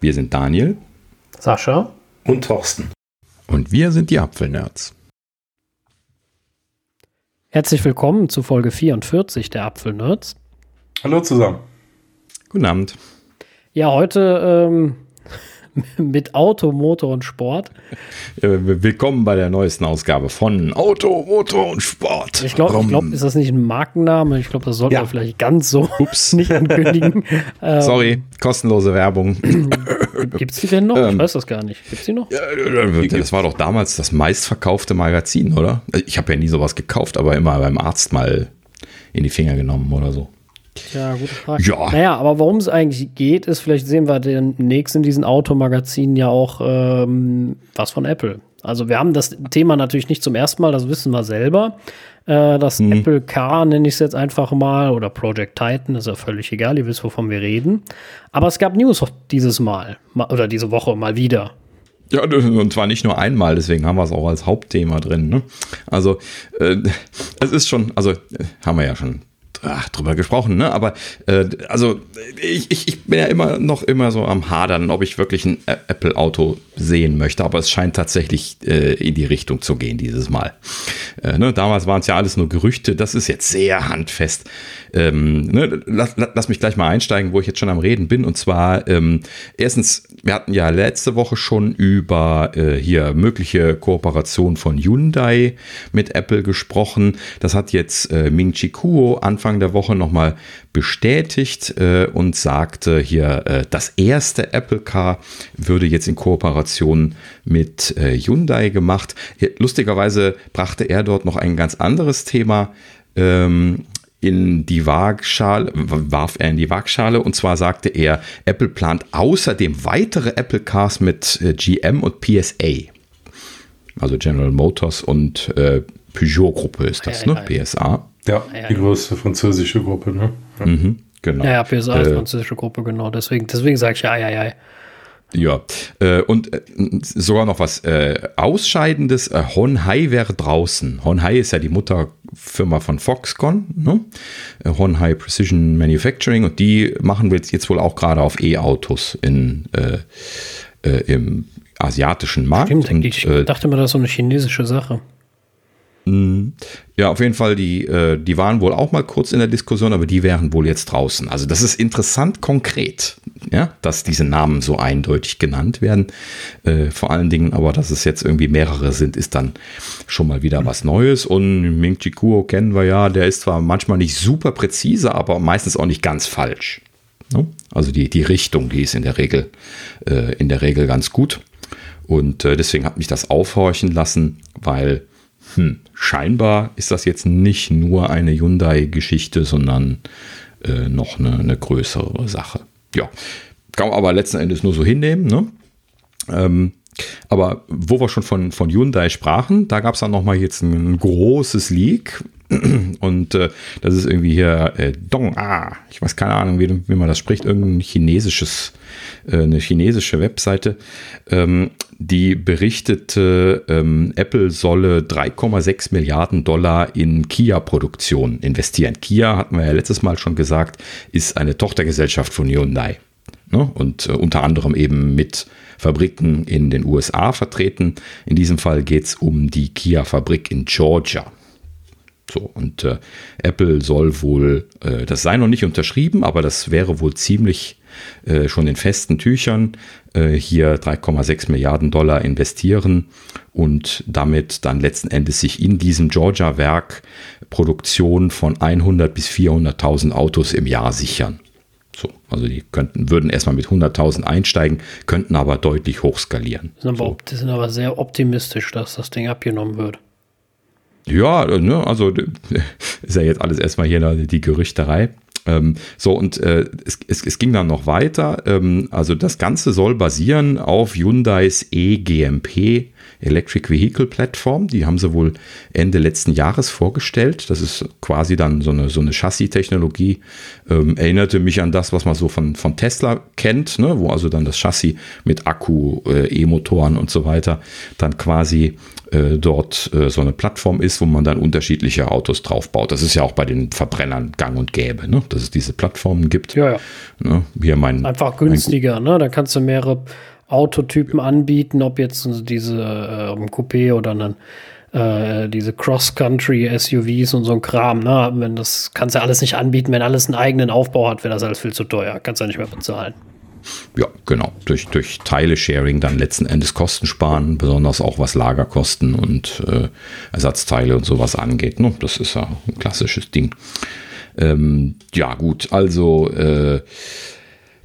Wir sind Daniel, Sascha und Thorsten. Und wir sind die Apfelnerds. Herzlich willkommen zu Folge 44 der Apfelnerds. Hallo zusammen. Guten Abend. Ja, heute ähm, mit Auto, Motor und Sport. Willkommen bei der neuesten Ausgabe von Auto, Motor und Sport. Ich glaube, glaub, ist das nicht ein Markenname? Ich glaube, das sollte ja. man vielleicht ganz so Ups. nicht ankündigen. Sorry, kostenlose Werbung. Gibt es die denn noch? Ich ähm, weiß das gar nicht. Gibt es die noch? das war doch damals das meistverkaufte Magazin, oder? Ich habe ja nie sowas gekauft, aber immer beim Arzt mal in die Finger genommen oder so. Ja, gute Frage. Ja. Naja, aber worum es eigentlich geht, ist, vielleicht sehen wir demnächst in diesen Automagazinen ja auch ähm, was von Apple. Also wir haben das Thema natürlich nicht zum ersten Mal, das wissen wir selber. Äh, das hm. Apple Car nenne ich es jetzt einfach mal oder Project Titan, ist ja völlig egal, ihr wisst, wovon wir reden. Aber es gab News dieses Mal oder diese Woche mal wieder. Ja, und zwar nicht nur einmal, deswegen haben wir es auch als Hauptthema drin. Ne? Also, äh, es ist schon, also haben wir ja schon ach, drüber gesprochen, ne? Aber äh, also ich, ich, ich bin ja immer noch immer so am Hadern, ob ich wirklich ein Apple-Auto sehen möchte, aber es scheint tatsächlich äh, in die Richtung zu gehen dieses Mal. Äh, ne? Damals waren es ja alles nur Gerüchte, das ist jetzt sehr handfest. Ähm, ne? lass, lass, mich gleich mal einsteigen, wo ich jetzt schon am Reden bin. Und zwar, ähm, erstens, wir hatten ja letzte Woche schon über äh, hier mögliche Kooperation von Hyundai mit Apple gesprochen. Das hat jetzt äh, Ming Chi Kuo Anfang der Woche nochmal bestätigt äh, und sagte hier, äh, das erste Apple Car würde jetzt in Kooperation mit äh, Hyundai gemacht. Lustigerweise brachte er dort noch ein ganz anderes Thema ähm, in die Waagschale, warf er in die Waagschale und zwar sagte er, Apple plant außerdem weitere Apple Cars mit äh, GM und PSA. Also General Motors und äh, Peugeot-Gruppe ist das, ne? PSA. Ja, die größte französische Gruppe, ne? Ja. Mhm, genau. Ja, PSA ist äh, französische Gruppe, genau. Deswegen, deswegen sage ich ja, ja, ja. Ja, äh, und äh, sogar noch was äh, Ausscheidendes. Honhai wäre draußen. Honhai ist ja die Mutterfirma von Foxconn, ne? Äh, Honhai Precision Manufacturing und die machen wir jetzt wohl auch gerade auf E-Autos in, äh, im asiatischen Markt. Stimmt, und, ich dachte mal, das ist so eine chinesische Sache. Ja, auf jeden Fall, die, äh, die waren wohl auch mal kurz in der Diskussion, aber die wären wohl jetzt draußen. Also das ist interessant konkret, ja, dass diese Namen so eindeutig genannt werden. Äh, vor allen Dingen aber, dass es jetzt irgendwie mehrere sind, ist dann schon mal wieder was Neues. Und Ming Chi Kuo kennen wir ja, der ist zwar manchmal nicht super präzise, aber meistens auch nicht ganz falsch. Ne? Also die, die Richtung, die ist in der Regel, äh, in der Regel ganz gut. Und deswegen hat mich das aufhorchen lassen, weil hm, scheinbar ist das jetzt nicht nur eine Hyundai-Geschichte, sondern äh, noch eine, eine, größere Sache. Ja, kann man aber letzten Endes nur so hinnehmen. Ne? Ähm, aber wo wir schon von, von Hyundai sprachen, da gab es dann nochmal jetzt ein großes Leak. Und äh, das ist irgendwie hier äh, Dong Ah. Ich weiß keine Ahnung, wie, wie man das spricht. Irgendein chinesisches, äh, eine chinesische Webseite. Ähm, die berichtete, ähm, Apple solle 3,6 Milliarden Dollar in Kia-Produktion investieren. Kia, hatten wir ja letztes Mal schon gesagt, ist eine Tochtergesellschaft von Hyundai. Ne? Und äh, unter anderem eben mit Fabriken in den USA vertreten. In diesem Fall geht es um die Kia-Fabrik in Georgia. So, und äh, Apple soll wohl, äh, das sei noch nicht unterschrieben, aber das wäre wohl ziemlich äh, schon in festen Tüchern, äh, hier 3,6 Milliarden Dollar investieren und damit dann letzten Endes sich in diesem Georgia-Werk Produktion von 100 bis 400.000 Autos im Jahr sichern. So, also die könnten, würden erstmal mit 100.000 einsteigen, könnten aber deutlich hochskalieren. Aber, so. die sind aber sehr optimistisch, dass das Ding abgenommen wird. Ja, ne, also ist ja jetzt alles erstmal hier die Gerüchterei. Ähm, so, und äh, es, es, es, ging dann noch weiter. Ähm, also das Ganze soll basieren auf Hyundais eGMP Electric Vehicle Platform. Die haben sie wohl Ende letzten Jahres vorgestellt. Das ist quasi dann so eine, so eine Chassis-Technologie. Ähm, erinnerte mich an das, was man so von, von Tesla kennt, ne? wo also dann das Chassis mit Akku, äh, E-Motoren und so weiter dann quasi äh, dort äh, so eine Plattform ist, wo man dann unterschiedliche Autos draufbaut. Das ist ja auch bei den Verbrennern gang und gäbe, ne? dass es diese Plattformen gibt. Ja, ja. Ne? Hier mein, Einfach günstiger, ne? Da kannst du mehrere Autotypen anbieten, ob jetzt diese äh, Coupé oder dann äh, diese Cross-Country-SUVs und so ein Kram, ne? Wenn das kannst du alles nicht anbieten, wenn alles einen eigenen Aufbau hat, wäre das alles viel zu teuer. Kannst du ja nicht mehr bezahlen. Ja, genau. Durch, durch Teile-Sharing dann letzten Endes Kosten sparen, besonders auch was Lagerkosten und äh, Ersatzteile und sowas angeht. Ne? Das ist ja ein klassisches Ding. Ähm, ja, gut, also äh,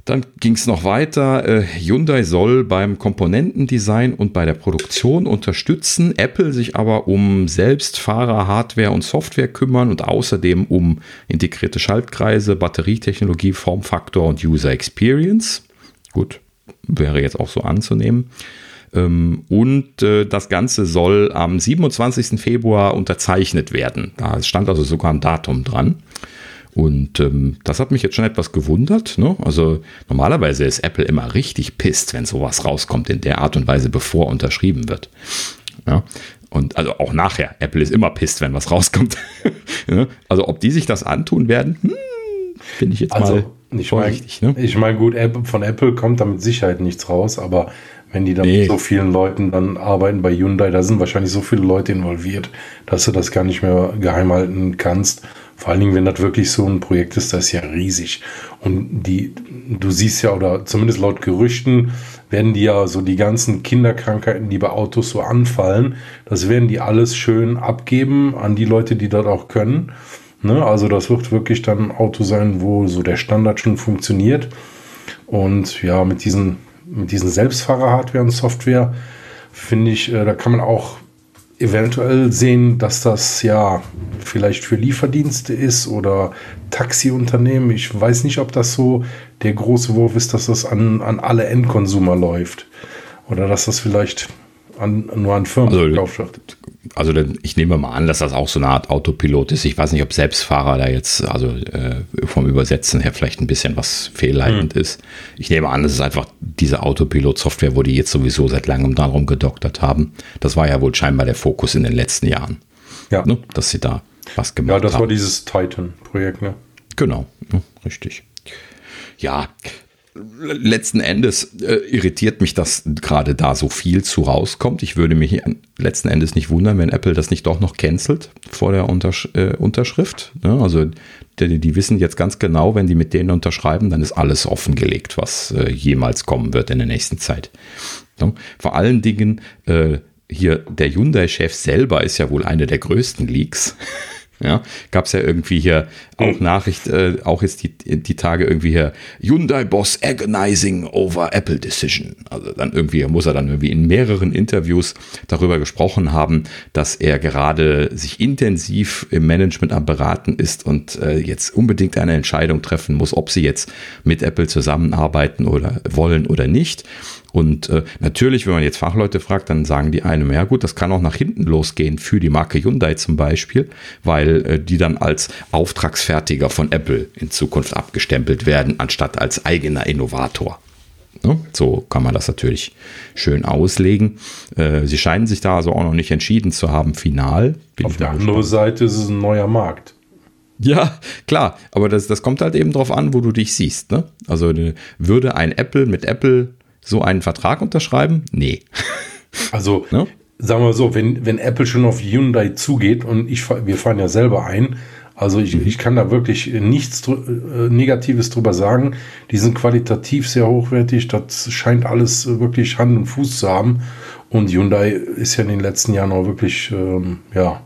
dann ging es noch weiter. Äh, Hyundai soll beim Komponentendesign und bei der Produktion unterstützen, Apple sich aber um Selbstfahrer, Hardware und Software kümmern und außerdem um integrierte Schaltkreise, Batterietechnologie, Formfaktor und User Experience. Gut, wäre jetzt auch so anzunehmen. Ähm, und äh, das Ganze soll am 27. Februar unterzeichnet werden. Da stand also sogar ein Datum dran. Und ähm, das hat mich jetzt schon etwas gewundert. Ne? Also normalerweise ist Apple immer richtig pisst, wenn sowas rauskommt in der Art und Weise, bevor unterschrieben wird. Ja? Und also auch nachher. Apple ist immer pisst, wenn was rauskommt. ja? Also ob die sich das antun werden, hm, finde ich jetzt also, mal ich vorsichtig. Mein, ne? Ich meine, gut, von Apple kommt da mit Sicherheit nichts raus, aber wenn die dann nee. mit so vielen Leuten dann arbeiten bei Hyundai, da sind wahrscheinlich so viele Leute involviert, dass du das gar nicht mehr geheim halten kannst. Vor allen Dingen, wenn das wirklich so ein Projekt ist, das ist ja riesig. Und die, du siehst ja, oder zumindest laut Gerüchten, werden die ja so die ganzen Kinderkrankheiten, die bei Autos so anfallen, das werden die alles schön abgeben an die Leute, die das auch können. Ne? Also das wird wirklich dann ein Auto sein, wo so der Standard schon funktioniert. Und ja, mit diesen, mit diesen Selbstfahrer-Hardware und Software finde ich, äh, da kann man auch eventuell sehen, dass das ja vielleicht für Lieferdienste ist oder Taxiunternehmen. Ich weiß nicht, ob das so der große Wurf ist, dass das an, an alle Endkonsumer läuft. Oder dass das vielleicht an, nur an Firmen also, wird. Also ich nehme mal an, dass das auch so eine Art Autopilot ist. Ich weiß nicht, ob Selbstfahrer da jetzt, also äh, vom Übersetzen her vielleicht ein bisschen was fehlleitend hm. ist. Ich nehme an, das ist einfach diese Autopilot-Software, wo die jetzt sowieso seit langem darum gedoktert haben. Das war ja wohl scheinbar der Fokus in den letzten Jahren. Ja. Ne? Dass sie da was gemacht haben. Ja, das haben. war dieses Titan-Projekt, ne? Genau, ne? richtig. Ja, letzten Endes äh, irritiert mich, dass gerade da so viel zu rauskommt. Ich würde mich letzten Endes nicht wundern, wenn Apple das nicht doch noch cancelt vor der Untersch äh, Unterschrift. Ja, also die, die, wissen jetzt ganz genau, wenn die mit denen unterschreiben, dann ist alles offengelegt, was äh, jemals kommen wird in der nächsten Zeit. Ja, vor allen Dingen äh, hier der Hyundai-Chef selber ist ja wohl eine der größten Leaks. Ja, gab es ja irgendwie hier auch Nachricht, äh, auch jetzt die, die Tage irgendwie hier, Hyundai Boss agonizing over Apple Decision. Also dann irgendwie muss er dann irgendwie in mehreren Interviews darüber gesprochen haben, dass er gerade sich intensiv im Management am Beraten ist und äh, jetzt unbedingt eine Entscheidung treffen muss, ob sie jetzt mit Apple zusammenarbeiten oder wollen oder nicht. Und äh, natürlich, wenn man jetzt Fachleute fragt, dann sagen die einem, ja gut, das kann auch nach hinten losgehen für die Marke Hyundai zum Beispiel, weil äh, die dann als Auftragsfertiger von Apple in Zukunft abgestempelt werden, anstatt als eigener Innovator. Ne? So kann man das natürlich schön auslegen. Äh, sie scheinen sich da also auch noch nicht entschieden zu haben, final. Bin Auf der anderen Seite ist es ein neuer Markt. Ja, klar, aber das, das kommt halt eben drauf an, wo du dich siehst. Ne? Also würde ein Apple mit Apple so einen Vertrag unterschreiben? Nee. Also, ne? sagen wir so, wenn, wenn Apple schon auf Hyundai zugeht und ich, wir fahren ja selber ein, also ich, mhm. ich kann da wirklich nichts drü äh, Negatives drüber sagen. Die sind qualitativ sehr hochwertig. Das scheint alles wirklich Hand und Fuß zu haben. Und Hyundai ist ja in den letzten Jahren auch wirklich ähm, ja,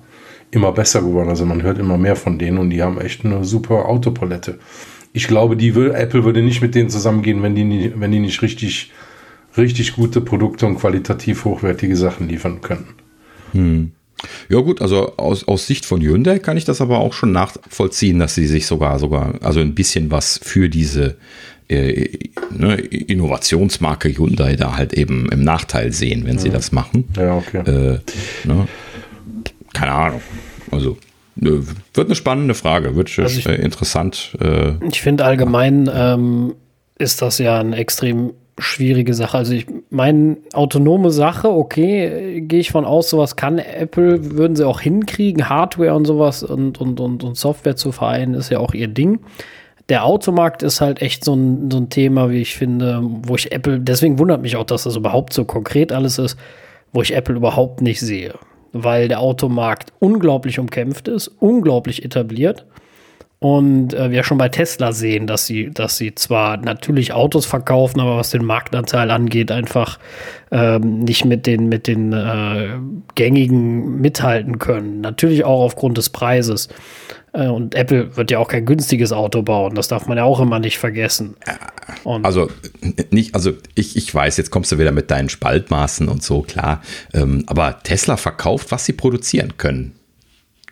immer besser geworden. Also man hört immer mehr von denen und die haben echt eine super Autopalette. Ich glaube, die will, Apple würde nicht mit denen zusammengehen, wenn die, wenn die nicht richtig richtig gute Produkte und qualitativ hochwertige Sachen liefern können. Hm. Ja gut, also aus, aus Sicht von Hyundai kann ich das aber auch schon nachvollziehen, dass sie sich sogar sogar also ein bisschen was für diese äh, ne, Innovationsmarke Hyundai da halt eben im Nachteil sehen, wenn ja. sie das machen. Ja, okay. Äh, ne? Keine Ahnung. Also wird eine spannende Frage, wird also ich, äh, interessant. Äh, ich finde allgemein ähm, ist das ja eine extrem schwierige Sache. Also ich meine, autonome Sache, okay, gehe ich von aus, sowas kann Apple, würden sie auch hinkriegen, Hardware und sowas und, und, und, und Software zu vereinen, ist ja auch ihr Ding. Der Automarkt ist halt echt so ein, so ein Thema, wie ich finde, wo ich Apple, deswegen wundert mich auch, dass das überhaupt so konkret alles ist, wo ich Apple überhaupt nicht sehe. Weil der Automarkt unglaublich umkämpft ist, unglaublich etabliert und äh, wir schon bei Tesla sehen, dass sie, dass sie zwar natürlich Autos verkaufen, aber was den Marktanteil angeht, einfach ähm, nicht mit den, mit den äh, gängigen mithalten können. Natürlich auch aufgrund des Preises. Äh, und Apple wird ja auch kein günstiges Auto bauen. Das darf man ja auch immer nicht vergessen. Und also nicht, also ich, ich weiß, jetzt kommst du wieder mit deinen Spaltmaßen und so, klar. Ähm, aber Tesla verkauft, was sie produzieren können.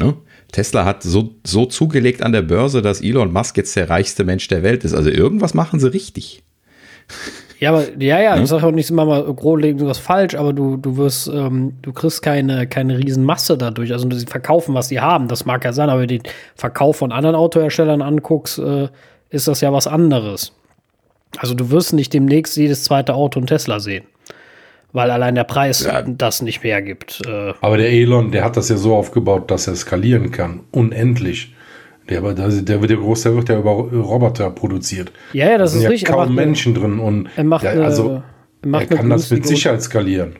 Ne? Tesla hat so, so zugelegt an der Börse, dass Elon Musk jetzt der reichste Mensch der Welt ist. Also irgendwas machen sie richtig. Ja, aber ja, ja, hm? ich sage auch nicht immer mal grundlegend was falsch, aber du, du wirst, ähm, du kriegst keine, keine Riesenmasse dadurch. Also sie verkaufen, was sie haben, das mag ja sein, aber wenn du den Verkauf von anderen Autoherstellern anguckst, äh, ist das ja was anderes. Also du wirst nicht demnächst jedes zweite Auto ein Tesla sehen weil allein der Preis ja. das nicht mehr gibt. Äh. Aber der Elon, der hat das ja so aufgebaut, dass er skalieren kann, unendlich. Der, der, der, der Großteil wird ja über Roboter produziert. Ja, ja, das da ist ja richtig. kaum Menschen drin und er macht ja, also eine, er kann das mit Sicherheit skalieren.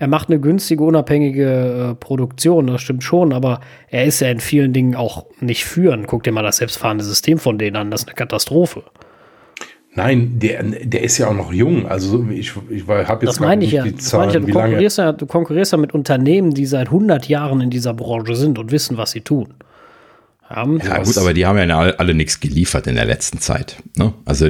Er macht eine günstige, unabhängige äh, Produktion, das stimmt schon, aber er ist ja in vielen Dingen auch nicht führend. Guck dir mal das selbstfahrende System von denen an, das ist eine Katastrophe. Nein, der, der ist ja auch noch jung. Also ich, ich habe jetzt das meine ich ja. die Zahlen, ja. Du, konkurrierst ja, du konkurrierst ja mit Unternehmen, die seit 100 Jahren in dieser Branche sind und wissen, was sie tun. Ja, ja gut, aber die haben ja alle, alle nichts geliefert in der letzten Zeit. Ne? Also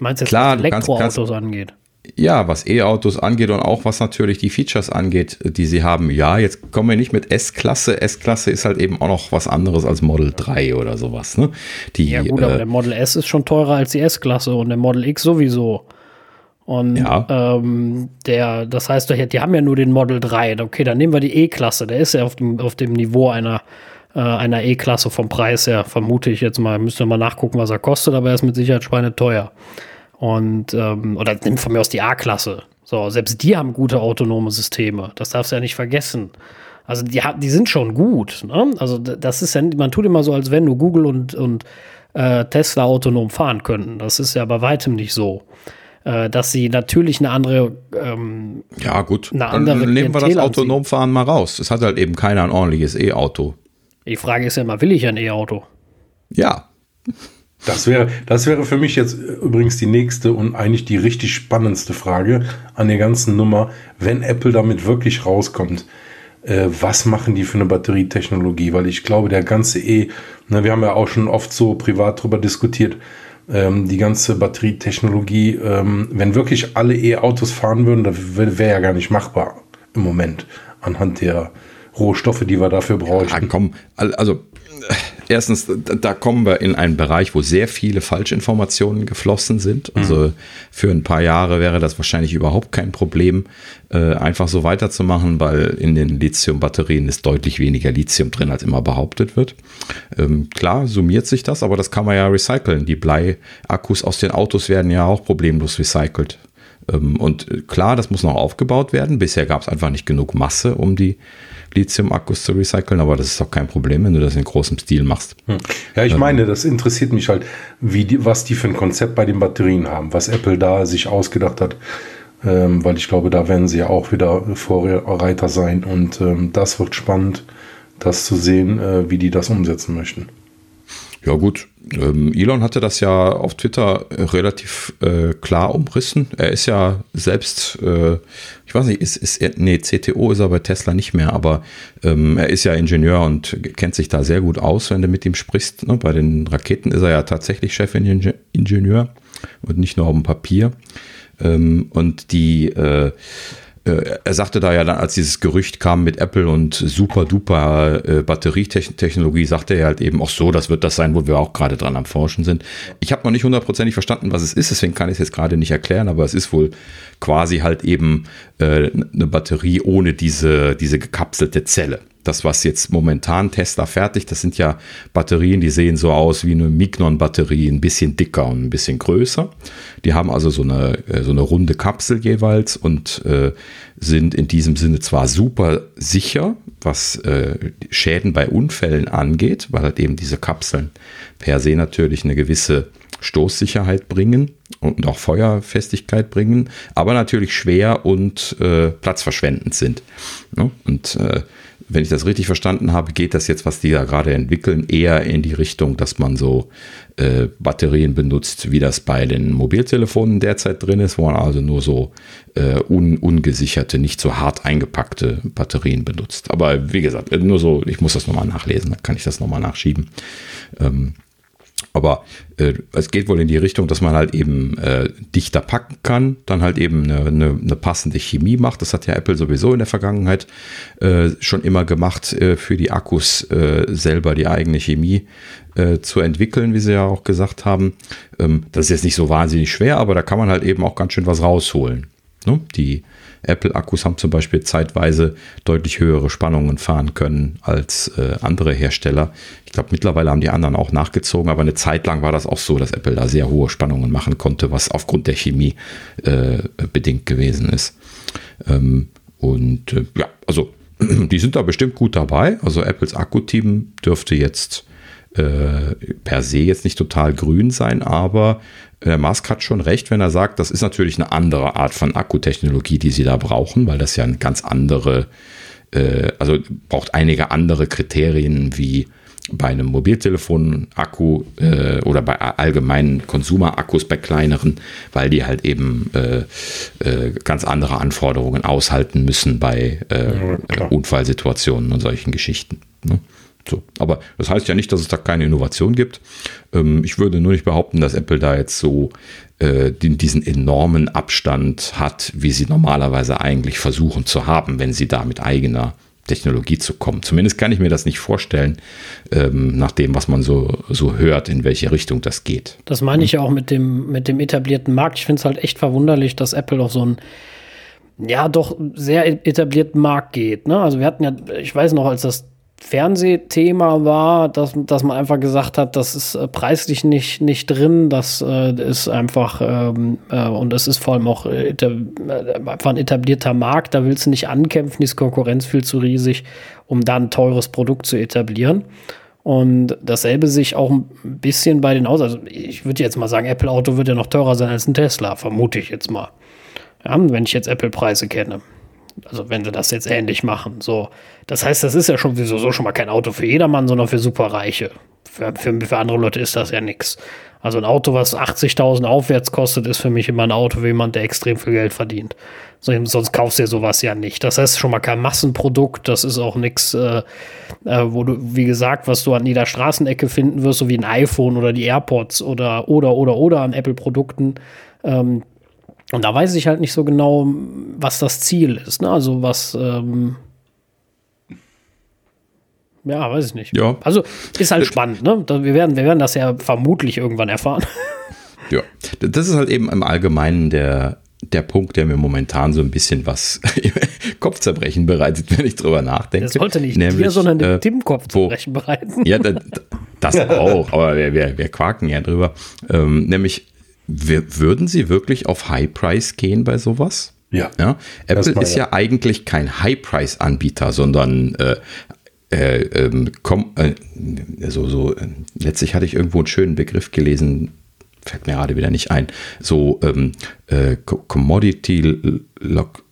Meinst du jetzt, klar, was Elektroautos kannst, kannst, angeht? Ja, was E-Autos angeht und auch was natürlich die Features angeht, die sie haben. Ja, jetzt kommen wir nicht mit S-Klasse. S-Klasse ist halt eben auch noch was anderes als Model 3 oder sowas. Ne? Die, ja gut, äh, aber der Model S ist schon teurer als die S-Klasse und der Model X sowieso. Und ja. ähm, der, das heißt, die haben ja nur den Model 3. Okay, dann nehmen wir die E-Klasse. Der ist ja auf dem, auf dem Niveau einer, äh, einer E-Klasse vom Preis her, vermute ich jetzt mal. Müssen wir mal nachgucken, was er kostet, aber er ist mit Sicherheit schweineteuer. teuer. Und, ähm, oder nimm von mir aus die A-Klasse. So, selbst die haben gute autonome Systeme. Das darfst du ja nicht vergessen. Also die, die sind schon gut. Ne? Also das ist ja, man tut immer so, als wenn nur Google und, und äh, Tesla autonom fahren könnten. Das ist ja bei weitem nicht so. Äh, dass sie natürlich eine andere ähm, Ja, gut. Eine andere Dann nehmen wir das autonom fahren mal raus. Es hat halt eben keiner ein ordentliches E-Auto. Die Frage ist ja immer, will ich ein E-Auto? Ja. Das wäre, das wäre für mich jetzt übrigens die nächste und eigentlich die richtig spannendste Frage an der ganzen Nummer. Wenn Apple damit wirklich rauskommt, äh, was machen die für eine Batterietechnologie? Weil ich glaube, der ganze E, ne, wir haben ja auch schon oft so privat drüber diskutiert, ähm, die ganze Batterietechnologie, ähm, wenn wirklich alle E-Autos fahren würden, das wäre wär ja gar nicht machbar im Moment anhand der Rohstoffe, die wir dafür brauchen. Ja, komm, also erstens, da kommen wir in einen Bereich, wo sehr viele Falschinformationen geflossen sind. Also mhm. für ein paar Jahre wäre das wahrscheinlich überhaupt kein Problem, äh, einfach so weiterzumachen, weil in den Lithium-Batterien ist deutlich weniger Lithium drin, als immer behauptet wird. Ähm, klar, summiert sich das, aber das kann man ja recyceln. Die Bleiakkus aus den Autos werden ja auch problemlos recycelt. Ähm, und klar, das muss noch aufgebaut werden. Bisher gab es einfach nicht genug Masse, um die Lithium-Akkus zu recyceln, aber das ist doch kein Problem, wenn du das in großem Stil machst. Hm. Ja, ich ähm, meine, das interessiert mich halt, wie die, was die für ein Konzept bei den Batterien haben, was Apple da sich ausgedacht hat, ähm, weil ich glaube, da werden sie ja auch wieder Vorreiter sein und ähm, das wird spannend, das zu sehen, äh, wie die das umsetzen möchten. Ja gut, ähm, Elon hatte das ja auf Twitter relativ äh, klar umrissen. Er ist ja selbst, äh, ich weiß nicht, ist, ist er, nee, CTO ist er bei Tesla nicht mehr, aber ähm, er ist ja Ingenieur und kennt sich da sehr gut aus, wenn du mit ihm sprichst. Ne? Bei den Raketen ist er ja tatsächlich Chefingenieur und nicht nur auf dem Papier. Ähm, und die äh, äh, er sagte da ja dann, als dieses Gerücht kam mit Apple und super duper äh, Batterietechnologie, sagte er halt eben auch so, das wird das sein, wo wir auch gerade dran am Forschen sind. Ich habe noch nicht hundertprozentig verstanden, was es ist, deswegen kann ich es jetzt gerade nicht erklären, aber es ist wohl quasi halt eben äh, eine Batterie ohne diese, diese gekapselte Zelle das, was jetzt momentan Tesla fertigt, das sind ja Batterien, die sehen so aus wie eine Mignon-Batterie, ein bisschen dicker und ein bisschen größer. Die haben also so eine, äh, so eine runde Kapsel jeweils und äh, sind in diesem Sinne zwar super sicher, was äh, Schäden bei Unfällen angeht, weil halt eben diese Kapseln per se natürlich eine gewisse Stoßsicherheit bringen und auch Feuerfestigkeit bringen, aber natürlich schwer und äh, platzverschwendend sind. Ne? Und äh, wenn ich das richtig verstanden habe, geht das jetzt, was die da gerade entwickeln, eher in die Richtung, dass man so äh, Batterien benutzt, wie das bei den Mobiltelefonen derzeit drin ist, wo man also nur so äh, un ungesicherte, nicht so hart eingepackte Batterien benutzt. Aber wie gesagt, nur so, ich muss das nochmal nachlesen, dann kann ich das nochmal nachschieben. Ähm, aber äh, es geht wohl in die Richtung, dass man halt eben äh, dichter packen kann, dann halt eben eine, eine, eine, passende Chemie macht. Das hat ja Apple sowieso in der Vergangenheit äh, schon immer gemacht, äh, für die Akkus äh, selber die eigene Chemie äh, zu entwickeln, wie sie ja auch gesagt haben. Ähm, das ist jetzt nicht so wahnsinnig schwer, aber da kann man halt eben auch ganz schön was rausholen. Ne? Die Apple-Akkus haben zum Beispiel zeitweise deutlich höhere Spannungen fahren können als äh, andere Hersteller. Ich glaube, mittlerweile haben die anderen auch nachgezogen, aber eine Zeit lang war das auch so, dass Apple da sehr hohe Spannungen machen konnte, was aufgrund der Chemie äh, bedingt gewesen ist. Ähm, und äh, ja, also die sind da bestimmt gut dabei. Also Apples Akku-Team dürfte jetzt äh, per se jetzt nicht total grün sein, aber der Musk hat schon recht, wenn er sagt, das ist natürlich eine andere Art von Akkutechnologie, die sie da brauchen, weil das ja eine ganz andere, äh, also braucht einige andere Kriterien wie bei einem Mobiltelefon-Akku äh, oder bei allgemeinen Konsumerakkus bei kleineren, weil die halt eben äh, äh, ganz andere Anforderungen aushalten müssen bei äh, ja, Unfallsituationen und solchen Geschichten. Ne? So. Aber das heißt ja nicht, dass es da keine Innovation gibt. Ähm, ich würde nur nicht behaupten, dass Apple da jetzt so äh, den, diesen enormen Abstand hat, wie sie normalerweise eigentlich versuchen zu haben, wenn sie da mit eigener Technologie zu kommen. Zumindest kann ich mir das nicht vorstellen, ähm, nach dem, was man so, so hört, in welche Richtung das geht. Das meine ich ja auch mit dem, mit dem etablierten Markt. Ich finde es halt echt verwunderlich, dass Apple auf so einen ja, doch sehr etablierten Markt geht. Ne? Also wir hatten ja, ich weiß noch, als das Fernsehthema war, dass, dass man einfach gesagt hat, das ist äh, preislich nicht, nicht drin, das äh, ist einfach, ähm, äh, und es ist vor allem auch äh, äh, einfach ein etablierter Markt, da willst du nicht ankämpfen, die ist Konkurrenz viel zu riesig, um da ein teures Produkt zu etablieren. Und dasselbe sich auch ein bisschen bei den Autos, also ich würde jetzt mal sagen, Apple Auto wird ja noch teurer sein als ein Tesla, vermute ich jetzt mal. Ja, wenn ich jetzt Apple-Preise kenne. Also wenn sie das jetzt ähnlich machen. So, das heißt, das ist ja schon sowieso schon mal kein Auto für jedermann, sondern für Superreiche. Für, für, für andere Leute ist das ja nichts. Also ein Auto, was 80.000 aufwärts kostet, ist für mich immer ein Auto für jemand, der extrem viel Geld verdient. Sonst kaufst du ja sowas ja nicht. Das heißt schon mal kein Massenprodukt. Das ist auch nichts, äh, äh, wo du, wie gesagt, was du an jeder Straßenecke finden wirst, so wie ein iPhone oder die AirPods oder oder oder oder an Apple-Produkten. Ähm, und da weiß ich halt nicht so genau, was das Ziel ist. Ne? Also was, ähm ja, weiß ich nicht. Ja. Also ist halt spannend. Ne? Wir, werden, wir werden das ja vermutlich irgendwann erfahren. Ja, das ist halt eben im Allgemeinen der, der Punkt, der mir momentan so ein bisschen was Kopfzerbrechen bereitet, wenn ich drüber nachdenke. Das sollte nicht Nämlich, dir, sondern dem äh, Tim Kopfzerbrechen bereiten. Ja, das, das auch, aber wir, wir, wir quaken ja drüber. Ähm, nämlich würden sie wirklich auf High Price gehen bei sowas? Ja. ja? Apple ist ja. ja. eigentlich kein High Price Anbieter, sondern äh, äh, ähm, komm, äh, so, so, äh, letztlich hatte ich irgendwo einen schönen Begriff gelesen, fällt mir gerade wieder nicht ein. So ähm, äh, Commodity Lock,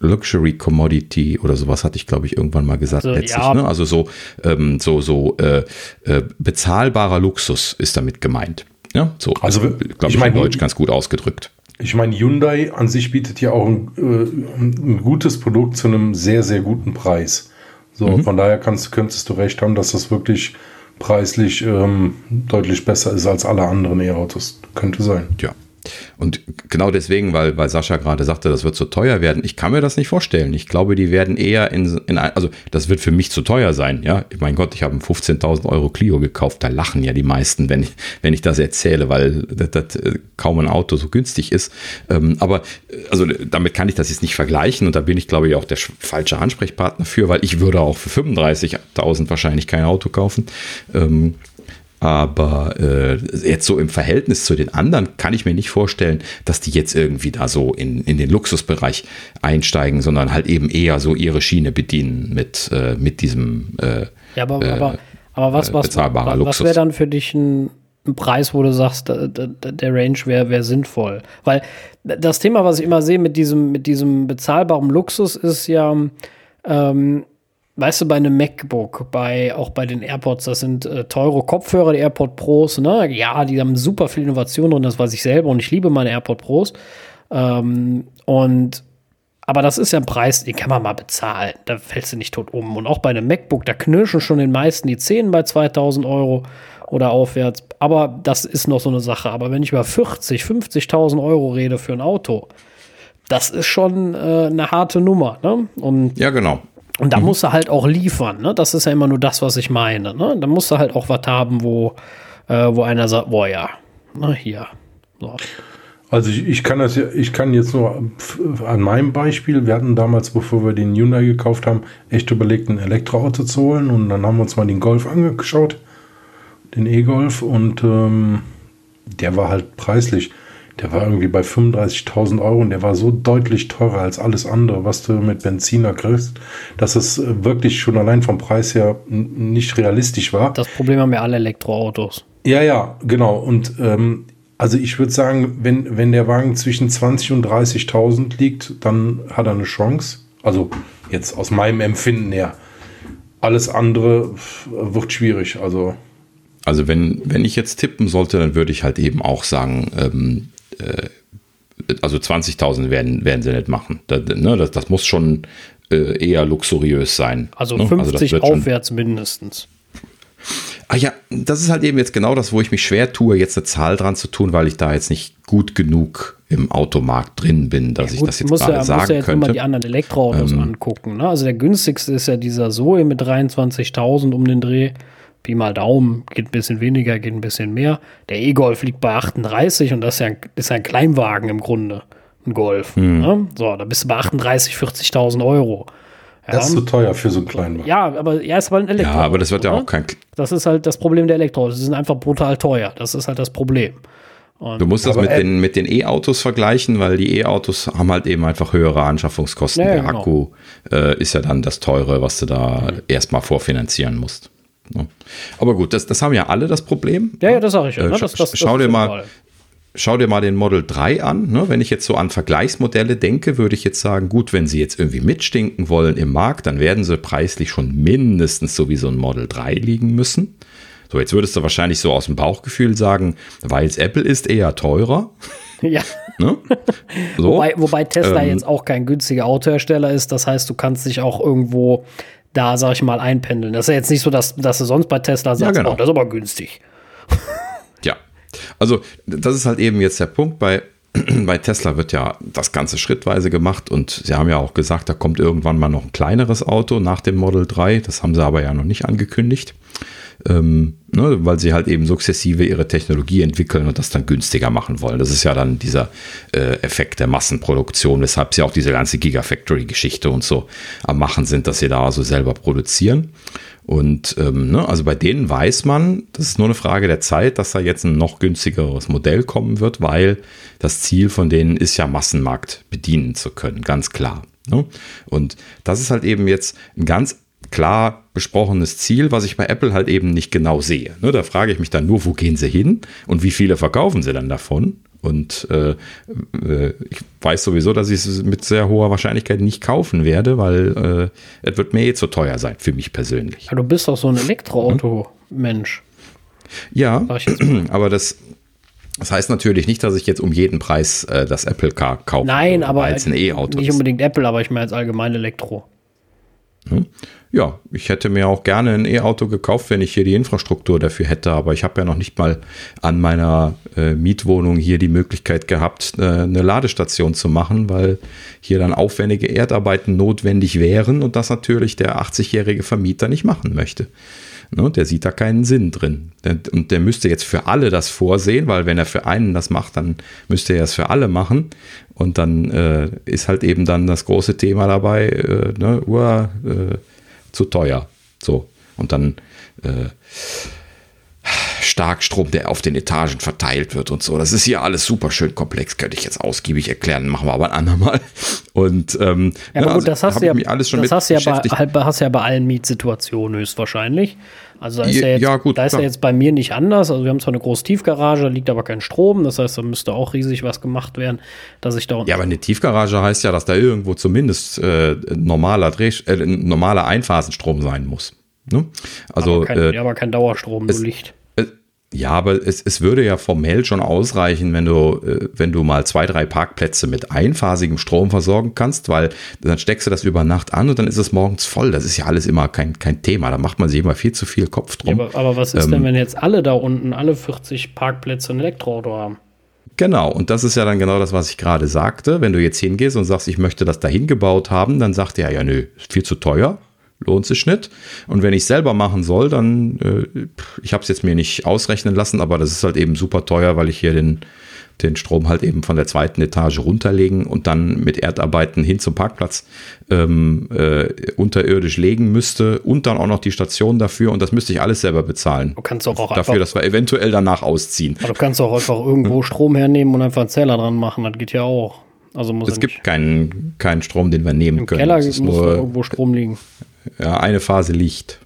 Luxury Commodity oder sowas hatte ich, glaube ich, irgendwann mal gesagt. Also, letztlich, ja. ne? also so, ähm, so, so äh, äh, bezahlbarer Luxus ist damit gemeint. Ja, so. Also, glaube ich, mein, Deutsch ganz gut ausgedrückt. Ich meine, Hyundai an sich bietet ja auch ein, äh, ein, gutes Produkt zu einem sehr, sehr guten Preis. So, mhm. von daher kannst, könntest du recht haben, dass das wirklich preislich ähm, deutlich besser ist als alle anderen E-Autos. Könnte sein. Ja. Und genau deswegen, weil, weil Sascha gerade sagte, das wird zu teuer werden, ich kann mir das nicht vorstellen. Ich glaube, die werden eher in, in also das wird für mich zu teuer sein. Ja, mein Gott, ich habe einen 15.000 Euro Clio gekauft. Da lachen ja die meisten, wenn ich, wenn ich das erzähle, weil das, das äh, kaum ein Auto so günstig ist. Ähm, aber äh, also damit kann ich das jetzt nicht vergleichen und da bin ich, glaube ich, auch der falsche Ansprechpartner für, weil ich würde auch für 35.000 wahrscheinlich kein Auto kaufen. Ähm, aber äh, jetzt so im Verhältnis zu den anderen kann ich mir nicht vorstellen, dass die jetzt irgendwie da so in, in den Luxusbereich einsteigen, sondern halt eben eher so ihre Schiene bedienen mit, äh, mit diesem äh, ja, aber, äh, aber, aber was, was, was, was wäre dann für dich ein, ein, Preis, wo du sagst, der, der Range wäre wär sinnvoll? Weil das Thema, was ich immer sehe mit diesem, mit diesem bezahlbaren Luxus, ist ja, ähm, weißt du, bei einem MacBook, bei, auch bei den AirPods, das sind äh, teure Kopfhörer, die AirPod Pros, ne? Ja, die haben super viel Innovation drin, das weiß ich selber und ich liebe meine AirPod Pros. Ähm, und aber das ist ja ein Preis, den kann man mal bezahlen. Da fällst du nicht tot um. Und auch bei einem MacBook, da knirschen schon den meisten die Zähne bei 2000 Euro oder aufwärts. Aber das ist noch so eine Sache. Aber wenn ich über 40, 50.000 Euro rede für ein Auto, das ist schon äh, eine harte Nummer. Ne? Und ja, genau. Und da mhm. musst du halt auch liefern, ne? Das ist ja immer nur das, was ich meine. Ne? Da musst du halt auch was haben, wo, äh, wo einer sagt, boah ja, na hier. So. Also ich, ich, kann das ja, ich kann jetzt nur an meinem Beispiel, wir hatten damals, bevor wir den Hyundai gekauft haben, echt überlegt, ein Elektroauto zu holen und dann haben wir uns mal den Golf angeschaut, den E-Golf und ähm, der war halt preislich der war irgendwie bei 35.000 Euro und der war so deutlich teurer als alles andere, was du mit Benziner kriegst, dass es äh, wirklich schon allein vom Preis her nicht realistisch war. Das Problem haben ja alle Elektroautos. Ja, ja, genau. Und ähm, also ich würde sagen, wenn, wenn der Wagen zwischen 20.000 und 30.000 liegt, dann hat er eine Chance. Also jetzt aus meinem Empfinden her. Alles andere wird schwierig. Also also wenn, wenn ich jetzt tippen sollte, dann würde ich halt eben auch sagen, ähm, äh, also 20.000 werden, werden sie nicht machen. Das, ne, das, das muss schon äh, eher luxuriös sein. Also ne? 50 also aufwärts mindestens. Ah ja, das ist halt eben jetzt genau das, wo ich mich schwer tue, jetzt eine Zahl dran zu tun, weil ich da jetzt nicht gut genug im Automarkt drin bin, dass ja, gut, ich das jetzt gerade ja, sagen muss ja jetzt könnte. mal die anderen Elektroautos ähm, angucken. Ne? Also der günstigste ist ja dieser Zoe mit 23.000 um den Dreh. Pi mal Daumen, geht ein bisschen weniger, geht ein bisschen mehr. Der E-Golf liegt bei 38 und das ist ja ein, ist ein Kleinwagen im Grunde, ein Golf. Mhm. Ne? So, da bist du bei 38, 40.000 Euro. Ja. Das ist zu teuer für so einen kleinen Wagen. Ja, aber er ist aber ein Elektro. Ja, aber das wird ja auch kein. Das ist halt das Problem der Elektroautos. Sie sind einfach brutal teuer. Das ist halt das Problem. Und du musst das mit den, mit den E-Autos vergleichen, weil die E-Autos haben halt eben einfach höhere Anschaffungskosten. Ja, der genau. Akku äh, ist ja dann das teure, was du da mhm. erstmal vorfinanzieren musst. Aber gut, das, das haben ja alle das Problem. Ja, ja, das sage ich ja. Äh, ne? das, das, schau, dir mal, schau dir mal den Model 3 an. Ne? Wenn ich jetzt so an Vergleichsmodelle denke, würde ich jetzt sagen, gut, wenn sie jetzt irgendwie mitstinken wollen im Markt, dann werden sie preislich schon mindestens so wie so ein Model 3 liegen müssen. So, jetzt würdest du wahrscheinlich so aus dem Bauchgefühl sagen, weil es Apple ist, eher teurer. Ja. Ne? So. wobei, wobei Tesla ähm, jetzt auch kein günstiger Autohersteller ist. Das heißt, du kannst dich auch irgendwo da, sag ich mal, einpendeln. Das ist ja jetzt nicht so, dass, dass du sonst bei Tesla sagst, ja, genau. oh, das ist aber günstig. ja, also das ist halt eben jetzt der Punkt. Bei, bei Tesla wird ja das Ganze schrittweise gemacht und sie haben ja auch gesagt, da kommt irgendwann mal noch ein kleineres Auto nach dem Model 3. Das haben sie aber ja noch nicht angekündigt ähm, ne, weil sie halt eben sukzessive ihre Technologie entwickeln und das dann günstiger machen wollen. Das ist ja dann dieser äh, Effekt der Massenproduktion, weshalb sie auch diese ganze Gigafactory-Geschichte und so am Machen sind, dass sie da also selber produzieren. Und ähm, ne, also bei denen weiß man, das ist nur eine Frage der Zeit, dass da jetzt ein noch günstigeres Modell kommen wird, weil das Ziel von denen ist ja Massenmarkt bedienen zu können, ganz klar. Ne? Und das ist halt eben jetzt ein ganz klar besprochenes Ziel, was ich bei Apple halt eben nicht genau sehe. Ne, da frage ich mich dann nur, wo gehen sie hin und wie viele verkaufen sie dann davon? Und äh, äh, ich weiß sowieso, dass ich es mit sehr hoher Wahrscheinlichkeit nicht kaufen werde, weil äh, es wird mir eh zu teuer sein, für mich persönlich. Ja, du bist doch so ein Elektroauto-Mensch. Ja, aber das, das heißt natürlich nicht, dass ich jetzt um jeden Preis äh, das Apple Car kaufe. Nein, aber als ein E-Auto. Nicht unbedingt Apple, aber ich meine als allgemein Elektro. Ne? Ja, ich hätte mir auch gerne ein E-Auto gekauft, wenn ich hier die Infrastruktur dafür hätte, aber ich habe ja noch nicht mal an meiner äh, Mietwohnung hier die Möglichkeit gehabt, äh, eine Ladestation zu machen, weil hier dann aufwendige Erdarbeiten notwendig wären und das natürlich der 80-jährige Vermieter nicht machen möchte. Ne, der sieht da keinen Sinn drin. Und der müsste jetzt für alle das vorsehen, weil wenn er für einen das macht, dann müsste er es für alle machen. Und dann äh, ist halt eben dann das große Thema dabei, äh, ne, äh, zu teuer. So. Und dann äh, Starkstrom, der auf den Etagen verteilt wird und so. Das ist hier alles super schön komplex, könnte ich jetzt ausgiebig erklären, machen wir aber ein andermal. Und ähm, ja, aber gut, also, das hast du ja, alles schon das hast, ja bei, hast ja bei allen Mietsituationen höchstwahrscheinlich. Also da ist ja, jetzt, ja, gut, da ist ja jetzt bei mir nicht anders. Also wir haben zwar eine große Tiefgarage, da liegt aber kein Strom. Das heißt, da müsste auch riesig was gemacht werden, dass ich da Ja, aber eine Tiefgarage heißt ja, dass da irgendwo zumindest äh, normaler, Dreh, äh, normaler Einphasenstrom sein muss. Ne? Also, aber kein, äh, ja, aber kein Dauerstrom, nur Licht. Ja, aber es, es würde ja formell schon ausreichen, wenn du, äh, wenn du mal zwei, drei Parkplätze mit einphasigem Strom versorgen kannst, weil dann steckst du das über Nacht an und dann ist es morgens voll. Das ist ja alles immer kein, kein Thema. Da macht man sich immer viel zu viel Kopf drum. Ja, aber, aber, was ist ähm, denn, wenn jetzt alle da unten, alle 40 Parkplätze ein Elektroauto haben? Genau, und das ist ja dann genau das, was ich gerade sagte. Wenn du jetzt hingehst und sagst, ich möchte das dahin gebaut haben, dann sagt er ja, nö, ist viel zu teuer lohnt sich nicht. Und wenn ich selber machen soll, dann, äh, ich habe es jetzt mir nicht ausrechnen lassen, aber das ist halt eben super teuer, weil ich hier den, den Strom halt eben von der zweiten Etage runterlegen und dann mit Erdarbeiten hin zum Parkplatz ähm, äh, unterirdisch legen müsste und dann auch noch die Station dafür und das müsste ich alles selber bezahlen. Du kannst auch, auch dafür, einfach, dass wir eventuell danach ausziehen. Aber du kannst auch einfach irgendwo Strom hernehmen und einfach einen Zähler dran machen, das geht ja auch. Also muss es gibt keinen, keinen Strom, den wir nehmen Im können. Im Keller muss nur, irgendwo Strom liegen. Ja, eine Phase Licht.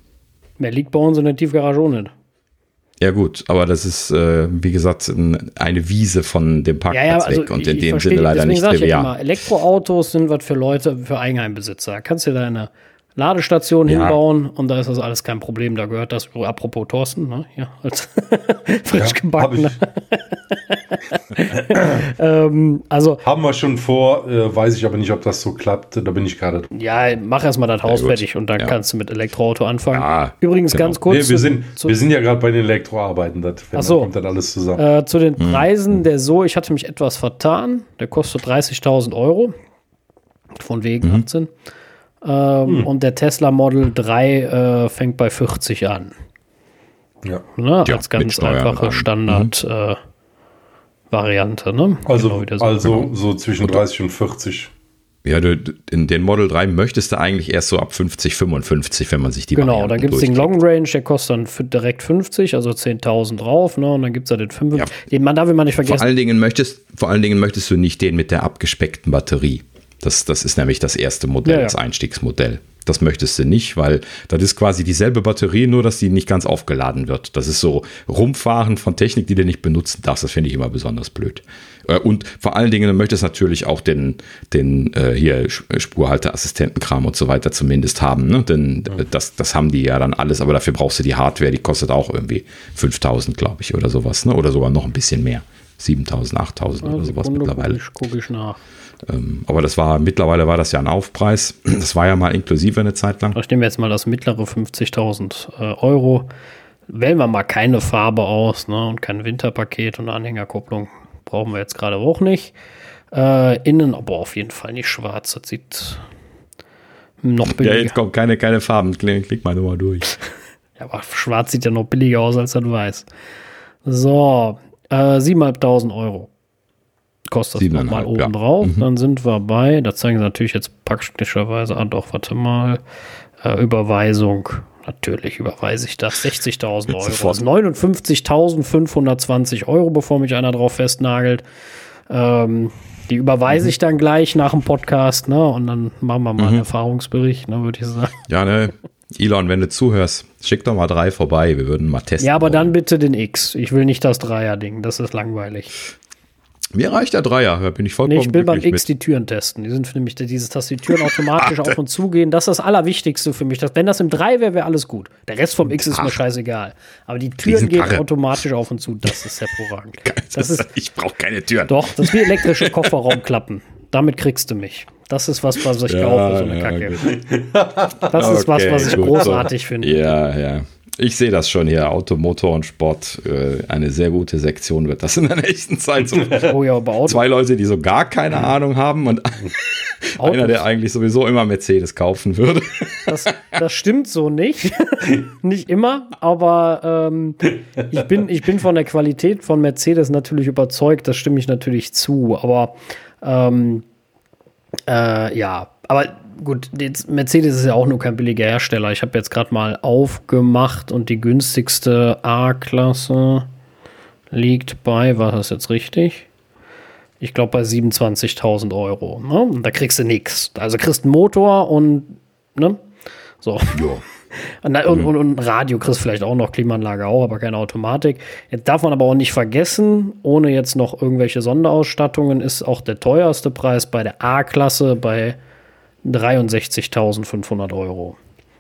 Mehr liegt bei uns in der Tiefgarage auch nicht. Ja gut, aber das ist, äh, wie gesagt, eine Wiese von dem Parkplatz ja, ja, also weg und in dem Sinne leider nicht trivial. Elektroautos sind was für Leute, für Eigenheimbesitzer. Kannst du deine Ladestation ja. hinbauen und da ist das alles kein Problem. Da gehört das, apropos Thorsten, ne? ja, als frisch ja, gebacken. ähm, also haben wir schon vor, äh, weiß ich aber nicht, ob das so klappt. Da bin ich gerade. Ja, mach erstmal das Haus ja, fertig und dann ja. kannst du mit Elektroauto anfangen. Ja, Übrigens genau. ganz kurz. Nee, wir, sind, wir sind ja gerade bei den Elektroarbeiten. Das, Ach so. kommt dann alles zusammen. Äh, zu den hm. Preisen, der so, ich hatte mich etwas vertan. Der kostet 30.000 Euro. Von wegen mhm. 18. Ähm, hm. Und der Tesla Model 3 äh, fängt bei 40 an. Ja. Ne? ja als ganz einfache Standard. Mhm. Äh, ne? Also, genau so, also genau. so zwischen 30 und 40. Ja, du, in den Model 3 möchtest du eigentlich erst so ab 50, 55, wenn man sich die Genau, Varianten dann gibt es den Long Range, der kostet dann direkt 50, also 10.000 drauf, ne? Und dann gibt es da den 5. Ja. Den man darf man nicht vergessen. Vor allen, Dingen möchtest, vor allen Dingen möchtest du nicht den mit der abgespeckten Batterie. Das, das ist nämlich das erste Modell, ja, das Einstiegsmodell. Das möchtest du nicht, weil das ist quasi dieselbe Batterie, nur dass die nicht ganz aufgeladen wird. Das ist so Rumfahren von Technik, die du nicht benutzen darfst. Das finde ich immer besonders blöd. Äh, und vor allen Dingen, du möchtest natürlich auch den, den äh, hier Spurhalteassistentenkram und so weiter zumindest haben. Ne? Denn ja. das, das haben die ja dann alles, aber dafür brauchst du die Hardware, die kostet auch irgendwie 5000, glaube ich, oder sowas. Ne? Oder sogar noch ein bisschen mehr. 7000, 8000 ja, oder sowas Sekunde mittlerweile. Gucke ich, guck ich nach. Ähm, aber das war, mittlerweile war das ja ein Aufpreis. Das war ja mal inklusive eine Zeit lang. Ich nehme jetzt mal das mittlere 50.000 äh, Euro. Wählen wir mal keine Farbe aus ne, und kein Winterpaket und Anhängerkupplung. Brauchen wir jetzt gerade auch nicht. Äh, innen aber auf jeden Fall nicht schwarz. Das sieht noch billiger. Ja, jetzt kommt keine, keine Farben. Klick, klick mal nur mal durch. ja, aber schwarz sieht ja noch billiger aus als das weiß. So, äh, 7.500 Euro kostet das nochmal oben ja. drauf. Mhm. Dann sind wir bei, da zeigen sie natürlich jetzt praktischerweise, ah doch, warte mal, äh, Überweisung. Natürlich überweise ich das. 60.000 Euro. Sofort. 59.520 Euro, bevor mich einer drauf festnagelt. Ähm, die überweise mhm. ich dann gleich nach dem Podcast, ne? Und dann machen wir mal mhm. einen Erfahrungsbericht, ne, würde ich sagen. Ja, ne. Elon, wenn du zuhörst, schick doch mal drei vorbei. Wir würden mal testen. Ja, aber wollen. dann bitte den X. Ich will nicht das Dreier-Ding. Das ist langweilig. Mir reicht der Dreier, da bin ich vollkommen nee, ich will beim X mit. die Türen testen. Die sind nämlich dieses, dass die Türen automatisch auf und zu gehen. Das ist das Allerwichtigste für mich. Dass, wenn das im 3 wäre, wäre alles gut. Der Rest vom X ist mir scheißegal. Aber die Türen gehen automatisch auf und zu. Das ist hervorragend. Das ist, ich brauche keine Türen. Doch, das ist wie elektrische Kofferraumklappen. Damit kriegst du mich. Das ist was, was ich ja, kaufe, so eine ja, Kacke. Das ist okay, was, was ich gut, großartig so. finde. Ja, ja. Ich sehe das schon hier. Auto, Motor und Sport. Äh, eine sehr gute Sektion wird das in der nächsten Zeit. So oh ja, aber Auto. Zwei Leute, die so gar keine Ahnung haben und einer, der eigentlich sowieso immer Mercedes kaufen würde. Das, das stimmt so nicht. nicht immer, aber ähm, ich, bin, ich bin von der Qualität von Mercedes natürlich überzeugt. Das stimme ich natürlich zu. Aber ähm, äh, ja, aber gut, Mercedes ist ja auch nur kein billiger Hersteller. Ich habe jetzt gerade mal aufgemacht und die günstigste A-Klasse liegt bei, war das jetzt richtig? Ich glaube bei 27.000 Euro. Ne? Da kriegst du nichts. Also kriegst einen Motor und, ne? So. Ja. Und, und, und, und, Radio kriegst vielleicht auch noch, Klimaanlage auch, aber keine Automatik. Jetzt darf man aber auch nicht vergessen, ohne jetzt noch irgendwelche Sonderausstattungen, ist auch der teuerste Preis bei der A-Klasse bei 63.500 Euro.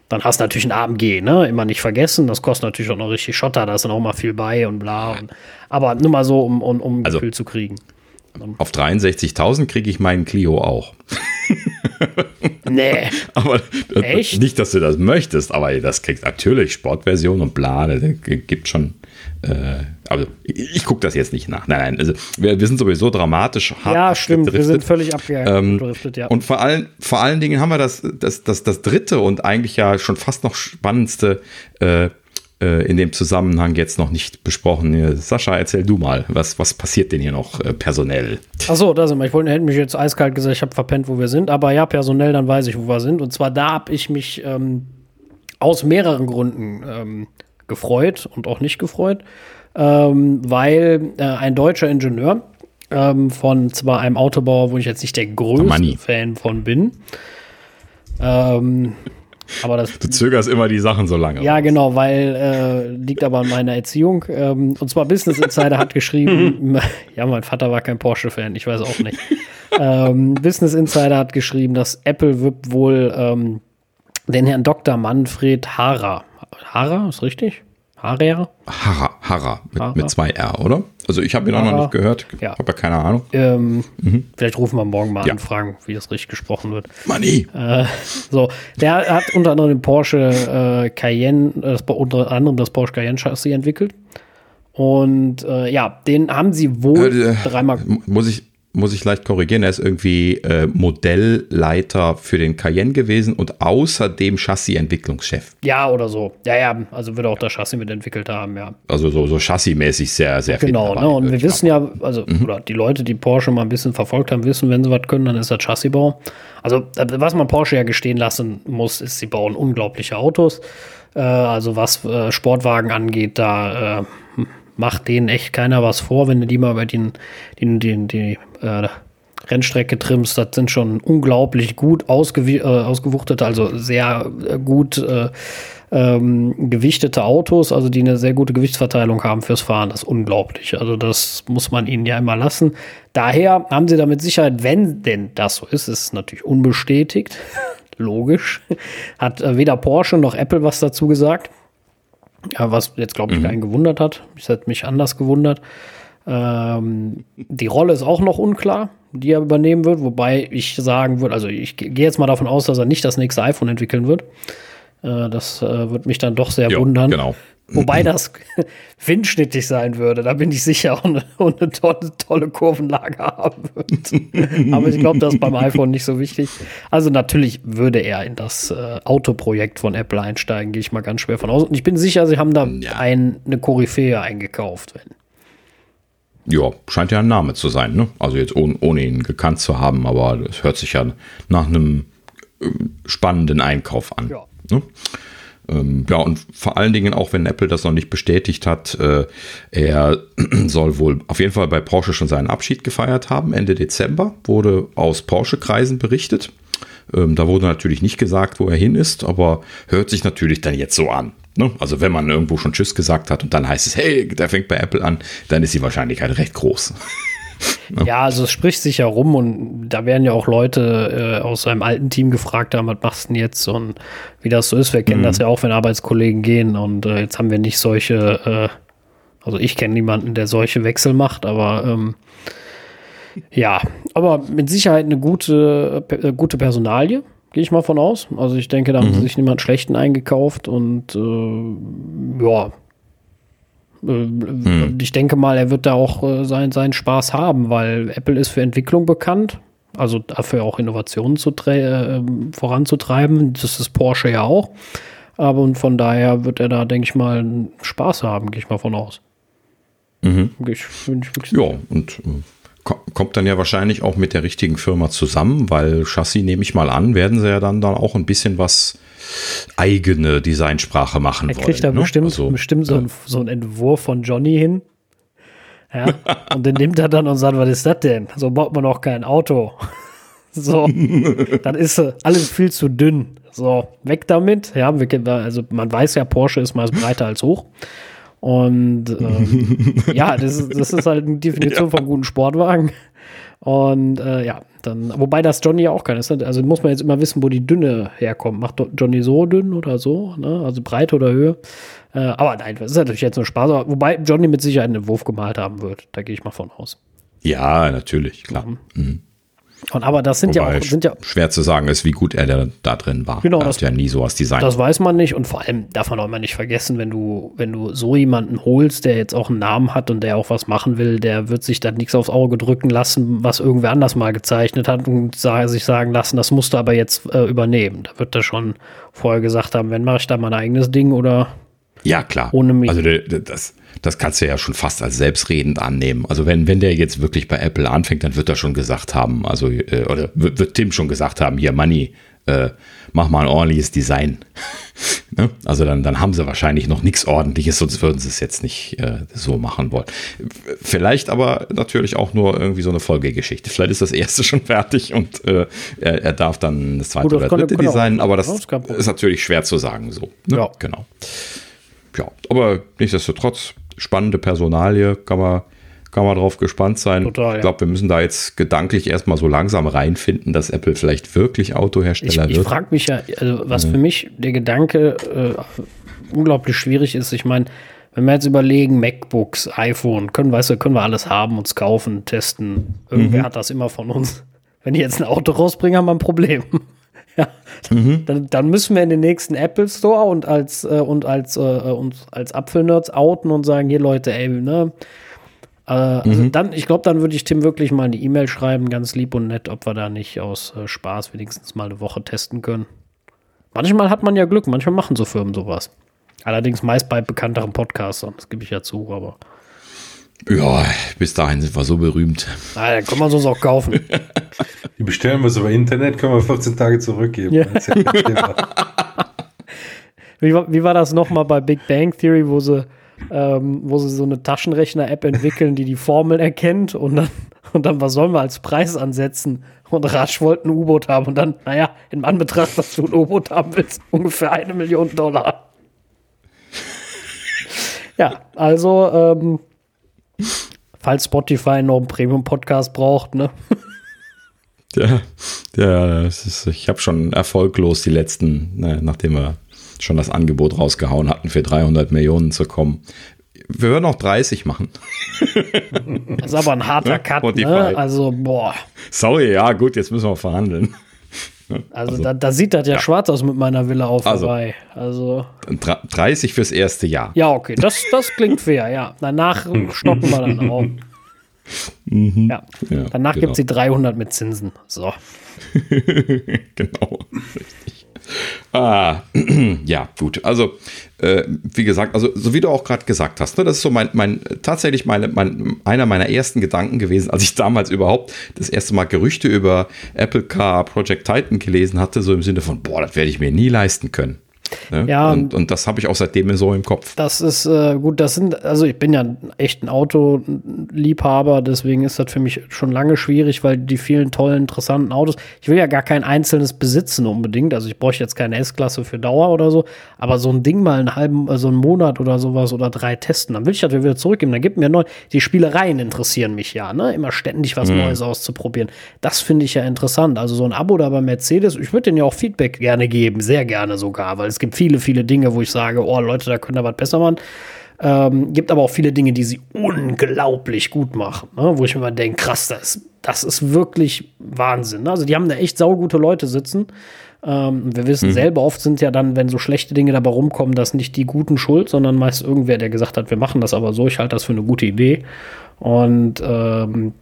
Dann hast du natürlich ein AMG, ne? Immer nicht vergessen. Das kostet natürlich auch noch richtig Schotter. Da ist dann auch mal viel bei und bla. Und, aber nur mal so, um, um, um also, Gefühl zu kriegen. Auf 63.000 kriege ich meinen Clio auch. nee. aber Echt? nicht, dass du das möchtest, aber das kriegt natürlich Sportversion und bla. Das gibt schon äh, also ich gucke das jetzt nicht nach. Nein, nein, also wir, wir sind sowieso dramatisch hart. Ja, stimmt, wir sind völlig abgedriftet, ähm, ja. Und vor allen, vor allen Dingen haben wir das, das, das, das dritte und eigentlich ja schon fast noch spannendste äh, äh, in dem Zusammenhang jetzt noch nicht besprochen. Sascha, erzähl du mal, was, was passiert denn hier noch äh, personell? Achso, da sind wir. Ich wollte, hätte mich jetzt eiskalt gesagt, ich habe verpennt, wo wir sind, aber ja, personell, dann weiß ich, wo wir sind. Und zwar da habe ich mich ähm, aus mehreren Gründen ähm, gefreut und auch nicht gefreut, ähm, weil äh, ein deutscher Ingenieur ähm, von zwar einem Autobauer, wo ich jetzt nicht der größte Fan von bin, ähm, aber das, du zögerst immer die Sachen so lange. Ja, genau, weil äh, liegt aber an meiner Erziehung. Ähm, und zwar Business Insider hat geschrieben, ja, mein Vater war kein Porsche-Fan, ich weiß auch nicht. ähm, Business Insider hat geschrieben, dass Apple wird wohl ähm, den Herrn Dr. Manfred Hara Hara, ist richtig? Harer? Hara, Hara mit, Hara. mit zwei R, oder? Also ich habe ihn auch noch nicht gehört, ja. habe ja keine Ahnung. Ähm, mhm. Vielleicht rufen wir morgen mal ja. an und fragen, wie das richtig gesprochen wird. Money! Äh, so, der hat unter anderem den Porsche äh, Cayenne, das, unter anderem das Porsche Cayenne Chassis entwickelt. Und äh, ja, den haben sie wohl äh, dreimal. Muss ich, muss ich leicht korrigieren, er ist irgendwie äh, Modellleiter für den Cayenne gewesen und außerdem Chassis-Entwicklungschef. Ja, oder so. Ja, ja, also würde auch das Chassis mitentwickelt haben, ja. Also so, so Chassis-mäßig sehr, sehr viel. Genau, ne? und wir wissen ja, also, mhm. oder die Leute, die Porsche mal ein bisschen verfolgt haben, wissen, wenn sie was können, dann ist das Chassisbau. Also, was man Porsche ja gestehen lassen muss, ist, sie bauen unglaubliche Autos. Äh, also, was äh, Sportwagen angeht, da äh, macht denen echt keiner was vor, wenn du die mal über den, den, den, die äh, Rennstrecke trimmst. Das sind schon unglaublich gut äh, ausgewuchtete, also sehr äh, gut äh, ähm, gewichtete Autos, also die eine sehr gute Gewichtsverteilung haben fürs Fahren. Das ist unglaublich. Also das muss man ihnen ja immer lassen. Daher haben sie damit Sicherheit, wenn denn das so ist, ist natürlich unbestätigt. Logisch. Hat äh, weder Porsche noch Apple was dazu gesagt. Ja, was jetzt, glaube ich, mhm. keinen gewundert hat. Das hat mich anders gewundert. Ähm, die Rolle ist auch noch unklar, die er übernehmen wird, wobei ich sagen würde, also ich gehe jetzt mal davon aus, dass er nicht das nächste iPhone entwickeln wird. Äh, das äh, wird mich dann doch sehr jo, wundern. Genau. Wobei das windschnittig sein würde, da bin ich sicher und eine, eine tolle, tolle Kurvenlage haben wird. Aber ich glaube, das ist beim iPhone nicht so wichtig. Also natürlich würde er in das äh, Autoprojekt von Apple einsteigen, gehe ich mal ganz schwer von aus. Und ich bin sicher, sie haben da ja. ein, eine Koryphäe eingekauft. Wenn. Ja, scheint ja ein Name zu sein, ne? Also jetzt ohne, ohne ihn gekannt zu haben, aber das hört sich ja nach einem äh, spannenden Einkauf an. Ja. Ne? Ähm, ja, und vor allen Dingen auch, wenn Apple das noch nicht bestätigt hat, äh, er soll wohl auf jeden Fall bei Porsche schon seinen Abschied gefeiert haben. Ende Dezember wurde aus Porsche-Kreisen berichtet. Ähm, da wurde natürlich nicht gesagt, wo er hin ist, aber hört sich natürlich dann jetzt so an. Ne? Also wenn man irgendwo schon Tschüss gesagt hat und dann heißt es, hey, der fängt bei Apple an, dann ist die Wahrscheinlichkeit recht groß. Ne? Ja, also es spricht sich ja rum und da werden ja auch Leute äh, aus seinem alten Team gefragt haben, was machst du denn jetzt und wie das so ist. Wir kennen mhm. das ja auch, wenn Arbeitskollegen gehen und äh, jetzt haben wir nicht solche, äh, also ich kenne niemanden, der solche Wechsel macht, aber ähm, Ja, aber mit Sicherheit eine gute, äh, gute Personalie, gehe ich mal von aus. Also ich denke, da haben mhm. sich niemand Schlechten eingekauft und äh, ja. Mhm. Ich denke mal, er wird da auch äh, sein, seinen Spaß haben, weil Apple ist für Entwicklung bekannt. Also dafür auch Innovationen zu äh, voranzutreiben. Das ist Porsche ja auch. Aber und von daher wird er da, denke ich mal, Spaß haben, gehe ich mal von aus. Mhm. Ich, ich ja, und äh, kommt dann ja wahrscheinlich auch mit der richtigen Firma zusammen, weil Chassis, nehme ich mal an, werden sie ja dann, dann auch ein bisschen was eigene Designsprache machen er wollen. Er kriegt da ne? bestimmt, also, bestimmt so, ein, so einen Entwurf von Johnny hin. Ja, und den nimmt er dann und sagt, was ist das denn? So baut man auch kein Auto. So, dann ist alles viel zu dünn. So, weg damit. Ja, also man weiß ja, Porsche ist meist breiter als hoch. Und ähm, ja, das ist, das ist halt eine Definition ja. von guten Sportwagen. Und äh, ja, dann, wobei das Johnny ja auch kann. Ne? Also muss man jetzt immer wissen, wo die Dünne herkommt. Macht Johnny so dünn oder so, ne? Also Breite oder Höhe. Äh, aber nein, das ist natürlich jetzt nur Spaß. Wobei Johnny mit Sicherheit einen Wurf gemalt haben wird. Da gehe ich mal von aus. Ja, natürlich, klar. Mhm. Mhm. Und aber das sind Wobei ja auch sind ja schwer zu sagen ist, wie gut er da, da drin war. Genau, er das ja nie sowas designt. Das weiß man nicht und vor allem darf man auch immer nicht vergessen, wenn du wenn du so jemanden holst, der jetzt auch einen Namen hat und der auch was machen will, der wird sich dann nichts aufs Auge drücken lassen, was irgendwer anders mal gezeichnet hat und sich sagen lassen, das musst du aber jetzt äh, übernehmen. Da wird er schon vorher gesagt haben, wenn mache ich da mein eigenes Ding oder ja, klar. Ohne mich. Also das, das kannst du ja schon fast als selbstredend annehmen. Also wenn, wenn der jetzt wirklich bei Apple anfängt, dann wird er schon gesagt haben, also, äh, oder wird, wird, Tim schon gesagt haben, hier, Money, äh, mach mal ein ordentliches Design. ne? Also dann, dann haben sie wahrscheinlich noch nichts ordentliches, sonst würden sie es jetzt nicht äh, so machen wollen. Vielleicht aber natürlich auch nur irgendwie so eine Folgegeschichte. Vielleicht ist das erste schon fertig und äh, er, er, darf dann das zweite Gut, das oder dritte designen, aber das ist natürlich schwer zu sagen so. Ne? Ja. Genau ja, aber nichtsdestotrotz, spannende Personalie, kann man, kann man drauf gespannt sein. Total, ich glaube, wir müssen da jetzt gedanklich erstmal so langsam reinfinden, dass Apple vielleicht wirklich Autohersteller ich, ich wird. Ich frage mich ja, also was mhm. für mich der Gedanke äh, unglaublich schwierig ist, ich meine, wenn wir jetzt überlegen, MacBooks, iPhone, können, weißt du, können wir alles haben, uns kaufen, testen. Irgendwer mhm. hat das immer von uns. Wenn die jetzt ein Auto rausbringen, haben wir ein Problem. Mhm. dann, dann, müssen wir in den nächsten Apple Store und als äh, und als äh, uns als Apfelnerds outen und sagen, hier Leute, ey, ne? Äh, also mhm. dann, ich glaube, dann würde ich Tim wirklich mal eine E-Mail schreiben, ganz lieb und nett, ob wir da nicht aus äh, Spaß wenigstens mal eine Woche testen können. Manchmal hat man ja Glück, manchmal machen so Firmen sowas. Allerdings meist bei bekannteren Podcastern, das gebe ich ja zu, aber. Ja, bis dahin sind wir so berühmt. Ah, dann können wir uns auch kaufen. Die bestellen wir so über Internet, können wir 14 Tage zurückgeben. Ja. wie, war, wie war das nochmal bei Big Bang Theory, wo sie, ähm, wo sie so eine Taschenrechner-App entwickeln, die die Formel erkennt und dann, und dann, was sollen wir als Preis ansetzen? Und Rasch wollte ein U-Boot haben und dann, naja, in Anbetracht, dass du ein U-Boot haben willst, ungefähr eine Million Dollar. ja, also, ähm, falls Spotify noch einen Premium-Podcast braucht, ne? Ja, ja ist, ich habe schon erfolglos die letzten, ne, nachdem wir schon das Angebot rausgehauen hatten, für 300 Millionen zu kommen. Wir würden auch 30 machen. Das ist aber ein harter Cut, ne? Also, boah. Sorry, ja, gut, jetzt müssen wir verhandeln. Also, also da, da, sieht das ja, ja, schwarz aus mit meiner Villa auf also, vorbei. Also 30 fürs erste Jahr. Ja, okay, das, das klingt fair, ja. Danach stocken wir dann auch. Mhm. Ja. ja. Danach genau. gibt es die 300 mit Zinsen. So. genau, richtig. Ah, ja, gut. Also, äh, wie gesagt, also, so wie du auch gerade gesagt hast, ne, das ist so mein, mein tatsächlich meine, mein, einer meiner ersten Gedanken gewesen, als ich damals überhaupt das erste Mal Gerüchte über Apple Car Project Titan gelesen hatte, so im Sinne von, boah, das werde ich mir nie leisten können. Ne? Ja, und, und das habe ich auch seitdem so im Kopf. Das ist äh, gut, das sind, also ich bin ja echt ein Autoliebhaber, deswegen ist das für mich schon lange schwierig, weil die vielen tollen, interessanten Autos, ich will ja gar kein einzelnes besitzen unbedingt, also ich bräuchte jetzt keine S-Klasse für Dauer oder so, aber so ein Ding mal einen halben, also einen Monat oder sowas oder drei testen, dann will ich das wieder zurückgeben, dann gibt mir neu, die Spielereien interessieren mich ja, ne, immer ständig was mhm. Neues auszuprobieren. Das finde ich ja interessant, also so ein Abo da bei Mercedes, ich würde denen ja auch Feedback gerne geben, sehr gerne sogar, weil es gibt viele, viele Dinge, wo ich sage, oh Leute, da könnt ihr was besser machen. Ähm, gibt aber auch viele Dinge, die sie unglaublich gut machen, ne? wo ich mir mal denke, krass, das, das ist wirklich Wahnsinn. Ne? Also die haben da echt saugute Leute sitzen. Ähm, wir wissen mhm. selber, oft sind ja dann, wenn so schlechte Dinge dabei rumkommen, das nicht die Guten schuld, sondern meist irgendwer, der gesagt hat, wir machen das aber so, ich halte das für eine gute Idee. Und ähm,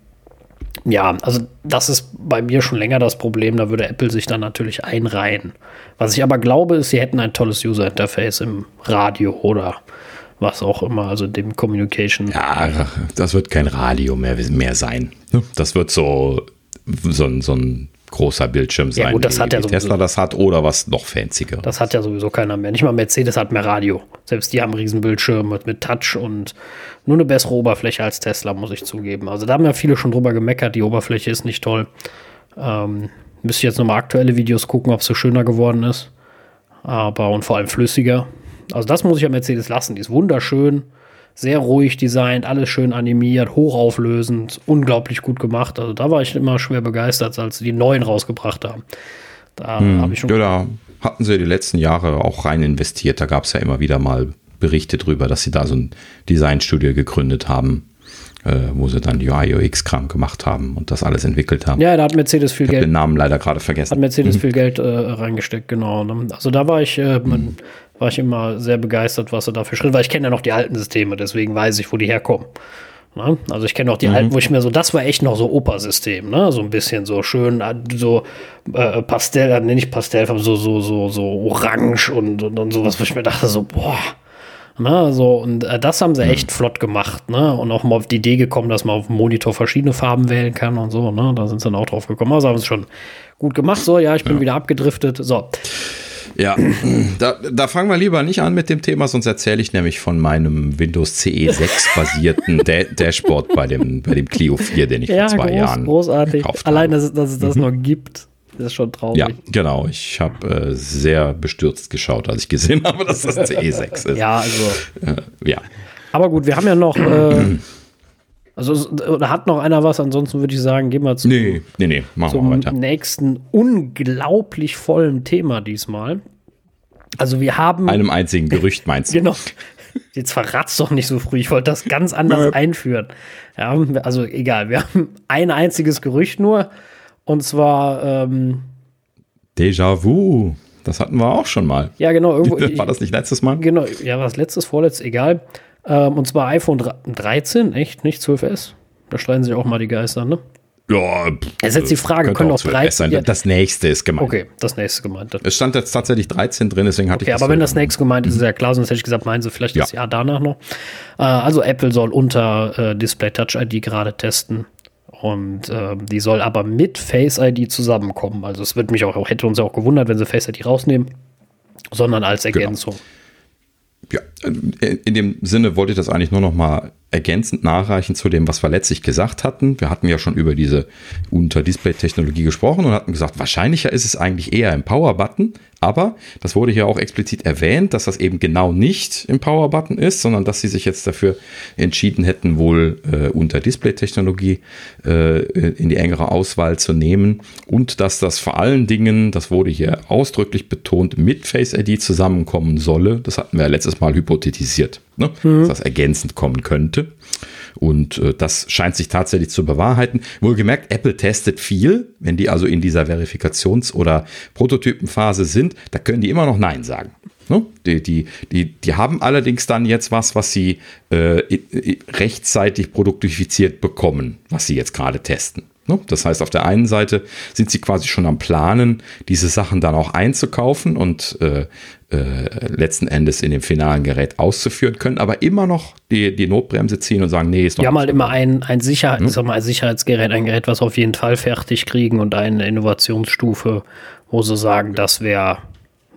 ja, also das ist bei mir schon länger das Problem. Da würde Apple sich dann natürlich einreihen. Was ich aber glaube, ist, sie hätten ein tolles User-Interface im Radio oder was auch immer, also dem Communication. Ja, das wird kein Radio mehr, mehr sein. Das wird so, so, so ein großer Bildschirm sein, ja, gut, das wie, hat ja Tesla das hat oder was noch fancier. Das hat ja sowieso keiner mehr. Nicht mal Mercedes hat mehr Radio. Selbst die haben einen riesen Bildschirm mit, mit Touch und nur eine bessere Oberfläche als Tesla, muss ich zugeben. Also da haben ja viele schon drüber gemeckert, die Oberfläche ist nicht toll. Ähm, müsste ich jetzt nochmal aktuelle Videos gucken, ob es so schöner geworden ist. Aber und vor allem flüssiger. Also das muss ich ja Mercedes lassen. Die ist wunderschön sehr ruhig designt, alles schön animiert, hochauflösend, unglaublich gut gemacht. Also da war ich immer schwer begeistert, als sie die neuen rausgebracht haben. Da hm, habe ich schon. Ja, da hatten sie die letzten Jahre auch rein investiert. Da gab es ja immer wieder mal Berichte drüber, dass sie da so ein Designstudio gegründet haben. Äh, wo sie dann UI UX Kram gemacht haben und das alles entwickelt haben. Ja, da hat Mercedes viel ich Geld. den Namen leider gerade vergessen. Hat Mercedes mhm. viel Geld äh, reingesteckt, genau. Ne? Also da war ich, äh, mhm war ich immer sehr begeistert, was er da für Schritt, weil ich kenne ja noch die alten Systeme, deswegen weiß ich, wo die herkommen. Ne? Also ich kenne auch die mhm. alten, wo ich mir so, das war echt noch so Opa-System, ne? So ein bisschen so schön, äh, so äh, Pastell, äh, nenne ich Pastell, so, so, so, so orange und, und, und sowas, wo ich mir dachte, so, boah. Ne, so, und äh, das haben sie mhm. echt flott gemacht, ne? Und auch mal auf die Idee gekommen, dass man auf dem Monitor verschiedene Farben wählen kann und so, ne? Da sind sie dann auch drauf gekommen. Also haben sie schon gut gemacht. So, ja, ich bin ja. wieder abgedriftet. So. Ja, da, da fangen wir lieber nicht an mit dem Thema, sonst erzähle ich nämlich von meinem Windows CE 6 basierten da Dashboard bei dem, bei dem Clio 4, den ich ja, vor zwei groß, Jahren großartig. gekauft habe. Allein, dass, es, dass es das mhm. noch gibt, ist schon traurig. Ja, genau. Ich habe äh, sehr bestürzt geschaut, als ich gesehen habe, dass das CE 6 ist. Ja, also. Äh, ja. Aber gut, wir haben ja noch. Äh, Also oder hat noch einer was? Ansonsten würde ich sagen, gehen wir zum, nee, nee, nee, machen zum wir weiter. nächsten unglaublich vollen Thema diesmal. Also wir haben einem einzigen Gerücht meinst du? genau. Jetzt verrat's doch nicht so früh. Ich wollte das ganz anders einführen. Ja, also egal. Wir haben ein einziges Gerücht nur und zwar ähm, Déjà-vu. Das hatten wir auch schon mal. Ja, genau. Irgendwo, war das nicht letztes Mal? Genau. Ja, war das letztes, vorletztes, egal. Ähm, und zwar iPhone 13, echt, nicht 12S. Da streiten sich auch mal die Geister, ne? Ja, es ist jetzt die Frage, können auch 13 sein. Ja, das nächste ist gemeint. Okay, das nächste gemeint. Es stand jetzt tatsächlich 13 drin, deswegen hatte okay, ich das. aber wenn das nächste gemeint ist, ist ja klar, sonst hätte ich gesagt, meinen sie vielleicht ja. das Jahr danach noch. Äh, also Apple soll unter äh, Display Touch ID gerade testen. Und äh, die soll aber mit Face ID zusammenkommen. Also es wird mich auch, hätte uns auch gewundert, wenn sie Face ID rausnehmen, sondern als genau. Ergänzung. Genau ja, in dem Sinne wollte ich das eigentlich nur noch mal ergänzend nachreichen zu dem, was wir letztlich gesagt hatten. Wir hatten ja schon über diese Unter-Display-Technologie gesprochen und hatten gesagt, wahrscheinlicher ist es eigentlich eher im Power-Button, aber das wurde hier auch explizit erwähnt, dass das eben genau nicht im Power-Button ist, sondern dass sie sich jetzt dafür entschieden hätten, wohl äh, Unter-Display-Technologie äh, in die engere Auswahl zu nehmen und dass das vor allen Dingen, das wurde hier ausdrücklich betont, mit Face ID zusammenkommen solle. Das hatten wir ja letztes Mal hypothetisiert ne? mhm. dass das ergänzend kommen könnte. Und äh, das scheint sich tatsächlich zu bewahrheiten. Wohlgemerkt, Apple testet viel. Wenn die also in dieser Verifikations- oder Prototypenphase sind, da können die immer noch Nein sagen. Ne? Die, die, die, die haben allerdings dann jetzt was, was sie äh, rechtzeitig produktifiziert bekommen, was sie jetzt gerade testen. Ne? Das heißt, auf der einen Seite sind sie quasi schon am Planen, diese Sachen dann auch einzukaufen und äh, äh, letzten Endes in dem finalen Gerät auszuführen, können aber immer noch die, die Notbremse ziehen und sagen, nee, ist noch. Wir haben halt immer ein, ein, Sicherheit, hm? mal, ein Sicherheitsgerät, ein Gerät, was auf jeden Fall fertig kriegen und eine Innovationsstufe, wo sie sagen, das wäre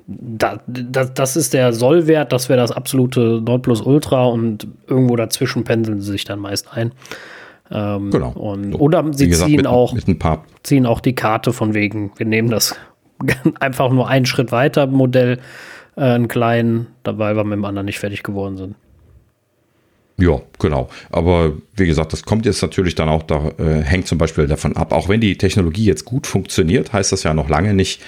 da, das, das ist der Sollwert, das wäre das absolute Nonplusultra und irgendwo dazwischen pendeln sie sich dann meist ein. Ähm, genau. Und, so. Oder sie gesagt, ziehen, mit, auch, mit ziehen auch die Karte von wegen, wir nehmen das einfach nur einen Schritt weiter Modell äh, einen kleinen, dabei wir mit dem anderen nicht fertig geworden sind. Ja, genau. Aber wie gesagt, das kommt jetzt natürlich dann auch, da äh, hängt zum Beispiel davon ab, auch wenn die Technologie jetzt gut funktioniert, heißt das ja noch lange nicht,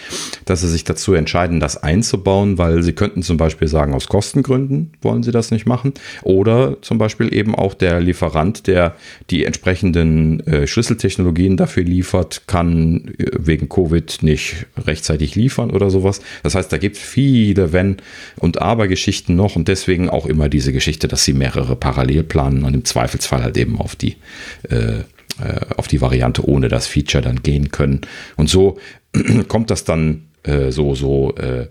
dass sie sich dazu entscheiden, das einzubauen, weil sie könnten zum Beispiel sagen, aus Kostengründen wollen sie das nicht machen. Oder zum Beispiel eben auch der Lieferant, der die entsprechenden äh, Schlüsseltechnologien dafür liefert, kann äh, wegen Covid nicht rechtzeitig liefern oder sowas. Das heißt, da gibt es viele Wenn- und Aber-Geschichten noch und deswegen auch immer diese Geschichte, dass sie mehrere parallel planen und im Zweifelsfall halt eben auf die, äh, äh, auf die Variante ohne das Feature dann gehen können. Und so kommt das dann äh, so, so, äh,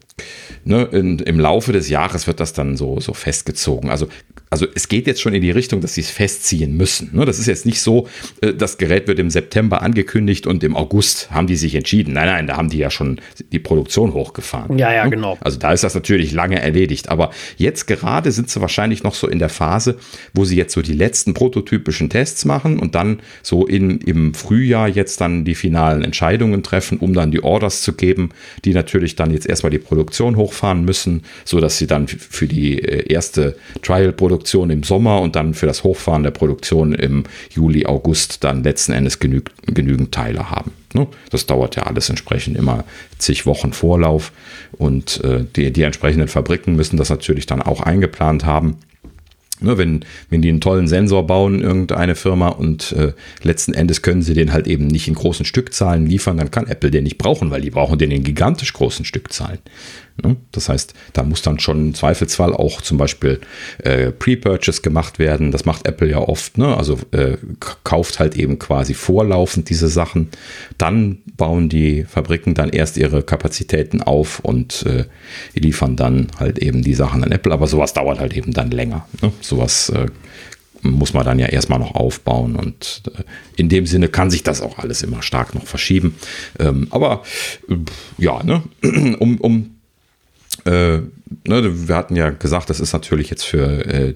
ne, in, im Laufe des Jahres wird das dann so, so festgezogen. Also also es geht jetzt schon in die Richtung, dass sie es festziehen müssen. Ne? Das ist jetzt nicht so, äh, das Gerät wird im September angekündigt und im August haben die sich entschieden. Nein, nein, da haben die ja schon die Produktion hochgefahren. Ja, ja, ne? genau. Also da ist das natürlich lange erledigt. Aber jetzt gerade sind sie wahrscheinlich noch so in der Phase, wo sie jetzt so die letzten prototypischen Tests machen und dann so in, im Frühjahr jetzt dann die finalen Entscheidungen treffen, um dann die Orders zu geben, die natürlich dann jetzt erstmal die Produktion hochfahren müssen, sodass sie dann für die äh, erste Trial-Produktion Produktion im Sommer und dann für das Hochfahren der Produktion im Juli, August dann letzten Endes genü genügend Teile haben. Ne? Das dauert ja alles entsprechend immer zig Wochen Vorlauf und äh, die, die entsprechenden Fabriken müssen das natürlich dann auch eingeplant haben. Ne, wenn, wenn die einen tollen Sensor bauen, irgendeine Firma, und äh, letzten Endes können sie den halt eben nicht in großen Stückzahlen liefern, dann kann Apple den nicht brauchen, weil die brauchen den in gigantisch großen Stückzahlen. Ne? Das heißt, da muss dann schon im Zweifelsfall auch zum Beispiel äh, Pre-Purchase gemacht werden. Das macht Apple ja oft. Ne? Also äh, kauft halt eben quasi vorlaufend diese Sachen. Dann bauen die Fabriken dann erst ihre Kapazitäten auf und äh, liefern dann halt eben die Sachen an Apple. Aber sowas dauert halt eben dann länger. Ne? Sowas äh, muss man dann ja erstmal noch aufbauen und äh, in dem Sinne kann sich das auch alles immer stark noch verschieben. Ähm, aber äh, ja, ne? um, um äh, ne, wir hatten ja gesagt, das ist natürlich jetzt für äh,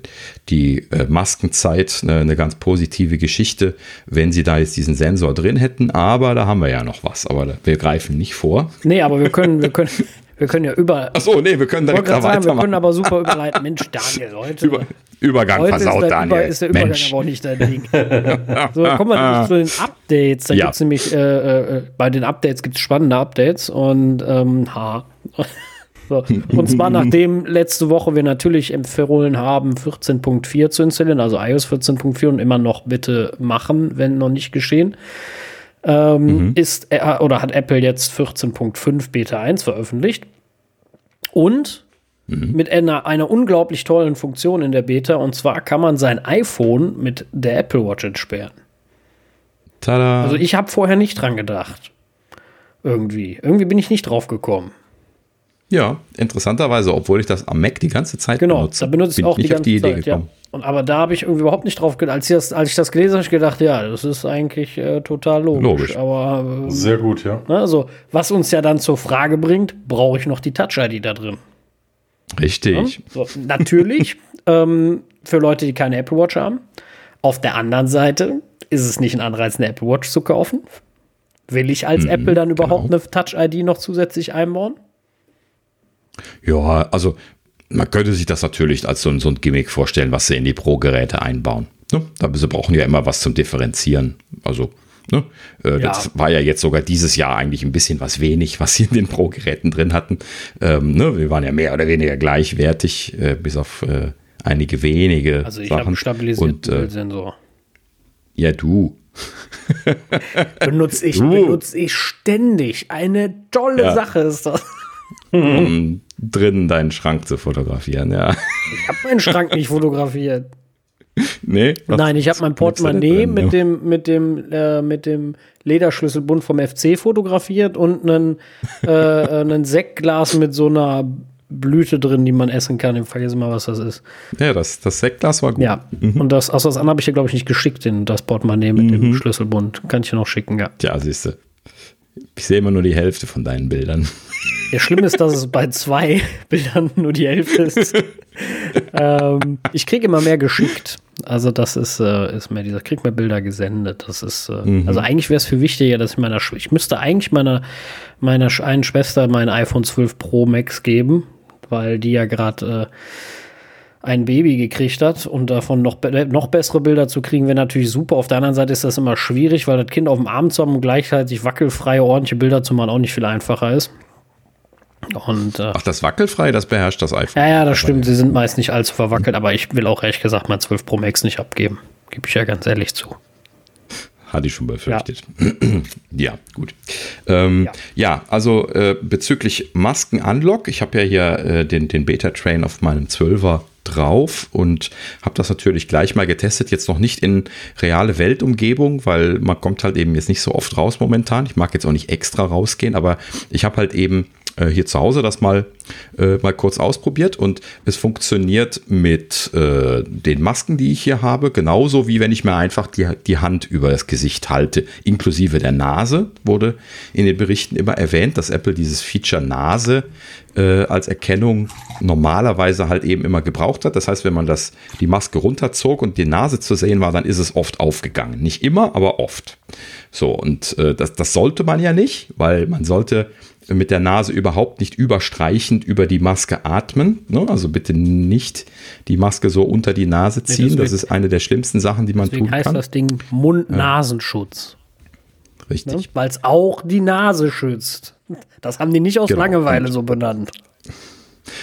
die äh, Maskenzeit eine, eine, ganz positive Geschichte, wenn sie da jetzt diesen Sensor drin hätten, aber da haben wir ja noch was, aber wir greifen nicht vor. Nee, aber wir können, wir können, wir können ja über. Ach so, nee, wir können direkt da sagen, Wir können aber super überleiten. Mensch, Daniel, heute. Über, Übergang heute versaut, ist Daniel. Über, ist der Übergang Mensch. aber auch nicht dein Ding. so, dann kommen wir zu den Updates. Da Ja. gibt es nämlich, äh, äh, bei den Updates gibt es spannende Updates und, ähm, ha. So. Und zwar nachdem letzte Woche wir natürlich empfohlen haben, 14.4 zu installieren, also iOS 14.4 und immer noch bitte machen, wenn noch nicht geschehen, ähm, ist äh, oder hat Apple jetzt 14.5 Beta 1 veröffentlicht. Und mit einer, einer unglaublich tollen Funktion in der Beta, und zwar kann man sein iPhone mit der Apple Watch entsperren. Tada. Also ich habe vorher nicht dran gedacht. Irgendwie. Irgendwie bin ich nicht drauf gekommen. Ja, interessanterweise, obwohl ich das am Mac die ganze Zeit Genau, benutze, da benutze ich bin auch die nicht auf ganze die Idee Zeit. Ja. gekommen. Und, aber da habe ich irgendwie überhaupt nicht drauf gedacht. Als ich das, als ich das gelesen habe, habe ich gedacht, ja, das ist eigentlich äh, total logisch. Logisch. Aber äh, Sehr gut, ja. ne, also, was uns ja dann zur Frage bringt, brauche ich noch die Touch-ID da drin? Richtig. So, natürlich ähm, für Leute, die keine Apple Watch haben. Auf der anderen Seite ist es nicht ein Anreiz, eine Apple Watch zu kaufen. Will ich als Apple dann überhaupt genau. eine Touch-ID noch zusätzlich einbauen? Ja, also man könnte sich das natürlich als so, ein- so ein Gimmick vorstellen, was sie in die Pro-Geräte einbauen. Ne? Sie brauchen ja immer was zum Differenzieren. Also, ne? äh, Ja. das war ja jetzt sogar dieses Jahr eigentlich ein bisschen was wenig, was sie in den Pro-Geräten drin hatten. Ähm, ne? Wir waren ja mehr oder weniger gleichwertig, äh, bis auf äh, einige wenige Also ich habe einen stabilisierten Und äh, Bildsensor. ja, du. Benutze ich, benutze ich ständig. Eine tolle Ja. Sache ist das. um drin deinen Schrank zu fotografieren, ja. Ich habe meinen Schrank nicht fotografiert. nee? Nein, ich habe mein Portemonnaie drin, mit ja? dem, mit, dem, äh, mit dem Lederschlüsselbund vom FC fotografiert und einen, äh, einen Sektglas mit so einer Blüte drin, die man essen kann. Ich vergesse mal, was das ist. Ja, das, das Sektglas war gut. Ja, und das, aus das andere habe ich ja, glaube ich, nicht geschickt, den, das Portemonnaie mit dem Schlüsselbund. Kann ich dir noch schicken, ja. Tja, siehst du. Ich sehe immer nur die Hälfte von deinen Bildern. Ja, schlimm ist, dass es bei zwei Bildern nur die Hälfte ist. ähm, ich kriege immer mehr geschickt. Also das ist, äh, ist mir dieser, krieg mir Bilder gesendet. Das ist, äh, also eigentlich wäre es viel wichtiger, dass ich meiner, Sch- ich müsste eigentlich meiner, meiner einen Schwester mein iPhone 12 Pro Max geben, weil die ja gerade ein Baby gekriegt hat und davon noch, noch bessere Bilder zu kriegen, wäre natürlich super. Auf der anderen Seite ist das immer schwierig, weil das Kind auf dem Arm zu haben und gleichzeitig wackelfreie, ordentliche Bilder zu machen auch nicht viel einfacher ist. Und, äh, Ach, das wackelfrei, das beherrscht das iPhone. Ja, ja, das stimmt. Sie sind meist nicht allzu verwackelt, aber ich will auch ehrlich gesagt mein 12 Pro Max nicht abgeben. Gebe ich ja ganz ehrlich zu. Hatte ich schon befürchtet. Ja, ja gut. Ähm, ja. ja. also äh, bezüglich Masken-Unlock, ich habe ja hier äh, den, den Beta-Train auf meinem 12er drauf und habe das natürlich gleich mal getestet. Jetzt noch nicht in reale Weltumgebung, weil man kommt halt eben jetzt nicht so oft raus momentan. Ich mag jetzt auch nicht extra rausgehen, aber ich habe halt eben äh, hier zu Hause das mal, äh, mal kurz ausprobiert und es funktioniert mit äh, den Masken, die ich hier habe, genauso wie wenn ich mir einfach die, die Hand über das Gesicht halte, inklusive der Nase, wurde in den Berichten immer erwähnt, dass Apple dieses Feature Nase äh, als Erkennung normalerweise halt eben immer gebraucht hat. Das heißt, wenn man das, die Maske runterzog und die Nase zu sehen war, dann ist es oft aufgegangen. Nicht immer, aber oft. So, und äh, das, das sollte man ja nicht, weil man sollte mit der Nase überhaupt nicht überstreichend über die Maske atmen. Ne? Also bitte nicht die Maske so unter die Nase ziehen. Nee, das, das, ist eine der schlimmsten Sachen, die man tun kann. heißt das Ding Mund-Nasenschutz. Ja. Richtig. Ne? Weil es auch die Nase schützt. Das haben die nicht aus genau. Langeweile so benannt.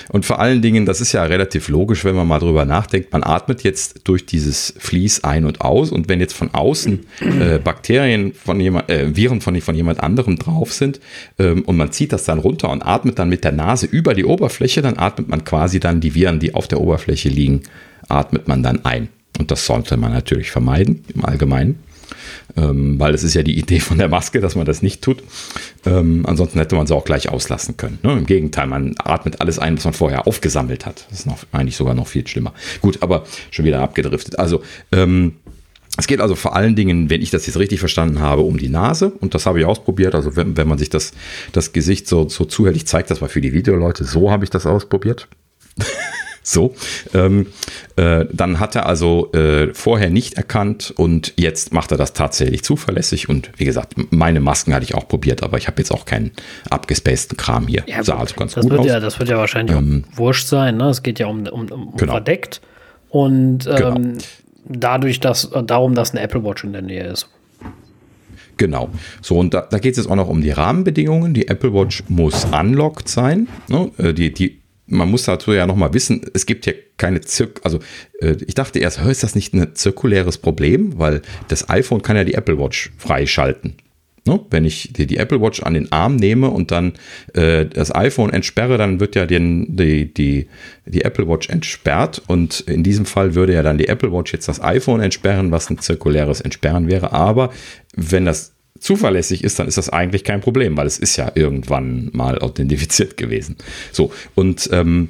Und vor allen Dingen, das ist ja relativ logisch, wenn man mal drüber nachdenkt, man atmet jetzt durch dieses Vlies ein und aus und wenn jetzt von außen äh, Bakterien von jemand, äh, Viren von, von jemand anderem drauf sind ähm, und man zieht das dann runter und atmet dann mit der Nase über die Oberfläche, dann atmet man quasi dann die Viren, die auf der Oberfläche liegen, atmet man dann ein. Und das sollte man natürlich vermeiden im Allgemeinen ähm, weil es ist ja die Idee von der Maske, dass man das nicht tut. Ähm, ansonsten hätte man sie auch gleich auslassen können. Ne? Im Gegenteil, man atmet alles ein, was man vorher aufgesammelt hat. Das ist noch, eigentlich sogar noch viel schlimmer. Gut, aber schon wieder abgedriftet. Also, ähm, es geht also vor allen Dingen, wenn ich das jetzt richtig verstanden habe, um die Nase. Und das habe ich ausprobiert. Also wenn, wenn man sich das, das Gesicht so, so zuhältig zeigt, das war für die Videoleute, so habe ich das ausprobiert. So, ähm, äh, dann hat er also äh, vorher nicht erkannt und jetzt macht er das tatsächlich zuverlässig. Und wie gesagt, meine Masken hatte ich auch probiert, aber ich habe jetzt auch keinen abgespaceden Kram hier. Ja, Sah also ganz das gut wird aus. Ja, das wird ja wahrscheinlich ähm, wurscht sein. Ne? Es geht ja um, um, um genau. verdeckt und ähm, genau. dadurch, dass darum, dass eine Apple Watch in der Nähe ist. Genau. So, und da, da geht es jetzt auch noch um die Rahmenbedingungen. Die Apple Watch muss unlocked sein. Ne? Äh, die, die man muss dazu ja nochmal wissen, es gibt ja keine Zirk, also äh, ich dachte erst, ist das nicht ein zirkuläres Problem, weil das iPhone kann ja die Apple Watch freischalten. Ne? Wenn ich die, die, Apple Watch an den Arm nehme und dann äh, das iPhone entsperre, dann wird ja den, die, die, die Apple Watch entsperrt und in diesem Fall würde ja dann die Apple Watch jetzt das iPhone entsperren, was ein zirkuläres Entsperren wäre. Aber wenn das zuverlässig ist, dann ist das eigentlich kein Problem, weil es ist ja irgendwann mal authentifiziert gewesen. So, und ähm,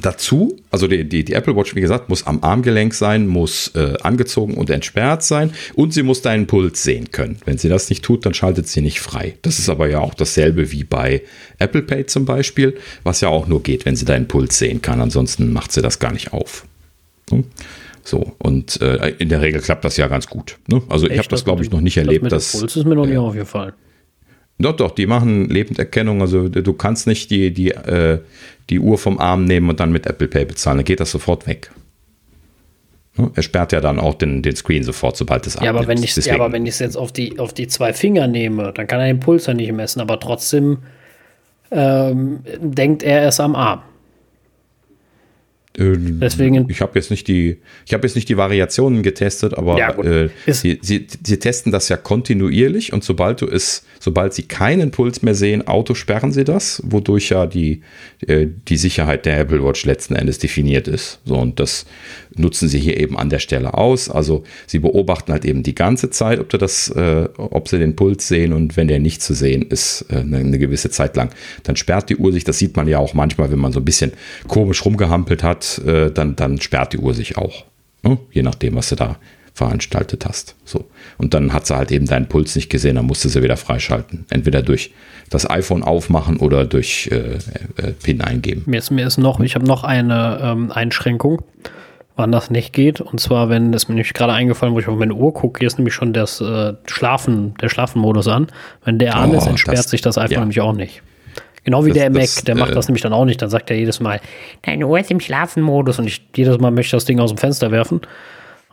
dazu, also die, die, die, Apple Watch, wie gesagt, muss am Armgelenk sein, muss äh, angezogen und entsperrt sein und sie muss deinen Puls sehen können. Wenn sie das nicht tut, dann schaltet sie nicht frei. Das ist aber ja auch dasselbe wie bei Apple Pay zum Beispiel, was ja auch nur geht, wenn sie deinen Puls sehen kann. Ansonsten macht sie das gar nicht auf. Hm? So, und äh, in der Regel klappt das ja ganz gut. Ne? Also Echt? ich habe das, glaube ich, noch nicht erlebt. Das dass, Puls ist mir noch nie äh, aufgefallen. Doch, doch, die machen Lebenderkennung. Also du kannst nicht die, die, äh, die Uhr vom Arm nehmen und dann mit Apple Pay bezahlen. Dann geht das sofort weg. Ne? Er sperrt ja dann auch den, den Screen sofort, sobald es ja, aber wenn ich Ja, aber wenn ich es jetzt auf die, auf die zwei Finger nehme, dann kann er den Puls ja nicht messen, aber trotzdem ähm, denkt er es am Arm. Äh, Deswegen. Ich habe jetzt nicht die, ich habe jetzt nicht die Variationen getestet, aber ja, äh, sie, sie, sie, testen das ja kontinuierlich und sobald du es, sobald sie keinen Puls mehr sehen, auto sperren sie das, wodurch ja die, äh, die Sicherheit der Apple Watch letzten Endes definiert ist. So und das nutzen sie hier eben an der Stelle aus. Also sie beobachten halt eben die ganze Zeit, ob, das, äh, ob sie den Puls sehen und wenn der nicht zu sehen ist, äh, eine, gewisse Zeit lang, dann sperrt die Uhr sich. Das sieht man ja auch manchmal, wenn man so ein bisschen komisch rumgehampelt hat, äh, dann, dann sperrt die Uhr sich auch. Ne? Je nachdem, was du da veranstaltet hast. So. Und dann hat sie halt eben deinen Puls nicht gesehen, dann musste sie wieder freischalten. Entweder durch das iPhone aufmachen oder durch äh, äh, PIN eingeben. Mir ist, mir ist noch, ich habe noch eine ähm, Einschränkung wann das nicht geht. Und zwar, wenn es mir nämlich gerade eingefallen, wo ich auf meine Uhr gucke, hier ist nämlich schon das äh, Schlafen, der Schlafenmodus an. Wenn der an oh, ist, entsperrt das, sich das iPhone ja. nämlich auch nicht. Genau wie das, der Mac, das, der macht äh, das nämlich dann auch nicht. Dann sagt er jedes Mal, deine Uhr ist im Schlafenmodus und ich jedes Mal möchte das Ding aus dem Fenster werfen.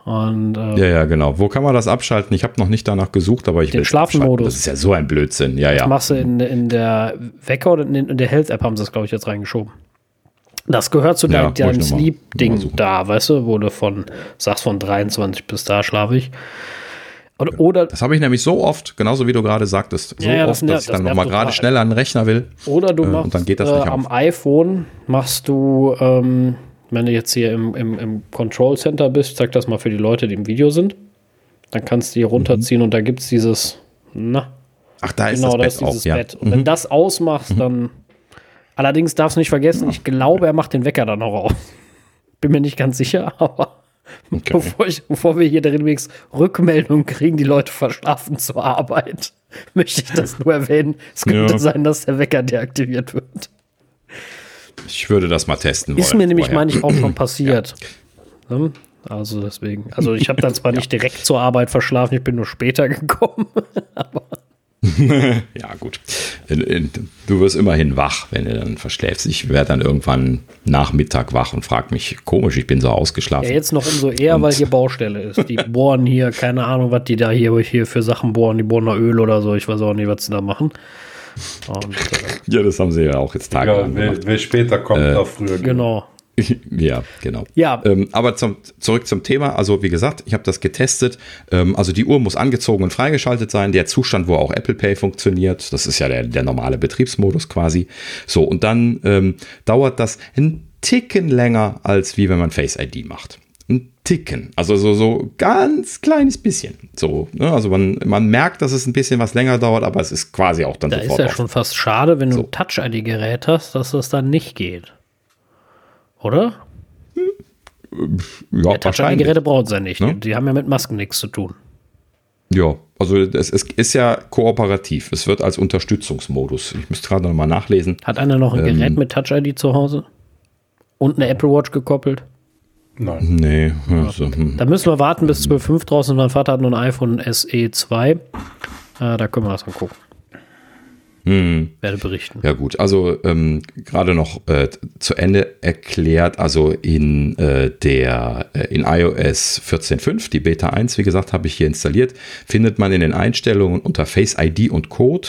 Und, äh, ja, ja, genau. Wo kann man das abschalten? Ich habe noch nicht danach gesucht, aber ich den Schlafenmodus. Das ist ja so ein Blödsinn. Ja, ja. Das machst du in, in der Wecker oder in, in der Health-App haben sie das, glaube ich, jetzt reingeschoben. Das gehört zu ja, deinem Sleep-Ding da, weißt du, wo du von, sagst von 23 bis da schlafe ich. Oder, oder das habe ich nämlich so oft, genauso wie du gerade sagtest, so ja, ja, oft, das, dass ich dann nochmal gerade schnell an den Rechner will. Oder du machst äh, und dann geht das nicht äh, am iPhone machst du, ähm, wenn du jetzt hier im, im, im Control Center bist, zeig das mal für die Leute, die im Video sind. Dann kannst du hier runterziehen mhm. und da gibt es dieses, na. Ach, da ist genau, das, da Bett ist dieses auch, Bett. Und mhm. wenn das ausmachst, mhm. dann. Allerdings darfst du nicht vergessen, ich glaube, er macht den Wecker dann noch auf. Bin mir nicht ganz sicher, aber. Okay. Bevor, ich, bevor wir hier wenigstens Rückmeldungen kriegen, die Leute verschlafen zur Arbeit, möchte ich das nur erwähnen. Es könnte ja. sein, dass der Wecker deaktiviert wird. Ich würde das mal testen Ist wollen. mir nämlich, meine ich, auch schon passiert. Ja. Also deswegen. Also ich habe dann zwar ja. nicht direkt zur Arbeit verschlafen, ich bin nur später gekommen, aber ja, gut. Du wirst immerhin wach, wenn du dann verschläfst. Ich werde dann irgendwann Nachmittag wach und frage mich, komisch, ich bin so ausgeschlafen. Ja, jetzt noch umso eher, und weil hier Baustelle ist. Die bohren hier, keine Ahnung, was die da hier, hier für Sachen bohren. Die bohren da Öl oder so. Ich weiß auch nicht, was sie da machen. Und, äh, ja, das haben sie ja auch jetzt tagelang ja, wer, wer, später kommt, äh, auch früher. Genau. Ja, genau. Ja. Ähm, aber zum, zurück zum Thema. Also wie gesagt, ich habe das getestet. Ähm, also die Uhr muss angezogen und freigeschaltet sein. Der Zustand, wo auch Apple Pay funktioniert. Das ist ja der, der normale Betriebsmodus quasi. So, und dann ähm, dauert das ein Ticken länger, als wie wenn man Face ID macht. Ein Ticken. Also so, so ganz kleines bisschen. So, ne? Also man, man merkt, dass es ein bisschen was länger dauert, aber es ist quasi auch dann da sofort. Da ist ja schon fast schade, wenn so. du Touch-ID-Gerät hast, dass das dann nicht geht. Oder? Hm. Ja, ja Geräte brauchen sie ja nicht. Ne? Die haben ja mit Masken nichts zu tun. Ja, also es, es, ist ja kooperativ. Es wird als Unterstützungsmodus. Ich müsste gerade noch mal nachlesen. Hat einer noch ein ähm, Gerät mit Touch-ID zu Hause? Und eine Apple Watch gekoppelt? Nein. Nee. Also, hm. Da müssen wir warten bis 12.5 draußen. Mein Vater hat nur ein iPhone SE 2. Äh, da können wir das mal gucken. Hm. Werde berichten. Ja gut, also ähm, gerade noch äh, zu Ende erklärt, also in äh, der äh, in iOS 14.5, die Beta 1, wie gesagt, habe ich hier installiert, findet man in den Einstellungen unter Face ID und Code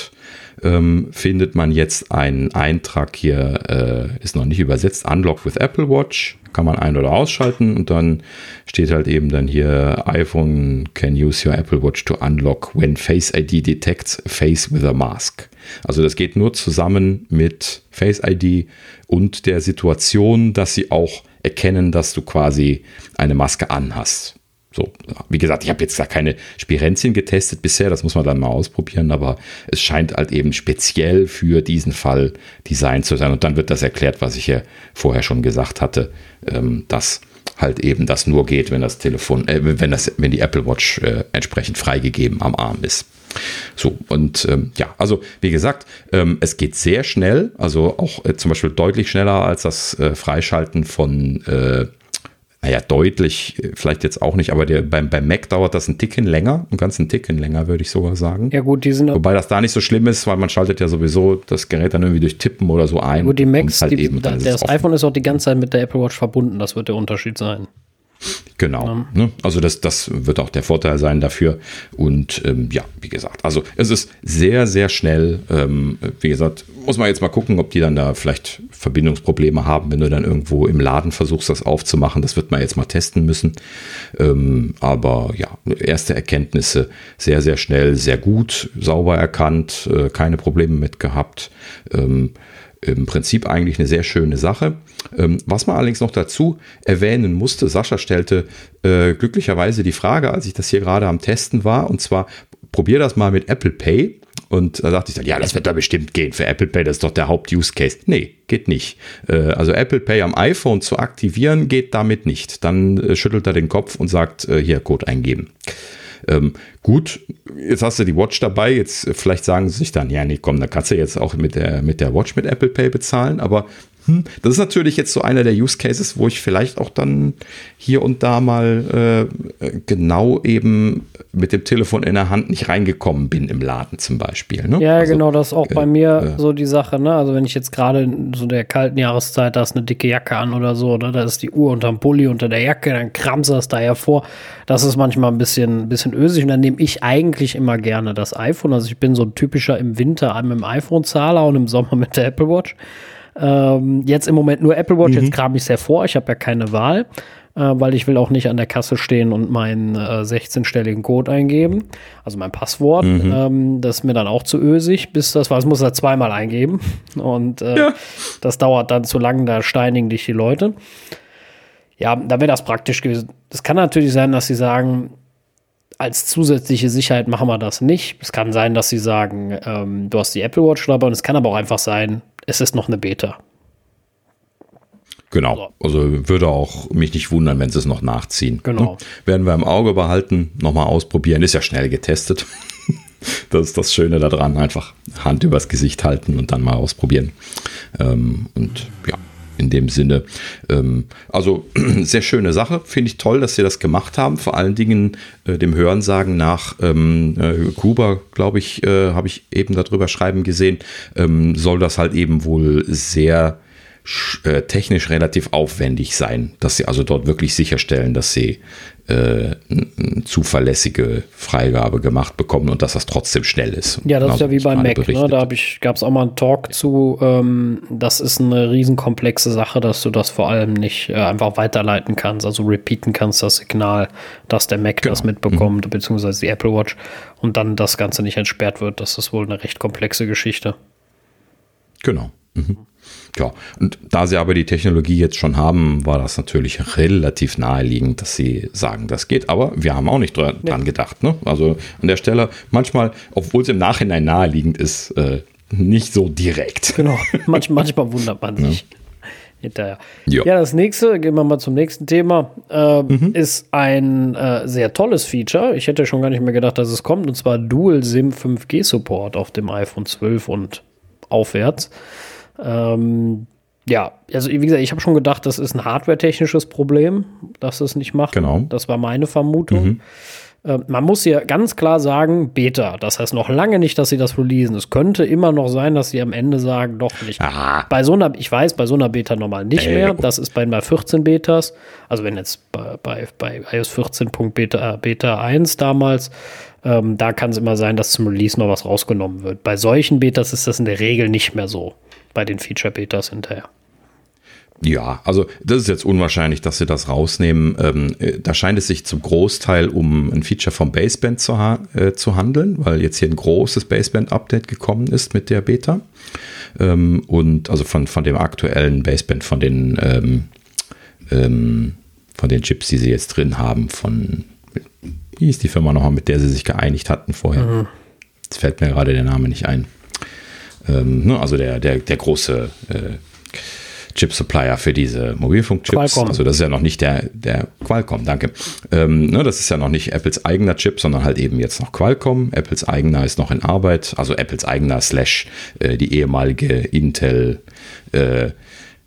ähm, findet man jetzt einen Eintrag hier, äh, ist noch nicht übersetzt, Unlock with Apple Watch kann man ein- oder ausschalten und dann steht halt eben dann hier iPhone can use your Apple Watch to unlock when Face ID detects face with a mask. Also das geht nur zusammen mit Face ID und der Situation, dass sie auch erkennen, dass du quasi eine Maske anhast. So, wie gesagt, ich habe jetzt da keine Spirenzien getestet bisher, das muss man dann mal ausprobieren, aber es scheint halt eben speziell für diesen Fall designt zu sein. Und dann wird das erklärt, was ich ja vorher schon gesagt hatte, ähm, dass halt eben das nur geht, wenn das Telefon, äh, wenn das, wenn die Apple Watch äh, entsprechend freigegeben am Arm ist. So, und ähm, ja, also wie gesagt, ähm, es geht sehr schnell, also auch äh, zum Beispiel deutlich schneller als das äh, Freischalten von äh, naja, deutlich, äh, vielleicht jetzt auch nicht, aber der, beim, beim Mac dauert das ein Ticken länger, einen ganzen Ticken länger, würde ich sogar sagen. Ja, gut, die sind. Wobei das da nicht so schlimm ist, weil man schaltet ja sowieso das Gerät dann irgendwie durch Tippen oder so ein. Gut, die Macs, halt die, eben, da, das iPhone ist auch die ganze Zeit mit der Apple Watch verbunden, das wird der Unterschied sein. Genau. Ja. Ne? Also das, das wird auch der Vorteil sein dafür. Und ähm, ja, wie gesagt, also es ist sehr, sehr schnell. Ähm, wie gesagt, muss man jetzt mal gucken, ob die dann da vielleicht Verbindungsprobleme haben, wenn du dann irgendwo im Laden versuchst, das aufzumachen. Das wird man jetzt mal testen müssen. Ähm, aber ja, erste Erkenntnisse sehr, sehr schnell, sehr gut, sauber erkannt, äh, keine Probleme mit gehabt. Ähm, im Prinzip eigentlich eine sehr schöne Sache. Ähm, was man allerdings noch dazu erwähnen musste, Sascha stellte äh, glücklicherweise die Frage, als ich das hier gerade am Testen war, und zwar, probier das mal mit Apple Pay. Und da dachte ich dann, ja, das wird da bestimmt gehen für Apple Pay, das ist doch der Haupt-Use-Case. Nee, geht nicht. Äh, also Apple Pay am iPhone zu aktivieren, geht damit nicht. Dann äh, schüttelt er den Kopf und sagt, äh, hier Code eingeben. Ähm, gut, jetzt hast du die Watch dabei, jetzt äh, vielleicht sagen sie sich dann, ja, nee, komm, da kannst du jetzt auch mit der, mit der Watch mit Apple Pay bezahlen, aber Hm, das ist natürlich jetzt so einer der Use Cases, wo ich vielleicht auch dann hier und da mal äh, genau eben mit dem Telefon in der Hand nicht reingekommen bin im Laden zum Beispiel. Ne? Ja, also, genau, das ist auch äh, bei mir äh, so die Sache. Ne? Also wenn ich jetzt gerade in so der kalten Jahreszeit, da ist eine dicke Jacke an oder so, ne? da ist die Uhr unterm Pulli unter der Jacke, dann kramst das da hervor. Das ist manchmal ein bisschen, bisschen ösig und dann nehme ich eigentlich immer gerne das iPhone. Also ich bin so ein typischer im Winter mit dem iPhone-Zahler und im Sommer mit der Apple Watch. Ähm, jetzt im Moment nur Apple Watch, mhm. jetzt kram ich es hervor, ich habe ja keine Wahl, äh, weil ich will auch nicht an der Kasse stehen und meinen äh, 16-stelligen Code eingeben, also mein Passwort. Mhm. Ähm, das ist mir dann auch zu ösig, bis das war. Das muss er zweimal eingeben und äh, ja. das dauert dann zu lang, da steinigen dich die Leute. Ja, da wäre das praktisch gewesen. Es kann natürlich sein, dass sie sagen, als zusätzliche Sicherheit machen wir das nicht. Es kann sein, dass sie sagen, ähm, du hast die Apple Watch dabei und es kann aber auch einfach sein, es ist noch eine Beta. Genau. Also würde auch mich nicht wundern, wenn sie es noch nachziehen. Genau. Ne? Werden wir im Auge behalten, nochmal ausprobieren. Ist ja schnell getestet. das ist das Schöne daran. Einfach Hand übers Gesicht halten und dann mal ausprobieren. Ähm, und ja, in dem Sinne. Ähm, also sehr schöne Sache. Finde ich toll, dass sie das gemacht haben. Vor allen Dingen äh, dem Hörensagen nach ähm, äh, Kuba, glaube ich, äh, habe ich eben darüber schreiben gesehen, ähm, soll das halt eben wohl sehr äh, technisch relativ aufwendig sein, dass sie also dort wirklich sicherstellen, dass sie äh, eine zuverlässige Freigabe gemacht bekommen und dass das trotzdem schnell ist. Ja, das also, ist ja wie bei Mac. Ne? Da gab es auch mal einen Talk zu. Ähm, das ist eine riesenkomplexe Sache, dass du das vor allem nicht äh, einfach weiterleiten kannst, also repeaten kannst das Signal, dass der Mac genau. das mitbekommt, mhm. beziehungsweise die Apple Watch und dann das Ganze nicht entsperrt wird. Das ist wohl eine recht komplexe Geschichte. Genau. Mhm. Ja, und da sie aber die Technologie jetzt schon haben, war das natürlich relativ naheliegend, dass sie sagen, das geht. Aber wir haben auch nicht dran ja. gedacht. Ne? Also an der Stelle manchmal, obwohl es im Nachhinein naheliegend ist, äh, nicht so direkt. Genau, Manch, manchmal wundert man sich. Ja. Hinterher. Ja. ja, das nächste, gehen wir mal zum nächsten Thema, äh, mhm. ist ein äh, sehr tolles Feature. Ich hätte schon gar nicht mehr gedacht, dass es kommt, und zwar Dual SIM 5G Support auf dem iPhone 12 und aufwärts. Ähm, ja, also wie gesagt, ich habe schon gedacht, das ist ein hardware-technisches Problem, dass es nicht macht. Genau. Das war meine Vermutung. Mhm. Äh, man muss hier ganz klar sagen, Beta. Das heißt noch lange nicht, dass sie das releasen. Es könnte immer noch sein, dass sie am Ende sagen, doch nicht. Aha. Bei so einer, ich weiß, bei so einer Beta normal nicht äh, mehr. Das ist bei, bei 14 Betas. Also wenn jetzt bei, bei, bei iOS 14. Beta, äh, Beta 1 damals, ähm, da kann es immer sein, dass zum Release noch was rausgenommen wird. Bei solchen Betas ist das in der Regel nicht mehr so bei den Feature-Betas hinterher. Ja, also das ist jetzt unwahrscheinlich, dass sie das rausnehmen. Ähm, äh, da scheint es sich zum Großteil um ein Feature vom Baseband zu, ha äh, zu handeln, weil jetzt hier ein großes Baseband-Update gekommen ist mit der Beta. Ähm, und also von, von dem aktuellen Baseband, von den, ähm, ähm von den Chips, die sie jetzt drin haben, von wie ist die Firma nochmal, mit der sie sich geeinigt hatten vorher? Mhm. Jetzt fällt mir gerade der Name nicht ein. Ähm, ne, also der, der, der große äh, Chip-Supplier für diese Mobilfunkchips. Qualcomm. Also das ist ja noch nicht der, der Qualcomm, danke. Ähm, ne, das ist ja noch nicht Apples eigener Chip, sondern halt eben jetzt noch Qualcomm. Apples eigener ist noch in Arbeit, also Apples eigener slash äh, die ehemalige Intel äh,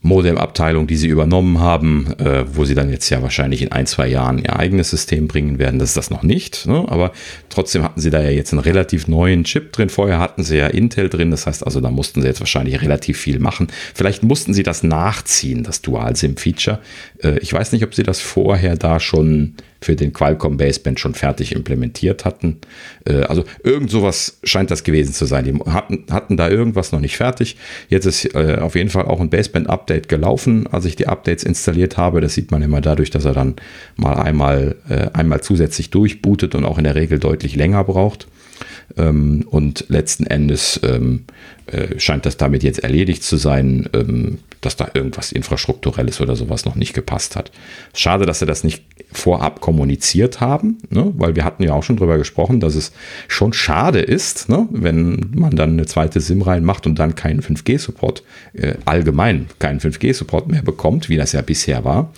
Modem-Abteilung, die sie übernommen haben, äh, wo sie dann jetzt ja wahrscheinlich in ein, zwei Jahren ihr eigenes System bringen werden. Das ist das noch nicht. Ne? Aber trotzdem hatten sie da ja jetzt einen relativ neuen Chip drin. Vorher hatten sie ja Intel drin. Das heißt also, da mussten sie jetzt wahrscheinlich relativ viel machen. Vielleicht mussten sie das nachziehen, das Dual-SIM-Feature. Äh, ich weiß nicht, ob sie das vorher da schon für den Qualcomm Baseband schon fertig implementiert hatten. Äh, also irgend sowas scheint das gewesen zu sein. Die hatten, hatten da irgendwas noch nicht fertig. Jetzt ist äh, auf jeden Fall auch ein Baseband-Update gelaufen, als ich die Updates installiert habe. Das sieht man immer dadurch, dass er dann mal einmal, einmal zusätzlich durchbootet und auch in der Regel deutlich länger braucht. Ähm, und letzten Endes ähm, äh, scheint das damit jetzt erledigt zu sein. Ähm, dass da irgendwas infrastrukturelles oder sowas noch nicht gepasst hat. Schade, dass sie das nicht vorab kommuniziert haben, ne? weil wir hatten ja auch schon drüber gesprochen, dass es schon schade ist, ne? wenn man dann eine zweite SIM reinmacht und dann keinen 5G-Support, äh, allgemein keinen 5G-Support mehr bekommt, wie das ja bisher war.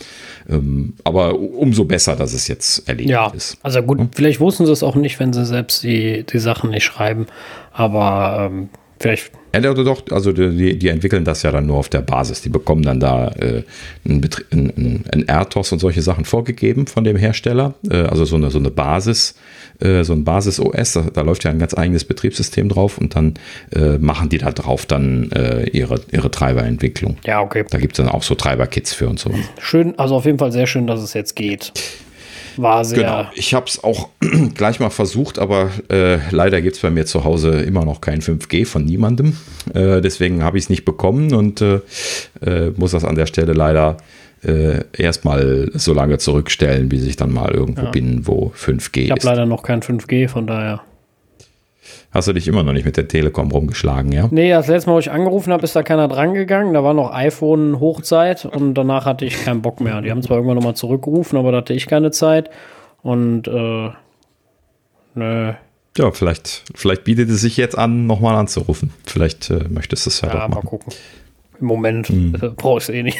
Ähm, aber umso besser, dass es jetzt erledigt ja, ist. Also gut, hm? vielleicht wussten sie es auch nicht, wenn sie selbst die, die Sachen nicht schreiben, aber ähm, vielleicht Ja, doch, also die, die, entwickeln das ja dann nur auf der Basis. Die bekommen dann da äh, ein RTOS und solche Sachen vorgegeben von dem Hersteller. Äh, also so eine, so eine Basis, äh, so ein Basis-OS. Da, da, läuft ja ein ganz eigenes Betriebssystem drauf und dann äh, machen die da drauf dann äh, ihre, ihre Treiberentwicklung. Ja, okay. Da gibt es dann auch so Treiber-Kits für und so. Schön, also auf jeden Fall sehr schön, dass es jetzt geht war sehr. Genau, ich habe es auch gleich mal versucht, aber äh, leider gibt es bei mir zu Hause immer noch kein 5G von niemandem. Äh, deswegen habe ich es nicht bekommen und äh, äh, muss das an der Stelle leider äh, erstmal so lange zurückstellen, bis ich dann mal irgendwo ja. bin, wo 5G ich ist. Ich habe leider noch kein 5G, von daher. Hast du dich immer noch nicht mit der Telekom rumgeschlagen, ja? Nee, das letzte Mal, wo ich angerufen habe, ist da keiner drangegangen. Da war noch iPhone-Hochzeit und danach hatte ich keinen Bock mehr. Die haben zwar irgendwann nochmal zurückgerufen, aber da hatte ich keine Zeit. Und, äh, nö. Ja, vielleicht, vielleicht bietet es sich jetzt an, nochmal anzurufen. Vielleicht äh, möchtest du es ja, ja doch mal gucken. Im Moment hm. äh, brauche ich es eh nicht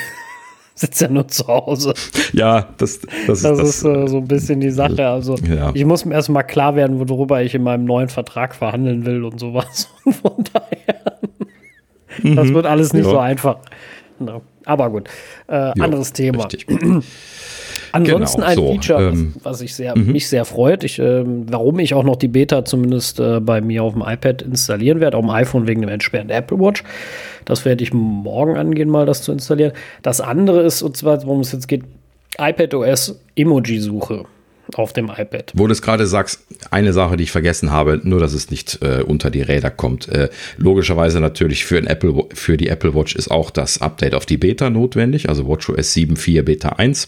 sitzt ja nur zu Hause. Ja, das, das, das ist, das, äh, so ein bisschen die Sache. Also ja. ich muss mir erstmal klar werden, worüber ich in meinem neuen Vertrag verhandeln will und sowas. Und von daher, mhm. das wird alles nicht ja. so einfach. Aber gut, äh, anderes Thema. Ansonsten genau, ein so, Feature, ähm, was, was, ich sehr, mhm. mich sehr freut. Ich, äh, warum ich auch noch die Beta zumindest äh, bei mir auf dem iPad installieren werde, auf dem iPhone wegen dem entsperrten Apple Watch. Das werde ich morgen angehen, mal das zu installieren. Das andere ist, und zwar, worum es jetzt geht, iPad OS Emoji-Suche auf dem iPad. Wo du es gerade sagst, eine Sache, die ich vergessen habe, nur dass es nicht äh, unter die Räder kommt. Äh, logischerweise natürlich für, Apple, für die Apple Watch ist auch das Update auf die Beta notwendig, also WatchOS 7.4 Beta 1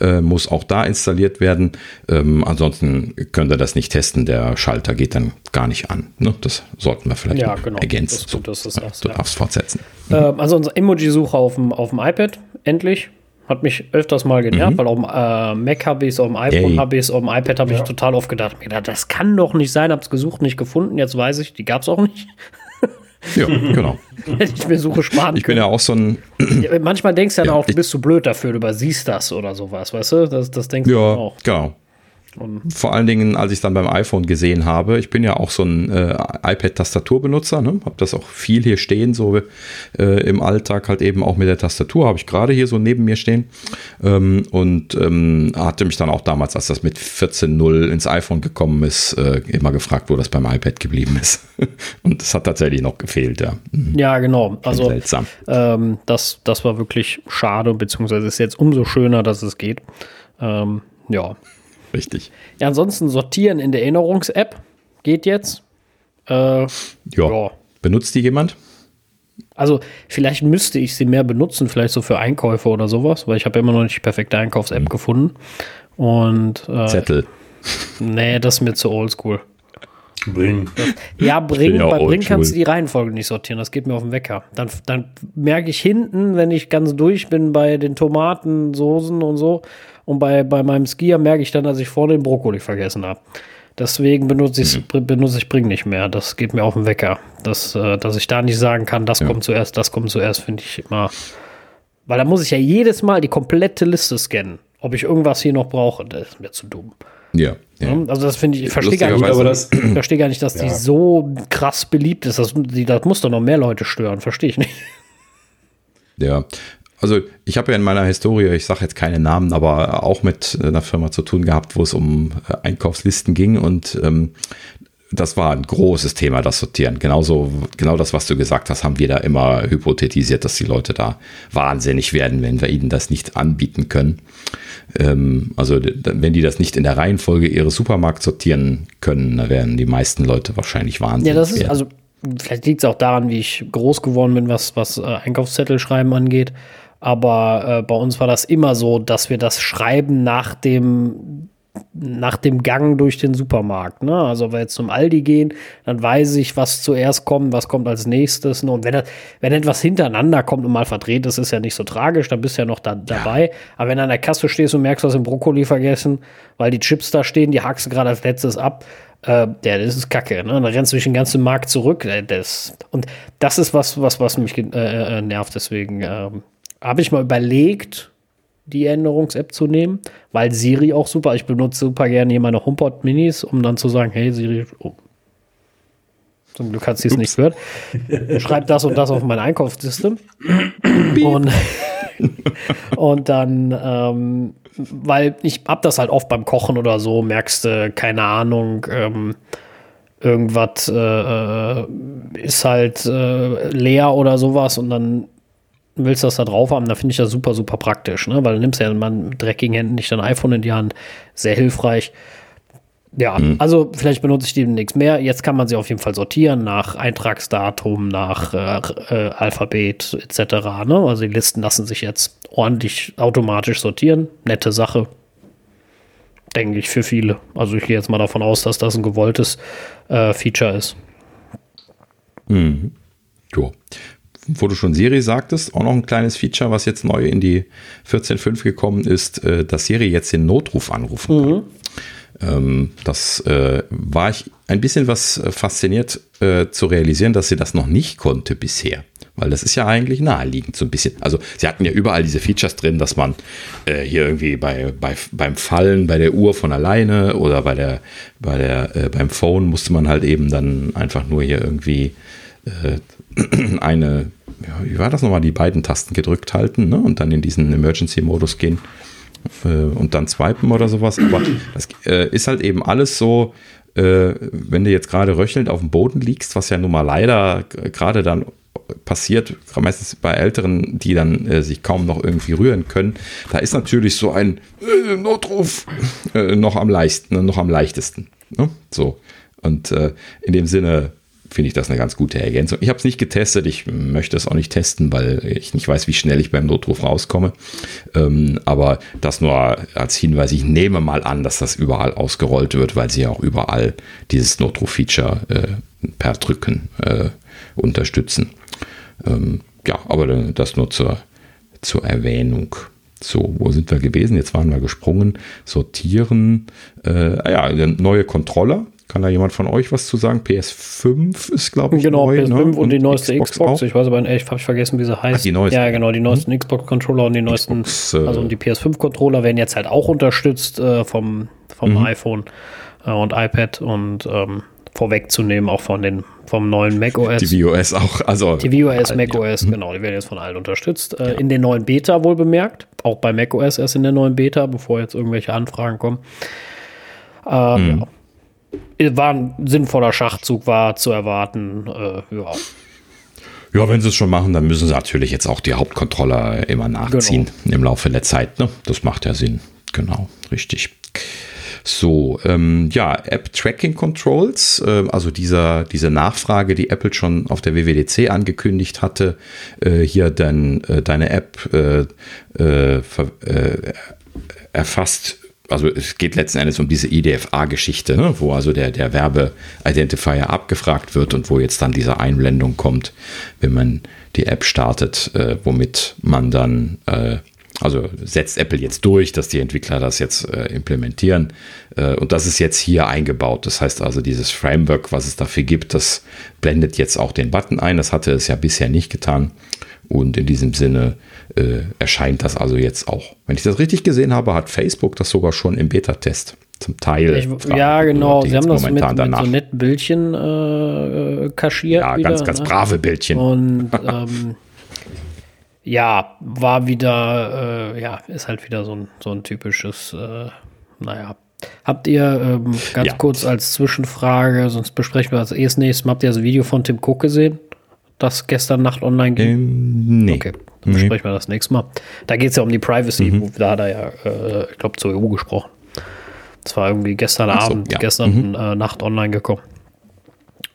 äh, muss auch da installiert werden. Ähm, ansonsten könnt ihr das nicht testen, der Schalter geht dann gar nicht an. Ne? Das sollten wir vielleicht ja, genau. ergänzen. Das, so, das, du darfst fortsetzen. Ähm, also unsere Emoji-Suche auf dem, auf dem iPad, endlich hat mich öfters mal genervt, mhm. weil auf dem äh, Mac habe ich es, auf dem iPhone habe ich es, auf dem iPad habe ja. ich total oft gedacht, das kann doch nicht sein, habe es gesucht, nicht gefunden, jetzt weiß ich, die gab es auch nicht. Ja, genau. Hätte ich mir Suche sparen Ich bin ja auch so ein. Ja, manchmal denkst du ja, ja auch, du bist zu blöd dafür, du übersiehst das oder sowas, weißt du? Das, das denkst ja, du auch. Genau. Und Vor allen Dingen, als ich es dann beim iPhone gesehen habe, ich bin ja auch so ein äh, iPad-Tastaturbenutzer, ne? habe das auch viel hier stehen, so äh, im Alltag halt eben auch mit der Tastatur, habe ich gerade hier so neben mir stehen ähm, und ähm, hatte mich dann auch damals, als das mit 14.0 ins iPhone gekommen ist, äh, immer gefragt, wo das beim iPad geblieben ist. und das hat tatsächlich noch gefehlt, ja. Mhm. Ja, genau. Also seltsam. Ähm, das, das war wirklich schade, beziehungsweise ist jetzt umso schöner, dass es geht. Ähm, ja, Richtig. Ja, ansonsten sortieren in der Erinnerungs-App geht jetzt. Äh, ja. Benutzt die jemand? Also vielleicht müsste ich sie mehr benutzen, vielleicht so für Einkäufe oder sowas, weil ich habe immer noch nicht die perfekte Einkaufs-App mhm. gefunden. Und äh, Zettel. Nee, das ist mir zu oldschool. Bring. Ja, bring. Ja bei Bring kannst du die Reihenfolge nicht sortieren. Das geht mir auf den Wecker. Dann, dann merke ich hinten, wenn ich ganz durch bin bei den Tomaten, Soßen und so, und bei, bei meinem Skier merke ich dann, dass ich vorne den Brokkoli vergessen habe. Deswegen benutze, mhm. benutze ich Bring nicht mehr. Das geht mir auf den Wecker. Das, äh, dass ich da nicht sagen kann, das ja. kommt zuerst, das kommt zuerst, finde ich immer. Weil da muss ich ja jedes Mal die komplette Liste scannen, ob ich irgendwas hier noch brauche. Das ist mir zu dumm. Ja. ja. Also das finde ich, ich verstehe gar, nicht, das, verstehe gar nicht, dass ja. die so krass beliebt ist. Das, die, das muss doch noch mehr Leute stören, verstehe ich nicht. Ja, also ich habe ja in meiner Historie, ich sage jetzt keine Namen, aber auch mit einer Firma zu tun gehabt, wo es um äh, Einkaufslisten ging und ähm, das war ein großes Thema, das Sortieren. Genauso, genau das, was du gesagt hast, haben wir da immer hypothetisiert, dass die Leute da wahnsinnig werden, wenn wir ihnen das nicht anbieten können. Ähm, also, wenn die das nicht in der Reihenfolge ihres Supermarkts sortieren können, dann werden die meisten Leute wahrscheinlich wahnsinnig. Ja, das ist, werden. also, vielleicht liegt es auch daran, wie ich groß geworden bin, was, was äh, Einkaufszettel schreiben angeht. Aber äh, bei uns war das immer so, dass wir das Schreiben nach dem nach dem Gang durch den Supermarkt. Ne? Also, wenn wir jetzt zum Aldi gehen, dann weiß ich, was zuerst kommt, was kommt als nächstes. Ne? Und wenn, das, wenn etwas hintereinander kommt und mal verdreht ist, ist ja nicht so tragisch, dann bist du ja noch da, dabei. Aber wenn du an der Kasse stehst und merkst, du hast den Brokkoli vergessen, weil die Chips da stehen, die hakst du gerade als letztes ab, äh, ja, das ist kacke. Ne? Dann rennst du durch den ganzen Markt zurück. Äh, das, und das ist was, was, was mich äh, äh, nervt. Deswegen ähm, habe ich mal überlegt, die Änderungs-App zu nehmen, weil Siri auch super, ich benutze super gerne hier meine HomePod Minis, um dann zu sagen, hey Siri, oh. Zum Glück hat sie es nicht gehört. Schreibt das und das auf mein Einkaufssystem. und, und dann, ähm, weil ich hab das halt oft beim Kochen oder so, merkst du, keine Ahnung, ähm, irgendwas äh, äh, ist halt äh, leer oder sowas und dann willst du das da drauf haben, da finde ich das super, super praktisch, ne? Weil du nimmst ja mal mit dreckigen Händen nicht dein iPhone in die Hand. Sehr hilfreich. Ja, mhm. also vielleicht benutze ich die demnächst mehr. Jetzt kann man sie auf jeden Fall sortieren nach Eintragsdatum, nach äh, äh, Alphabet etc. Ne? Also die Listen lassen sich jetzt ordentlich automatisch sortieren. Nette Sache. Denke ich für viele. Also ich gehe jetzt mal davon aus, dass das ein gewolltes äh, Feature ist. Mhm. Jo. Wo du schon Siri sagtest, auch noch ein kleines Feature, was jetzt neu in die 14.5 gekommen ist, äh, dass Siri jetzt den Notruf anrufen kann. Mhm. Ähm, das äh, war ich ein bisschen was äh, fasziniert äh, zu realisieren, dass sie das noch nicht konnte bisher. Weil das ist ja eigentlich naheliegend so ein bisschen. Also sie hatten ja überall diese Features drin, dass man äh, hier irgendwie bei, bei, beim Fallen bei der Uhr von alleine oder bei der, bei der, äh, beim Phone musste man halt eben dann einfach nur hier irgendwie eine, wie war das nochmal, die beiden Tasten gedrückt halten ne? und dann in diesen Emergency-Modus gehen äh, und dann swipen oder sowas. Aber das äh, ist halt eben alles so, äh, wenn du jetzt gerade röchelnd auf dem Boden liegst, was ja nun mal leider gerade dann passiert, meistens bei Älteren, die dann äh, sich kaum noch irgendwie rühren können, da ist natürlich so ein äh, Notruf äh, noch am leichtesten, noch am leichtesten. Ne? So. Und in dem Sinne finde ich das eine ganz gute Ergänzung. Ich habe es nicht getestet, ich möchte es auch nicht testen, weil ich nicht weiß, wie schnell ich beim Notruf rauskomme. Ähm, aber das nur als Hinweis, ich nehme mal an, dass das überall ausgerollt wird, weil sie ja auch überall dieses Notruf-Feature äh, per Drücken äh, unterstützen. Ähm, ja, aber das nur zur, zur Erwähnung. So, wo sind wir gewesen? Jetzt waren wir gesprungen. Sortieren. Äh, ja, neue Controller. Kann da jemand von euch was zu sagen? PS5 ist, glaube ich, genau, neu. PS5 ne? und, und, die neueste Xbox. Xbox. Ich weiß aber, ich habe vergessen, wie sie heißt. Ach, die neueste. Ja, genau, die neuesten hm. Xbox-Controller und die neuesten, Xbox, äh, also und die PS5-Controller werden jetzt halt auch unterstützt äh, vom, vom mhm. iPhone äh, und iPad und ähm, vorwegzunehmen, auch von den vom neuen macOS. tvOS auch, also tvOS, macOS, ja. genau, die werden jetzt von allen unterstützt. Äh, ja. In den neuen Beta wohl bemerkt, auch bei macOS erst in der neuen Beta, bevor jetzt irgendwelche Anfragen kommen. Ähm, mhm. ja war ein sinnvoller Schachzug, war zu erwarten. Äh, ja. Ja, wenn sie es schon machen, dann müssen sie natürlich jetzt auch die Hauptcontroller immer nachziehen genau. im Laufe der Zeit. Ne? Das macht ja Sinn. Genau, richtig. So, ähm, ja, App Tracking Controls, äh, also dieser, diese Nachfrage, die Apple schon auf der WWDC angekündigt hatte, äh, hier dann äh, deine App äh, äh, erfasst also es geht letzten Endes um diese IDFA-Geschichte, ne, wo also der, der Werbe-Identifier abgefragt wird und wo jetzt dann diese Einblendung kommt, wenn man die App startet, äh, womit man dann, äh, also setzt Apple jetzt durch, dass die Entwickler das jetzt äh, implementieren. Äh, und das ist jetzt hier eingebaut. Das heißt also, dieses Framework, was es dafür gibt, das blendet jetzt auch den Button ein. Das hatte es ja bisher nicht getan. Und in diesem Sinne äh, erscheint das also jetzt auch. Wenn ich das richtig gesehen habe, hat Facebook das sogar schon im Beta-Test zum Teil. Ich, ja, genau. Sie haben das mit, mit, so netten Bildchen äh, kaschiert. Ja, wieder, ganz, ganz ne? brave Bildchen. Und ähm, ja, war wieder, äh, ja, ist halt wieder so ein, so ein typisches, äh, naja. Habt ihr ähm, ganz ja. kurz als Zwischenfrage, sonst besprechen wir als erst nächstes Mal, habt ihr das Video von Tim Cook gesehen? das gestern Nacht online ging? Ähm, nee. Okay, dann nee. besprechen wir das nächste Mal. Da geht es ja um die Privacy, mhm. da hat er ja, äh, ich glaube, zur EU gesprochen. Das war irgendwie gestern so, Abend, ja. gestern mhm. äh, Nacht online gekommen.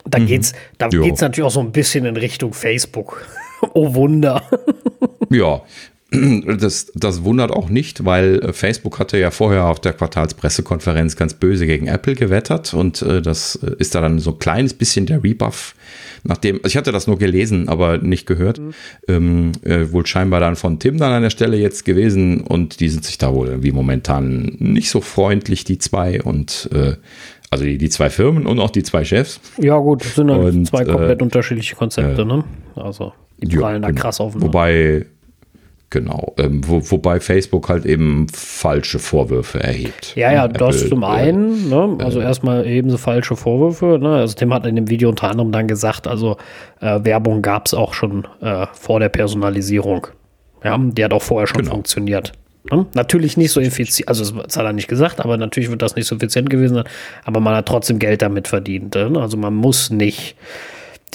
Da mhm. geht's, da jo. geht's natürlich auch so ein bisschen in Richtung Facebook. oh Wunder. Ja, das, das wundert auch nicht, weil äh, Facebook hatte ja vorher auf der Quartalspressekonferenz ganz böse gegen Apple gewettert und äh, das äh, ist da dann so ein kleines bisschen der Rebuff, nachdem, also ich hatte das nur gelesen, aber nicht gehört, mhm. ähm, äh, wohl scheinbar dann von Tim dann an der Stelle jetzt gewesen und die sind sich da wohl irgendwie momentan nicht so freundlich, die zwei und äh, also die, die zwei Firmen und auch die zwei Chefs. Ja gut, das sind halt zwei komplett unterschiedliche Konzepte, ne? Also die prallen da genau. krass auf. Wobei Genau, ähm, wo, wobei Facebook halt eben falsche Vorwürfe erhebt. Ja, ja, das Apple, zum äh, einen, ne? also äh, erstmal eben so falsche Vorwürfe. Ne? Also Tim hat in dem Video unter anderem dann gesagt, also äh, Werbung gab es auch schon äh, vor der Personalisierung. Ja, die hat auch vorher schon genau. funktioniert. Ne? Natürlich nicht so effizient, also das hat er nicht gesagt, aber natürlich wird das nicht so effizient gewesen sein, aber man hat trotzdem Geld damit verdient. Ne? Also man muss nicht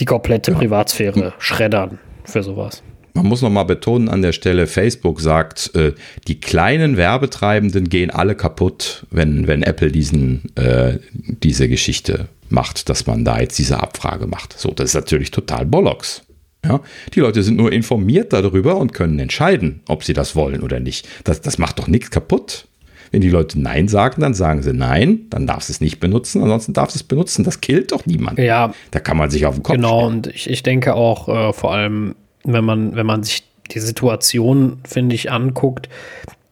die komplette ja. Privatsphäre schreddern für sowas. Man muss noch mal betonen an der Stelle, Facebook sagt, äh, die kleinen Werbetreibenden gehen alle kaputt, wenn, wenn Apple diesen, äh, diese Geschichte macht, dass man da jetzt diese Abfrage macht. So, das ist natürlich total Bollocks. Ja, die Leute sind nur informiert darüber und können entscheiden, ob sie das wollen oder nicht. Das, das macht doch nichts kaputt. Wenn die Leute Nein sagen, dann sagen sie Nein, dann darfst du es nicht benutzen, ansonsten darfst du es benutzen. Das killt doch niemand. Ja. Da kann man sich auf den Kopf Genau, stellen. und ich, ich denke auch äh, vor allem, wenn man, wenn man sich die Situation, finde ich, anguckt,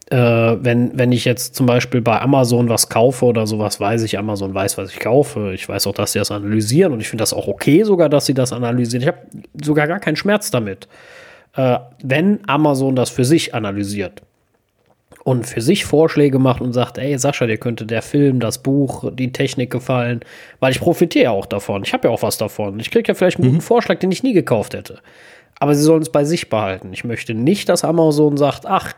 äh, wenn, wenn ich jetzt zum Beispiel bei Amazon was kaufe oder sowas, weiß ich, Amazon weiß, was ich kaufe. Ich weiß auch, dass sie das analysieren und ich finde das auch okay sogar, dass sie das analysieren. Ich habe sogar gar keinen Schmerz damit, äh, wenn Amazon das für sich analysiert und für sich Vorschläge macht und sagt, ey Sascha, dir könnte der Film, das Buch, die Technik gefallen, weil ich profitiere ja auch davon. Ich habe ja auch was davon. Ich kriege ja vielleicht einen mhm. guten Vorschlag, den ich nie gekauft hätte. Aber sie sollen es bei sich behalten. Ich möchte nicht, dass Amazon sagt, ach,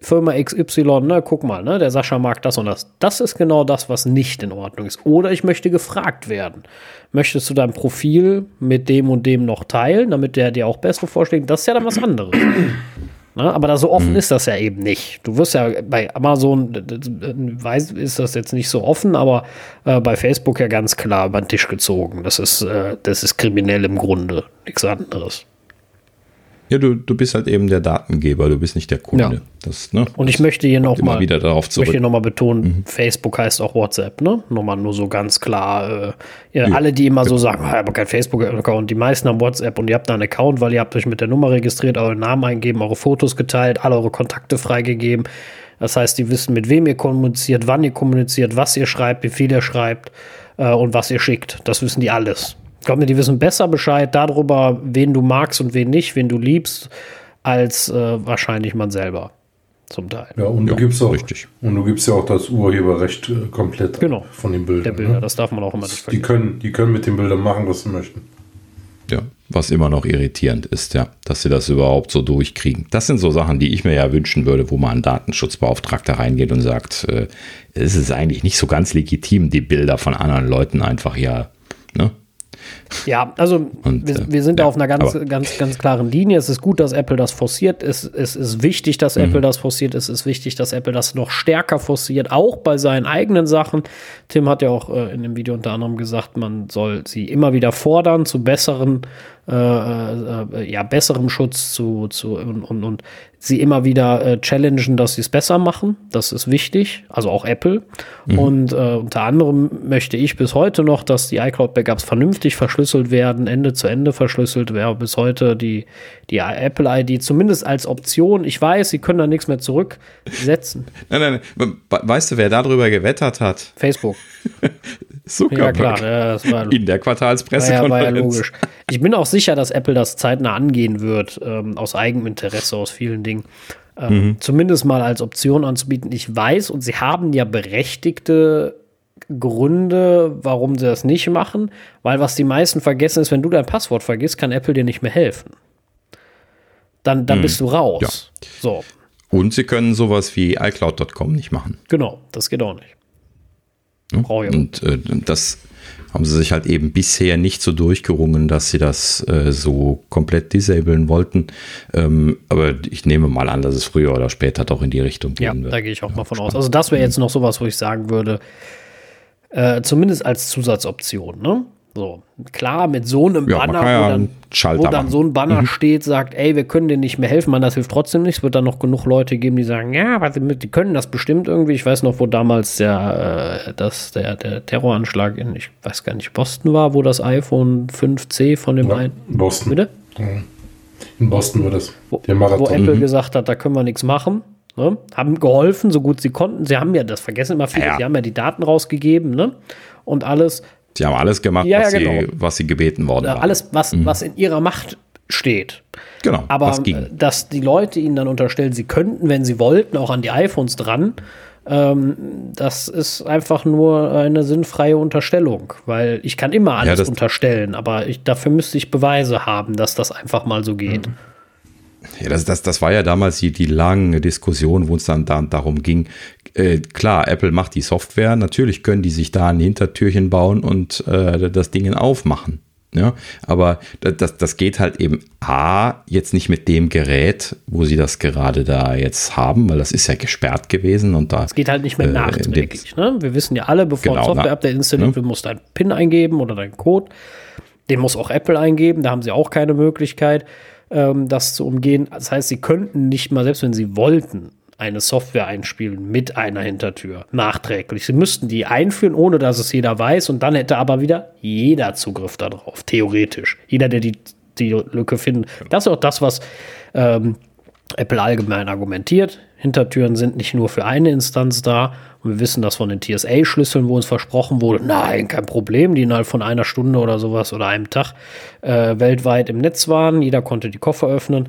Firma XY, ne, guck mal, ne, der Sascha mag das und das. Das ist genau das, was nicht in Ordnung ist. Oder ich möchte gefragt werden. Möchtest du dein Profil mit dem und dem noch teilen, damit der dir auch bessere Vorschläge? Das ist ja dann was anderes. Ne? Aber da so offen mhm. ist das ja eben nicht. Du wirst ja bei Amazon, weiß, ist das jetzt nicht so offen, aber äh, bei Facebook ja ganz klar über den Tisch gezogen. Das ist, äh, das ist kriminell im Grunde, nichts anderes. Ja, du, du bist halt eben der Datengeber, du bist nicht der Kunde. Ja. Das, ne, und ich möchte hier nochmal wieder darauf zurück. Möchte noch mal betonen, mhm. Facebook heißt auch WhatsApp, ne? Nochmal nur so ganz klar. Äh, ja. Alle, die immer so sagen, ich habe kein Facebook-Account, die meisten haben WhatsApp und ihr habt da einen Account, weil ihr habt euch mit der Nummer registriert, euren Namen eingegeben, eure Fotos geteilt, alle eure Kontakte freigegeben. Das heißt, die wissen, mit wem ihr kommuniziert, wann ihr kommuniziert, was ihr schreibt, wie viel ihr schreibt äh, und was ihr schickt. Das wissen die alles. Ich glaube mir, die wissen besser Bescheid darüber, wen du magst und wen nicht, wen du liebst, als äh, wahrscheinlich man selber. Zum Teil. Ja, und du ja, gibst auch richtig. Und du gibst ja auch das Urheberrecht äh, komplett genau. von den Bildern. Der Bilder, ne? das darf man auch immer nicht vergessen. Die können, die können mit den Bildern machen, was sie möchten. Ja, was immer noch irritierend ist, ja, dass sie das überhaupt so durchkriegen. Das sind so Sachen, die ich mir ja wünschen würde, wo mal ein Datenschutzbeauftragter reingeht und sagt, äh, es ist eigentlich nicht so ganz legitim, die Bilder von anderen Leuten einfach ja ne, ja, also und, wir, wir, sind äh, da auf einer ganz, ganz, ganz klaren Linie. Es ist gut, dass Apple das forciert. Es, es ist wichtig, dass mhm. Apple das forciert. Es ist wichtig, dass Apple das noch stärker forciert, auch bei seinen eigenen Sachen. Tim hat ja auch äh, in dem Video unter anderem gesagt, man soll sie immer wieder fordern zu besseren äh, äh, ja, besserem Schutz zu, zu und, und, und sie immer wieder äh, challengen, dass sie es besser machen. Das ist wichtig, also auch Apple. Mhm. Und äh, unter anderem möchte ich bis heute noch, dass die iCloud-Backups vernünftig verschlüsselt werden, Ende zu Ende verschlüsselt. Wäre bis heute die, die Apple-ID zumindest als Option. Ich weiß, sie können da nichts mehr zurücksetzen. nein, nein, nein. Weißt du, wer darüber gewettert hat? Facebook. Zuckerberg. Ja, klar. Ja, In der Quartalspressekonferenz. Ja, ja, logisch. Ich bin auch sicher, dass Apple das zeitnah angehen wird, ähm, aus eigenem Interesse, aus vielen Dingen. Ähm, mhm. Zumindest mal als Option anzubieten. Ich weiß, und sie haben ja berechtigte Gründe, warum sie das nicht machen, weil was die meisten vergessen ist, wenn du dein Passwort vergisst, kann Apple dir nicht mehr helfen. Dann, dann mhm. bist du raus. Ja. So. Und sie können sowas wie iCloud.com nicht machen. Genau, das geht auch nicht. Und äh, das haben sie sich halt eben bisher nicht so durchgerungen, dass sie das äh, so komplett disablen wollten. Ähm, aber ich nehme mal an, dass es früher oder später doch in die Richtung gehen ja, wird. Ja, da gehe ich auch ja, mal von aus. Also das wäre jetzt noch sowas, wo ich sagen würde, äh, zumindest als Zusatzoption, ne? So, klar, mit so einem ja, Banner, ja wo, dann, wo dann, so ein Banner mhm. steht, sagt, ey, wir können dir nicht mehr helfen, man, das hilft trotzdem nicht. Es wird dann noch genug Leute geben, die sagen, ja, aber die können das bestimmt irgendwie. Ich weiß noch, wo damals der, äh, das, der, der Terroranschlag in, ich weiß gar nicht, Boston war, wo das iPhone 5C von dem ja, einen. Boston. Bitte? In Boston war das. Wo, wo Apple mhm. gesagt hat, da können wir nichts machen. Ne? Haben geholfen, so gut sie konnten. Sie haben ja, das vergessen immer viele, ja. sie haben ja die Daten rausgegeben, ne? Und alles. Sie haben alles gemacht, ja, was, ja, genau. sie, was, sie, gebeten worden waren. Alles, was, mhm. was in ihrer Macht steht. Genau. Aber dass die Leute ihnen dann unterstellen, sie könnten, wenn sie wollten, auch an die iPhones dran, ähm, das ist einfach nur eine sinnfreie Unterstellung, weil ich kann immer alles ja, unterstellen, aber ich, dafür müsste ich Beweise haben, dass das einfach mal so geht. Mhm. Ja, das, das, das war ja damals die, die lange Diskussion, wo es dann da, darum ging, äh, klar, Apple macht die Software, natürlich können die sich da ein Hintertürchen bauen und äh, das Ding aufmachen. Ja, aber das, das geht halt eben A, jetzt nicht mit dem Gerät, wo sie das gerade da jetzt haben, weil das ist ja gesperrt gewesen und da. Es geht halt nicht mehr äh, nachträglich. Ne? Wir wissen ja alle, bevor genau, ein Software-Update installiert ne? wird, musst du einen PIN eingeben oder deinen Code. Den muss auch Apple eingeben, da haben sie auch keine Möglichkeit, ähm, das zu umgehen. Das heißt, sie könnten nicht mal, selbst wenn sie wollten, eine Software einspielen mit einer Hintertür nachträglich. Sie müssten die einführen, ohne dass es jeder weiß, und dann hätte aber wieder jeder Zugriff darauf, theoretisch. Jeder, der die, die Lücke findet. Das ist auch das, was ähm, Apple allgemein argumentiert. Hintertüren sind nicht nur für eine Instanz da. Und wir wissen das von den TSA-Schlüsseln, wo uns versprochen wurde, nein, kein Problem, die innerhalb von einer Stunde oder sowas oder einem Tag äh, weltweit im Netz waren. Jeder konnte die Koffer öffnen.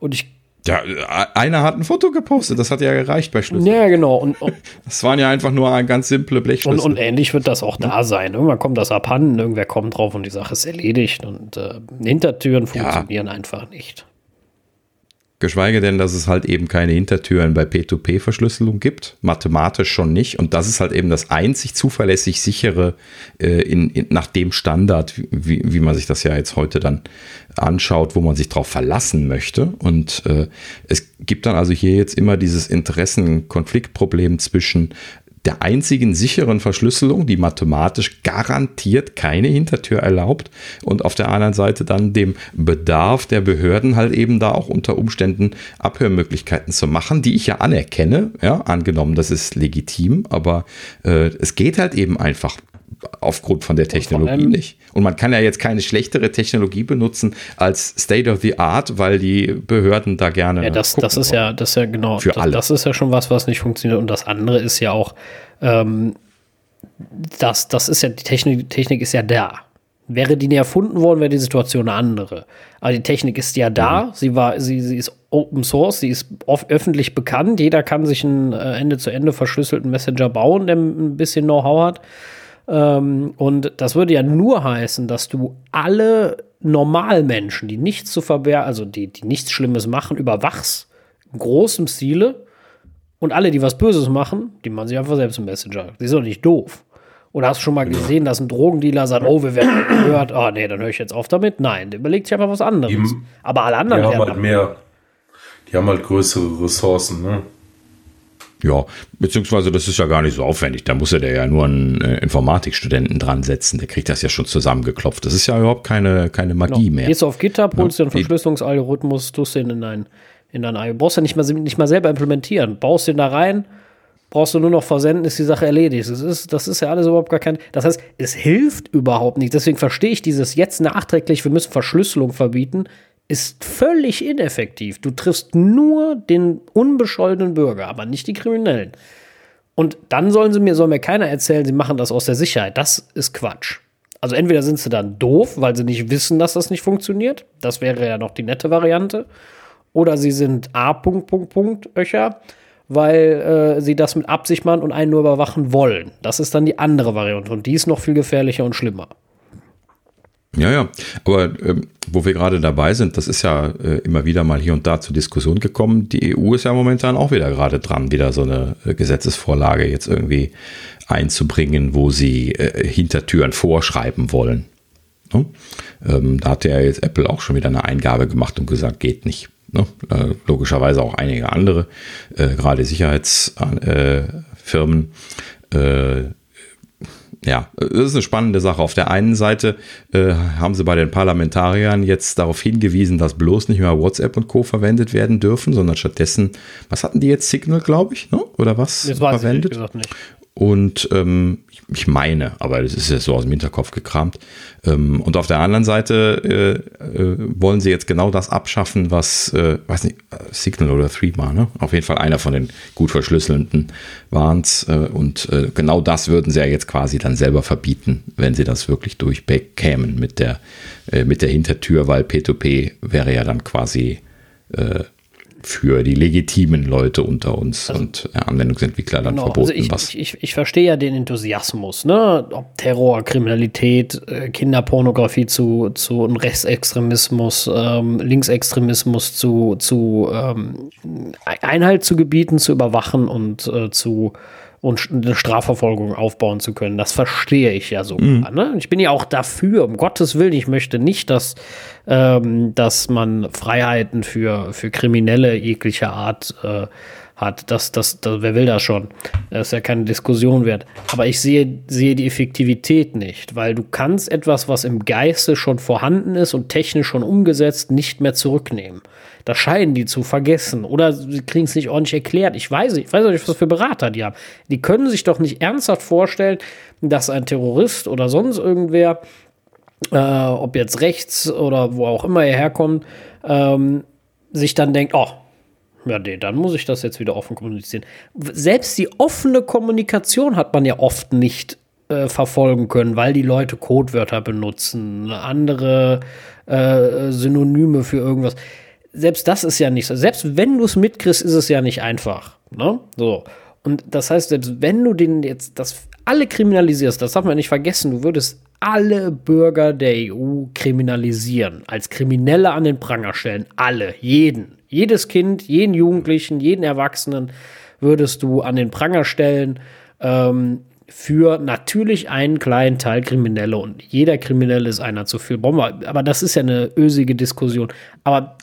Und ich ja, einer hat ein Foto gepostet, das hat ja gereicht bei Schlüsseln. Ja, genau. Und, und das waren ja einfach nur ein ganz simple Blechschlüssel. Und, und, ähnlich wird das auch da sein. Irgendwann kommt das abhanden, irgendwer kommt drauf und die Sache ist erledigt. Und äh, Hintertüren funktionieren ja. einfach nicht. Geschweige denn, dass es halt eben keine Hintertüren bei P2P-Verschlüsselung gibt, mathematisch schon nicht. Und das ist halt eben das einzig zuverlässig sichere äh, in, in, nach dem Standard, wie, wie man sich das ja jetzt heute dann anschaut, wo man sich darauf verlassen möchte. Und äh, es gibt dann also hier jetzt immer dieses Interessenkonfliktproblem zwischen der einzigen sicheren Verschlüsselung, die mathematisch garantiert keine Hintertür erlaubt und auf der anderen Seite dann dem Bedarf der Behörden halt eben da auch unter Umständen Abhörmöglichkeiten zu machen, die ich ja anerkenne, ja, angenommen, das ist legitim, aber äh, es geht halt eben einfach aufgrund von der Technologie und nicht. Und man kann ja jetzt keine schlechtere Technologie benutzen als State of the Art, weil die Behörden da gerne. Ja, das, das ist ja, das ist ja genau. Für das, alle. das ist ja schon was, was nicht funktioniert. Und das andere ist ja auch, ähm, das, das ist ja, die Technik, die Technik ist ja da. Wäre die nie erfunden worden, wäre die Situation eine andere. Aber die Technik ist ja da. Mhm. Sie war, sie, sie ist Open Source, sie ist öffentlich bekannt. Jeder kann sich einen äh, Ende zu Ende verschlüsselten Messenger bauen, der ein bisschen Know-how hat. Ähm, und das würde ja nur heißen, dass du alle Normalmenschen, die nichts zu verbergen, also die, die nichts Schlimmes machen, überwachst, in großem Stile. Und alle, die was Böses machen, die machen sich einfach selbst im Messenger. Die sind doch nicht doof. Oder hast du schon mal gesehen, dass ein Drogendealer sagt, oh, wir werden gehört, oh nee, dann höre ich jetzt auf damit? Nein, der überlegt sich einfach was anderes. Die, Aber alle anderen die haben halt mehr, die haben halt größere Ressourcen, ne? Ja, beziehungsweise das ist ja gar nicht so aufwendig. Da muss er der ja nur einen äh, Informatikstudenten dran setzen. Der kriegt das ja schon zusammengeklopft. Das ist ja überhaupt keine, keine Magie genau. mehr. Gehst du auf GitHub, holst ja. dir einen Verschlüsselungsalgorithmus, tust den in dein, in dein IO. Brauchst ja nicht mal, nicht mal selber implementieren. Baust den da rein, brauchst du nur noch versenden, ist die Sache erledigt. Das ist, das ist ja alles überhaupt gar kein. Das heißt, es hilft überhaupt nicht. Deswegen verstehe ich dieses jetzt nachträglich, wir müssen Verschlüsselung verbieten ist völlig ineffektiv. Du triffst nur den unbescholtenen Bürger, aber nicht die Kriminellen. Und dann sollen sie mir, soll mir keiner erzählen, sie machen das aus der Sicherheit. Das ist Quatsch. Also entweder sind sie dann doof, weil sie nicht wissen, dass das nicht funktioniert. Das wäre ja noch die nette Variante. Oder sie sind A. Punkt, Punkt, Punkt, Öcher, weil äh, sie das mit Absicht machen und einen nur überwachen wollen. Das ist dann die andere Variante. Und die ist noch viel gefährlicher und schlimmer. Ja, ja, aber ähm, wo wir gerade dabei sind, das ist ja äh, immer wieder mal hier und da zur Diskussion gekommen. Die EU ist ja momentan auch wieder gerade dran, wieder so eine äh, Gesetzesvorlage jetzt irgendwie einzubringen, wo sie äh, Hintertüren vorschreiben wollen. Ne? Ähm, da hat ja jetzt Apple auch schon wieder eine Eingabe gemacht und gesagt, geht nicht. Ne? Äh, logischerweise auch einige andere, äh, gerade Sicherheitsfirmen äh, ja, das ist eine spannende Sache. Auf der einen Seite äh, haben sie bei den Parlamentariern jetzt darauf hingewiesen, dass bloß nicht mehr WhatsApp und Co. verwendet werden dürfen, sondern stattdessen, was hatten die jetzt? Signal, glaube ich, ne? oder was? Das weiß verwendet? Ich, nicht. Und ähm, ich meine, aber das ist ja so aus dem Hinterkopf gekramt. Ähm, und auf der anderen Seite äh, äh, wollen sie jetzt genau das abschaffen, was, äh, weiß nicht, Signal oder Threema, ne? Auf jeden Fall einer von den gut verschlüsselnden waren es. Äh, und äh, genau das würden sie ja jetzt quasi dann selber verbieten, wenn sie das wirklich durchbekämen mit der, äh, mit der Hintertür, weil P2P wäre ja dann quasi für die legitimen Leute unter uns also, und äh, Anwendungsentwickler dann genau, verboten. Also ich, was. Ich, ich, verstehe ja den Enthusiasmus, ne? Ob Terror, Kriminalität, äh, Kinderpornografie zu, zu Rechtsextremismus, ähm, Linksextremismus zu, zu ähm, Einhalt zu gebieten, zu überwachen und äh, zu und eine Strafverfolgung aufbauen zu können. Das verstehe ich ja sogar. Mhm. Ne? Ich bin ja auch dafür, um Gottes Willen, ich möchte nicht, dass, ähm, dass man Freiheiten für, für Kriminelle jeglicher Art äh, hat. Das, das, das, wer will das schon? Das ist ja keine Diskussion wert. Aber ich sehe, sehe die Effektivität nicht, weil du kannst etwas, was im Geiste schon vorhanden ist und technisch schon umgesetzt, nicht mehr zurücknehmen. Das scheinen die zu vergessen. Oder sie kriegen es nicht ordentlich erklärt. Ich weiß nicht, ich weiß nicht, was für Berater die haben. Die können sich doch nicht ernsthaft vorstellen, dass ein Terrorist oder sonst irgendwer, äh, ob jetzt rechts oder wo auch immer er herkommt, ähm, sich dann denkt, oh, ja, nee, dann muss ich das jetzt wieder offen kommunizieren. Selbst die offene Kommunikation hat man ja oft nicht äh, verfolgen können, weil die Leute Codewörter benutzen, andere äh, Synonyme für irgendwas selbst das ist ja nicht so. Selbst wenn du es mitkriegst, ist es ja nicht einfach. Ne? So. Und das heißt, selbst wenn du den jetzt das alle kriminalisierst, das darf man nicht vergessen, du würdest alle Bürger der EU kriminalisieren, als Kriminelle an den Pranger stellen. Alle, jeden. Jedes Kind, jeden Jugendlichen, jeden Erwachsenen würdest du an den Pranger stellen. Ähm, für natürlich einen kleinen Teil Kriminelle und jeder Kriminelle ist einer zu viel. Aber das ist ja eine ösige Diskussion. Aber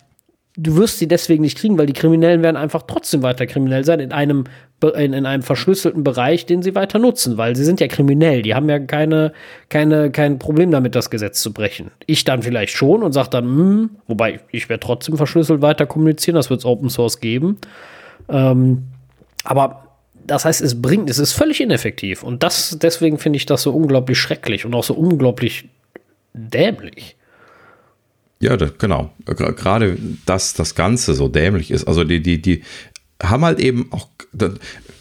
du wirst sie deswegen nicht kriegen, weil die Kriminellen werden einfach trotzdem weiter kriminell sein in einem, in, in, einem verschlüsselten Bereich, den sie weiter nutzen, weil sie sind ja kriminell. Die haben ja keine, keine, kein Problem damit, das Gesetz zu brechen. Ich dann vielleicht schon und sage dann, hm, wobei ich werde trotzdem verschlüsselt weiter kommunizieren, das wird es Open Source geben. Ähm, aber das heißt, es bringt, es ist völlig ineffektiv. Und das, deswegen finde ich das so unglaublich schrecklich und auch so unglaublich dämlich. Ja, das, genau. Gerade dass das Ganze so dämlich ist. Also die, die, die haben halt eben auch,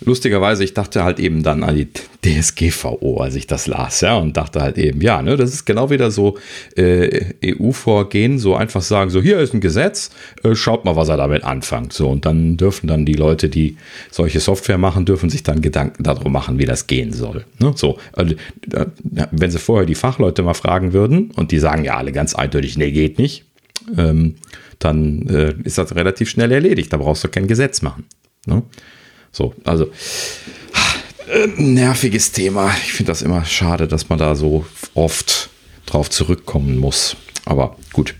lustigerweise, ich dachte halt eben dann an die DSGVO, als ich das las, ja, und dachte halt eben, ja, ne, das ist genau wieder so äh, EU-Vorgehen, so einfach sagen, so hier ist ein Gesetz, äh, schaut mal, was er damit anfängt, so und dann dürfen dann die Leute, die solche Software machen, dürfen sich dann Gedanken darum machen, wie das gehen soll, ne, so, also, wenn sie vorher die Fachleute mal fragen würden und die sagen ja alle ganz eindeutig, nee, geht nicht, ähm, dann äh, ist das relativ schnell erledigt, da brauchst du kein Gesetz machen, ne? So, also äh, nerviges Thema. Ich finde das immer schade, dass man da so oft drauf zurückkommen muss. Aber gut.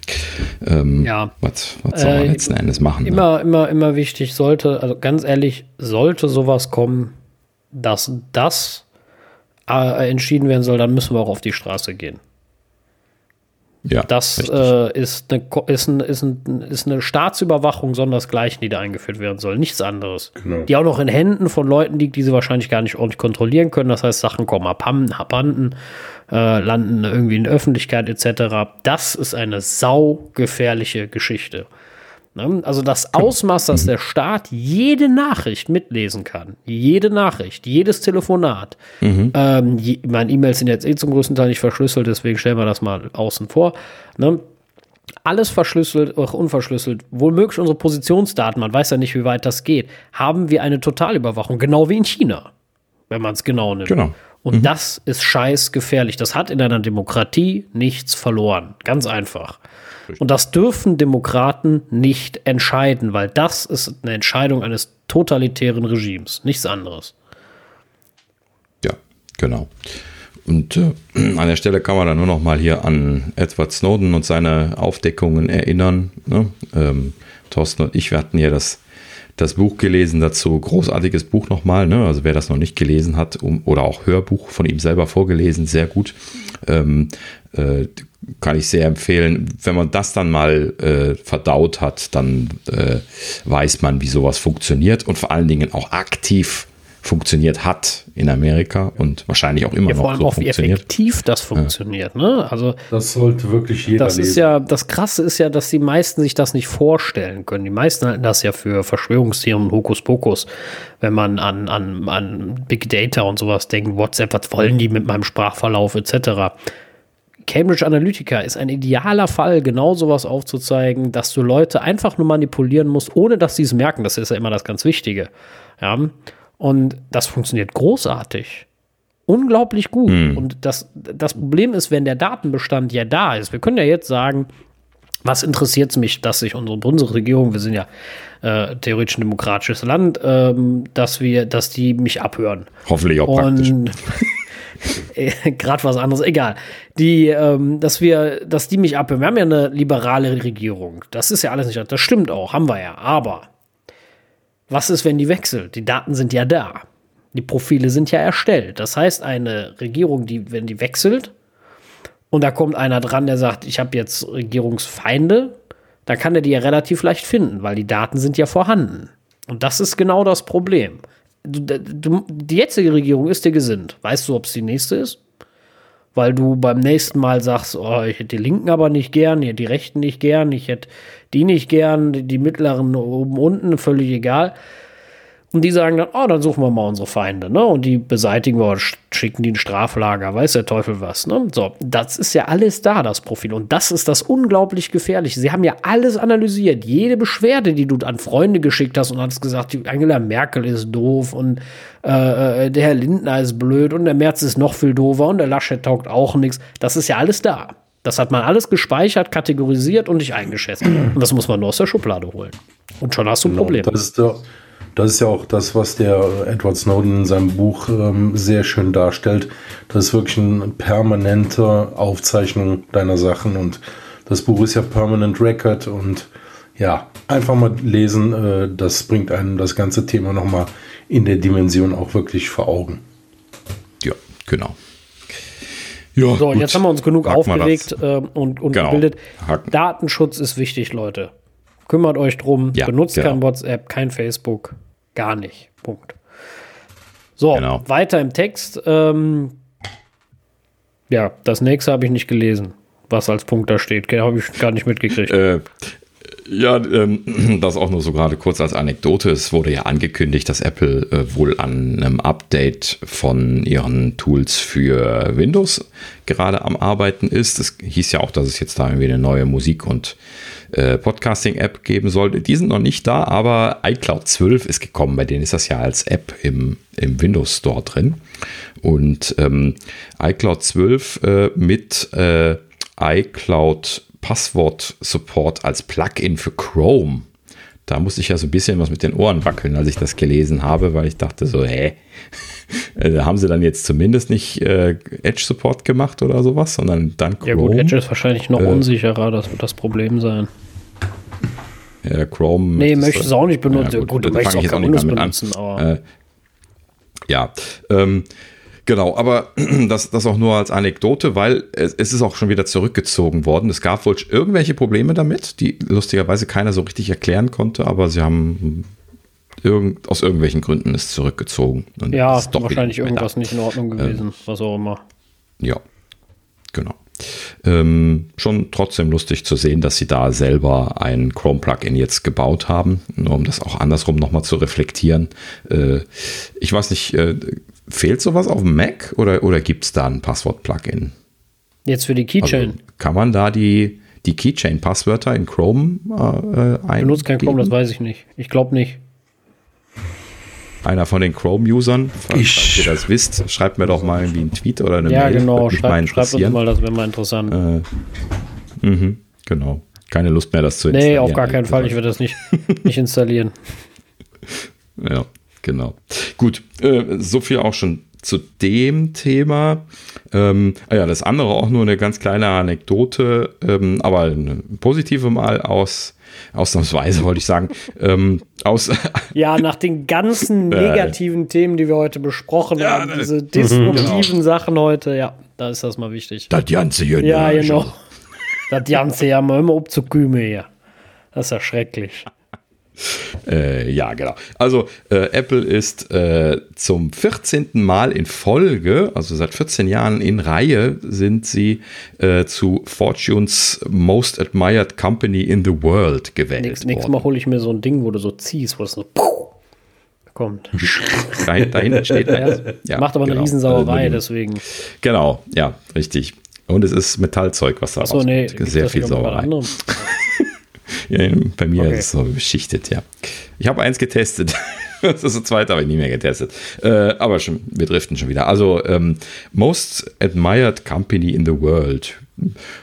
Ähm, ja. Was, was soll man äh, letzten Endes machen? Ne? Immer, ne? immer, immer wichtig sollte, also ganz ehrlich, sollte sowas kommen, dass das äh, entschieden werden soll, dann müssen wir auch auf die Straße gehen. Ja, das äh, ist, eine, ist, ein, ist, ein, ist eine Staatsüberwachung sondersgleichen, die da eingeführt werden soll. Nichts anderes. Genau. Die auch noch in Händen von Leuten liegt, die sie wahrscheinlich gar nicht ordentlich kontrollieren können. Das heißt, Sachen kommen abhanden, abhanden äh, landen irgendwie in der Öffentlichkeit etc. Das ist eine saugefährliche Geschichte. Ne? Also das Ausmaß, dass der Staat jede Nachricht mitlesen kann, jede Nachricht, jedes Telefonat. Mhm. Ähm, je, meine E-Mails sind jetzt eh zum größten Teil nicht verschlüsselt, deswegen stellen wir das mal außen vor. Ne? Alles verschlüsselt, auch unverschlüsselt, womöglich unsere Positionsdaten, man weiß ja nicht, wie weit das geht, haben wir eine Totalüberwachung, genau wie in China, wenn man es genau nimmt. Genau. Und mhm. das ist scheiß gefährlich. Das hat in einer Demokratie nichts verloren. Ganz einfach. Und das dürfen Demokraten nicht entscheiden, weil das ist eine Entscheidung eines totalitären Regimes, nichts anderes. Ja, genau. Und äh, an der Stelle kann man dann nur noch mal hier an Edward Snowden und seine Aufdeckungen erinnern. Ne? Ähm, Thorsten und ich, wir hatten ja das, das Buch gelesen dazu, großartiges Buch nochmal. Ne? Also wer das noch nicht gelesen hat um, oder auch Hörbuch von ihm selber vorgelesen, sehr gut. Ähm, äh, kann ich sehr empfehlen. Wenn man das dann mal äh, verdaut hat, dann äh, weiß man, wie sowas funktioniert und vor allen Dingen auch aktiv funktioniert hat in Amerika und wahrscheinlich auch immer ja, noch vor allem so auch, wie effektiv das funktioniert. Ja. Ne? Also das sollte wirklich jeder das lesen. Ist ja, das Krasse ist ja, dass die meisten sich das nicht vorstellen können. Die meisten halten das ja für Verschwörungstheorien und Hokuspokus, wenn man an, an, an Big Data und sowas denkt, WhatsApp, was wollen die mit meinem Sprachverlauf etc. Cambridge Analytica ist ein idealer Fall, genau sowas aufzuzeigen, dass du Leute einfach nur manipulieren musst, ohne dass sie es merken. Das ist ja immer das ganz Wichtige. Ja. Und das funktioniert großartig. Unglaublich gut. Mhm. Und das, das Problem ist, wenn der Datenbestand ja da ist, wir können ja jetzt sagen, was interessiert es mich, dass sich unsere Bundesregierung, wir sind ja äh, theoretisch ein demokratisches Land, ähm, dass wir, dass die mich abhören. Hoffentlich auch Und gerade was anderes, egal. Die, ähm, dass wir, dass die mich abhören. Wir haben ja eine liberale Regierung. Das ist ja alles nicht, das stimmt auch, haben wir ja. Aber was ist, wenn die wechselt? Die Daten sind ja da. Die Profile sind ja erstellt. Das heißt, eine Regierung, die, wenn die wechselt und da kommt einer dran, der sagt, ich habe jetzt Regierungsfeinde, dann kann er die ja relativ leicht finden, weil die Daten sind ja vorhanden. Und das ist genau das Problem. Du, du, die jetzige Regierung ist dir gesinnt. Weißt du, ob es die nächste ist? Weil du beim nächsten Mal sagst, oh, ich hätte die Linken aber nicht gern, ich hätte die Rechten nicht gern, ich hätte die nicht gern, die mittleren oben unten, völlig egal. Und die sagen dann, oh, dann suchen wir mal unsere Feinde, ne? Und die beseitigen wir, schicken die in Straflager, weiß der Teufel was, ne? So, das ist ja alles da, das Profil. Und das ist das unglaublich gefährliche. Sie haben ja alles analysiert. Jede Beschwerde, die du an Freunde geschickt hast und hast gesagt, die Angela Merkel ist doof und äh, äh, der Herr Lindner ist blöd und der Merz ist noch viel doofer und der Laschet taugt auch nichts. Das ist ja alles da. Das hat man alles gespeichert, kategorisiert und dich eingeschätzt. Und das muss man nur aus der Schublade holen. Und schon hast du ein genau, Problem. Das ist der das ist ja auch das, was der Edward Snowden in seinem Buch ähm, sehr schön darstellt. Das ist wirklich eine permanente Aufzeichnung deiner Sachen und das Buch ist ja Permanent Record und ja, einfach mal lesen, äh, das bringt einem das ganze Thema nochmal in der Dimension auch wirklich vor Augen. Ja, genau. Ja, so, gut. jetzt haben wir uns genug Haken aufgeregt äh, und, und genau. gebildet. Haken. Datenschutz ist wichtig, Leute. Kümmert euch drum, ja, benutzt genau. kein WhatsApp, kein Facebook, gar nicht. Punkt. So, genau. weiter im Text. Ähm, ja, das nächste habe ich nicht gelesen, was als Punkt da steht. Habe ich gar nicht mitgekriegt. Äh, ja, ähm, das auch nur so gerade kurz als Anekdote. Es wurde ja angekündigt, dass Apple äh, wohl an einem Update von ihren Tools für Windows gerade am Arbeiten ist. Es hieß ja auch, dass es jetzt da irgendwie eine neue Musik- und äh, Podcasting-App geben sollte. Die sind noch nicht da, aber iCloud 12 ist gekommen. Bei denen ist das ja als App im, im Windows Store drin. Und ähm, iCloud 12 äh, mit äh, iCloud Passwort-Support als Plugin für Chrome. Da musste ich ja so ein bisschen was mit den Ohren wackeln, als ich das gelesen habe, weil ich dachte so, hä, äh, haben sie dann jetzt zumindest nicht äh, Edge-Support gemacht oder sowas, sondern dann Chrome. Ja gut, Edge ist wahrscheinlich noch äh, unsicherer, das wird das Problem sein. Ja, Chrome. Nee, möchtest du auch nicht benutzen. Ja, gut, gut, du möchtest auch, auch nicht damit benutzen, an. aber. Äh, ja, ähm, Genau, aber das, das auch nur als Anekdote, weil es, es, ist auch schon wieder zurückgezogen worden. Es gab wohl irgendwelche Probleme damit, die lustigerweise keiner so richtig erklären konnte, aber sie haben irgend, aus irgendwelchen Gründen es zurückgezogen. ja, wahrscheinlich irgendwas nicht in Ordnung gewesen, ähm, was auch immer. Ja, genau. Ähm, schon trotzdem lustig zu sehen, dass sie da selber ein Chrome-Plugin jetzt gebaut haben, nur um das auch andersrum nochmal zu reflektieren. Äh, ich weiß nicht, äh, Fehlt sowas auf dem Mac oder, oder gibt es da ein Passwort-Plugin? Jetzt für die Keychain. Also kann man da die, die Keychain-Passwörter in Chrome äh, ein? Benutzt kein Chrome, das weiß ich nicht. Ich glaube nicht. Einer von den Chrome-Usern, falls ihr das wisst, schreibt mir doch mal irgendwie einen Tweet oder eine ja, Mail. Ja, genau, schreibt, schreibt uns mal, das wäre mal interessant. Äh, mh, genau. Keine Lust mehr, das zu installieren. Nee, auf gar keinen Fall. Ich werde das nicht, nicht installieren. Ja. Genau. Gut, äh, so viel auch schon zu dem Thema. Ähm, ah ja, das andere auch nur eine ganz kleine Anekdote, ähm, aber eine positive mal aus, ausnahmsweise wollte ich sagen, ähm, aus. ja, nach den ganzen negativen äh, Themen, die wir heute besprochen ja, haben, diese disruptiven genau. Sachen heute, ja, da ist das mal wichtig. Das ganze hier. Ja, genau. Das ganze ja mal immer abzukümen hier. Das ist ja schrecklich. Äh, ja, genau. Also äh, Apple ist äh, zum 14. Mal in Folge, also seit 14 Jahren in Reihe, sind sie äh, zu Fortunes Most Admired Company in the World gewählt Nächstes, nächstes Mal hole ich mir so ein Ding, wo du so ziehst, wo es so kommt. da, da hinten steht ja, ja, Macht aber genau. eine Riesensauerei, also, deswegen. Genau, ja, richtig. Und es ist Metallzeug, was da Achso, nee, Sehr viel Sauerei. ja, bei mir okay. ist es so beschichtet, ja. Ich habe eins getestet. das ist das zweite, habe ich nie mehr getestet. Äh, aber schon, wir driften schon wieder. Also, ähm, Most Admired Company in the World.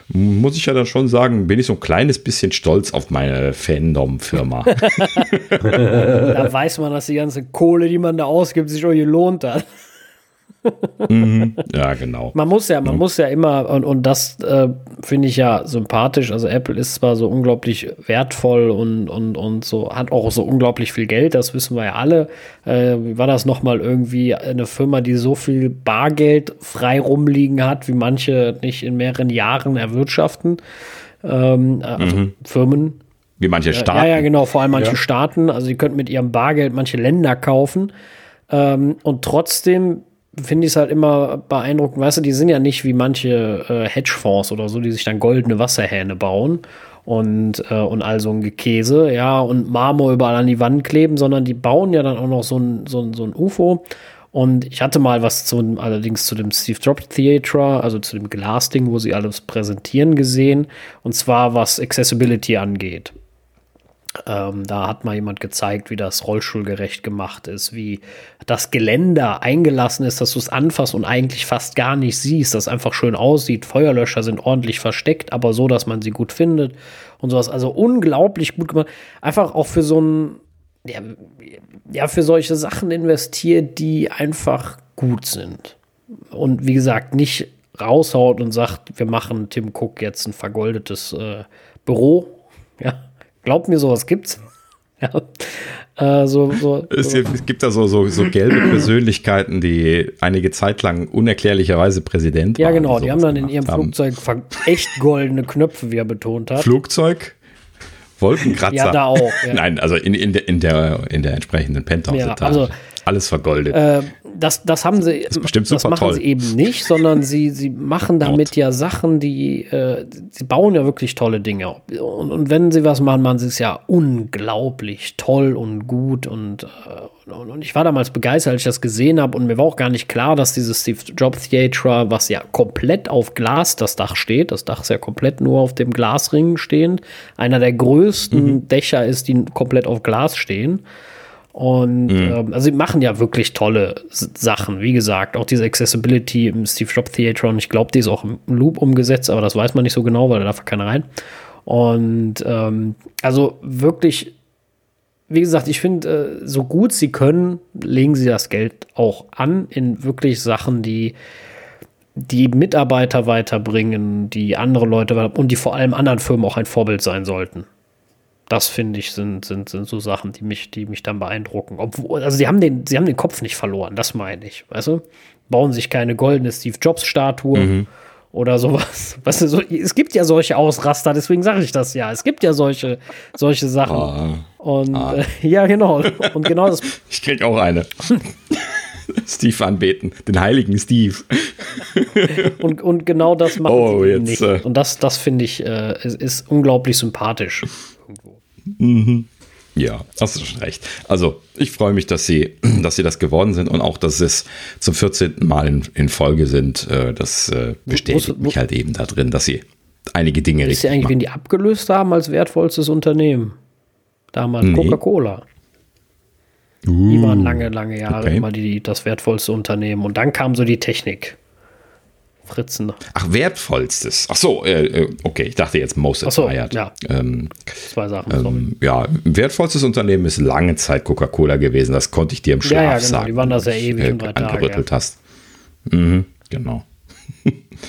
Muss ich ja dann schon sagen, bin ich so ein kleines bisschen stolz auf meine Fandom-Firma. da weiß man, dass die ganze Kohle, die man da ausgibt, sich auch gelohnt hat mhm. Ja, genau. Man muss ja, man mhm. muss ja immer, und, und das äh, finde ich ja sympathisch. Also Apple ist zwar so unglaublich wertvoll und, und, und so, hat auch so unglaublich viel Geld, das wissen wir ja alle. Äh, war das nochmal irgendwie eine Firma, die so viel Bargeld frei rumliegen hat, wie manche nicht in mehreren Jahren erwirtschaften? Ähm, also mhm. Firmen. Wie manche Staaten. Ja, ja, genau, vor allem manche ja. Staaten. Also, die könnten mit ihrem Bargeld manche Länder kaufen. Ähm, und trotzdem finde ich es halt immer beeindruckend. Weißt du, die sind ja nicht wie manche äh, Hedgefonds oder so, die sich dann goldene Wasserhähne bauen und, äh, und all so ein Gekäse, ja, und Marmor überall an die Wand kleben, sondern die bauen ja dann auch noch so ein, so ein, so ein UFO. Und ich hatte mal was zu, allerdings zu dem Steve Jobs Theater, also zu dem Glasding, wo sie alles präsentieren gesehen. Und zwar was Accessibility angeht. Ähm, da hat mal jemand gezeigt, wie das rollstuhlgerecht gemacht ist, wie das Geländer eingelassen ist, dass du es anfasst und eigentlich fast gar nicht siehst, das einfach schön aussieht. Feuerlöscher sind ordentlich versteckt, aber so, dass man sie gut findet und sowas. Also unglaublich gut gemacht. Einfach auch für so ein, ja, ja für solche Sachen investiert, die einfach gut sind. Und wie gesagt, nicht raushaut und sagt, wir machen Tim Cook jetzt ein vergoldetes äh, Büro. Ja, Glaubt mir, sowas gibt's. Ja. Äh, so, so, es, gibt da so, so, so, gelbe Persönlichkeiten, die einige Zeit lang unerklärlicherweise Präsident ja, waren. Ja, genau, die haben dann in ihrem haben. Flugzeug echt goldene Knöpfe, wie er betont hat. Flugzeug? Wolkenkratzer. Ja, da auch. Ja. Nein, also in, in, der, in, der, in der entsprechenden Penthouse-Etage. Ja, also, alles vergoldet. Äh, das, das haben sie, das, bestimmt das machen toll. sie eben nicht, sondern sie, sie machen damit ja Sachen, die, äh, sie bauen ja wirklich tolle Dinge. Und, und wenn sie was machen, machen sie es ja unglaublich toll und gut und, äh, und ich war damals begeistert, als ich das gesehen habe und mir war auch gar nicht klar, dass dieses Steve Jobs Theater, was ja komplett auf Glas das Dach steht, das Dach ist ja komplett nur auf dem Glasring stehend, einer der größten mhm. Dächer ist, die komplett auf Glas stehen. Und mhm. ähm, also sie machen ja wirklich tolle Sachen. Wie gesagt, auch diese Accessibility im Steve Jobs Theater und ich glaube, die ist auch im Loop umgesetzt, aber das weiß man nicht so genau, weil da darf keiner rein. Und ähm, also wirklich, wie gesagt, ich finde, äh, so gut sie können, legen sie das Geld auch an in wirklich Sachen, die die Mitarbeiter weiterbringen, die andere Leute und die vor allem anderen Firmen auch ein Vorbild sein sollten. Das finde ich sind, sind, sind so Sachen, die mich, die mich dann beeindrucken. Obwohl, also sie haben den, sie haben den Kopf nicht verloren, das meine ich. Weißt du? Bauen sich keine goldene Steve Jobs-Statue mhm. oder sowas. Weißt du, so, es gibt ja solche Ausraster, deswegen sage ich das ja. Es gibt ja solche, solche Sachen. Oh. Und ah. äh, ja, genau. Und genau das. Ich krieg auch eine. Steve anbeten, den heiligen Steve. und, und genau das machen oh, sie jetzt, nicht. Äh. Und das, das finde ich, äh, ist, ist unglaublich sympathisch. Mhm. Ja, hast du schon recht. Also, ich freue mich, dass sie, dass sie das geworden sind und auch, dass es zum 14. Mal in, in Folge sind. Äh, das äh, bestätigt wo, wo, mich halt eben da drin, dass sie einige Dinge richtig machen. Ist ja eigentlich, wen die abgelöst haben als wertvollstes Unternehmen? Damals nee. Coca-Cola. Uh, die waren lange, lange Jahre okay. immer die, das wertvollste Unternehmen. Und dann kam so die Technik. Fritzen. Ach, wertvollstes. Ach so, äh, äh okay, ich dachte jetzt most Ach so, admired. Ja. Ähm, Zwei Sachen. Ähm, ja, wertvollstes Unternehmen ist lange Zeit Coca-Cola gewesen. Das konnte ich dir im Schlaf ja, ja, genau. sagen. Die waren da sehr ewig äh, drei angerüttelt ja. hast. Mhm, genau.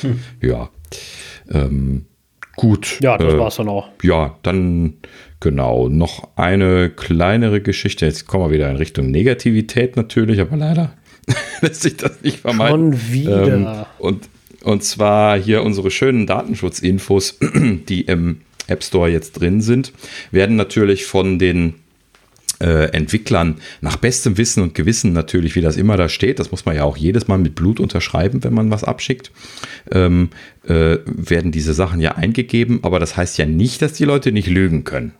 hm. Ja. Ähm, gut. Ja, das äh, war's dann auch. Ja, dann genau. Noch eine kleinere Geschichte. Jetzt kommen wir wieder in Richtung Negativität natürlich, aber leider lässt sich das nicht vermeiden. Schon wieder. Ähm, und und zwar hier unsere schönen Datenschutzinfos, die im App Store jetzt drin sind, werden natürlich von den äh, Entwicklern nach bestem Wissen und Gewissen natürlich, wie das immer da steht, das muss man ja auch jedes Mal mit Blut unterschreiben, wenn man was abschickt, ähm, äh, werden diese Sachen ja eingegeben, aber das heißt ja nicht, dass die Leute nicht lügen können.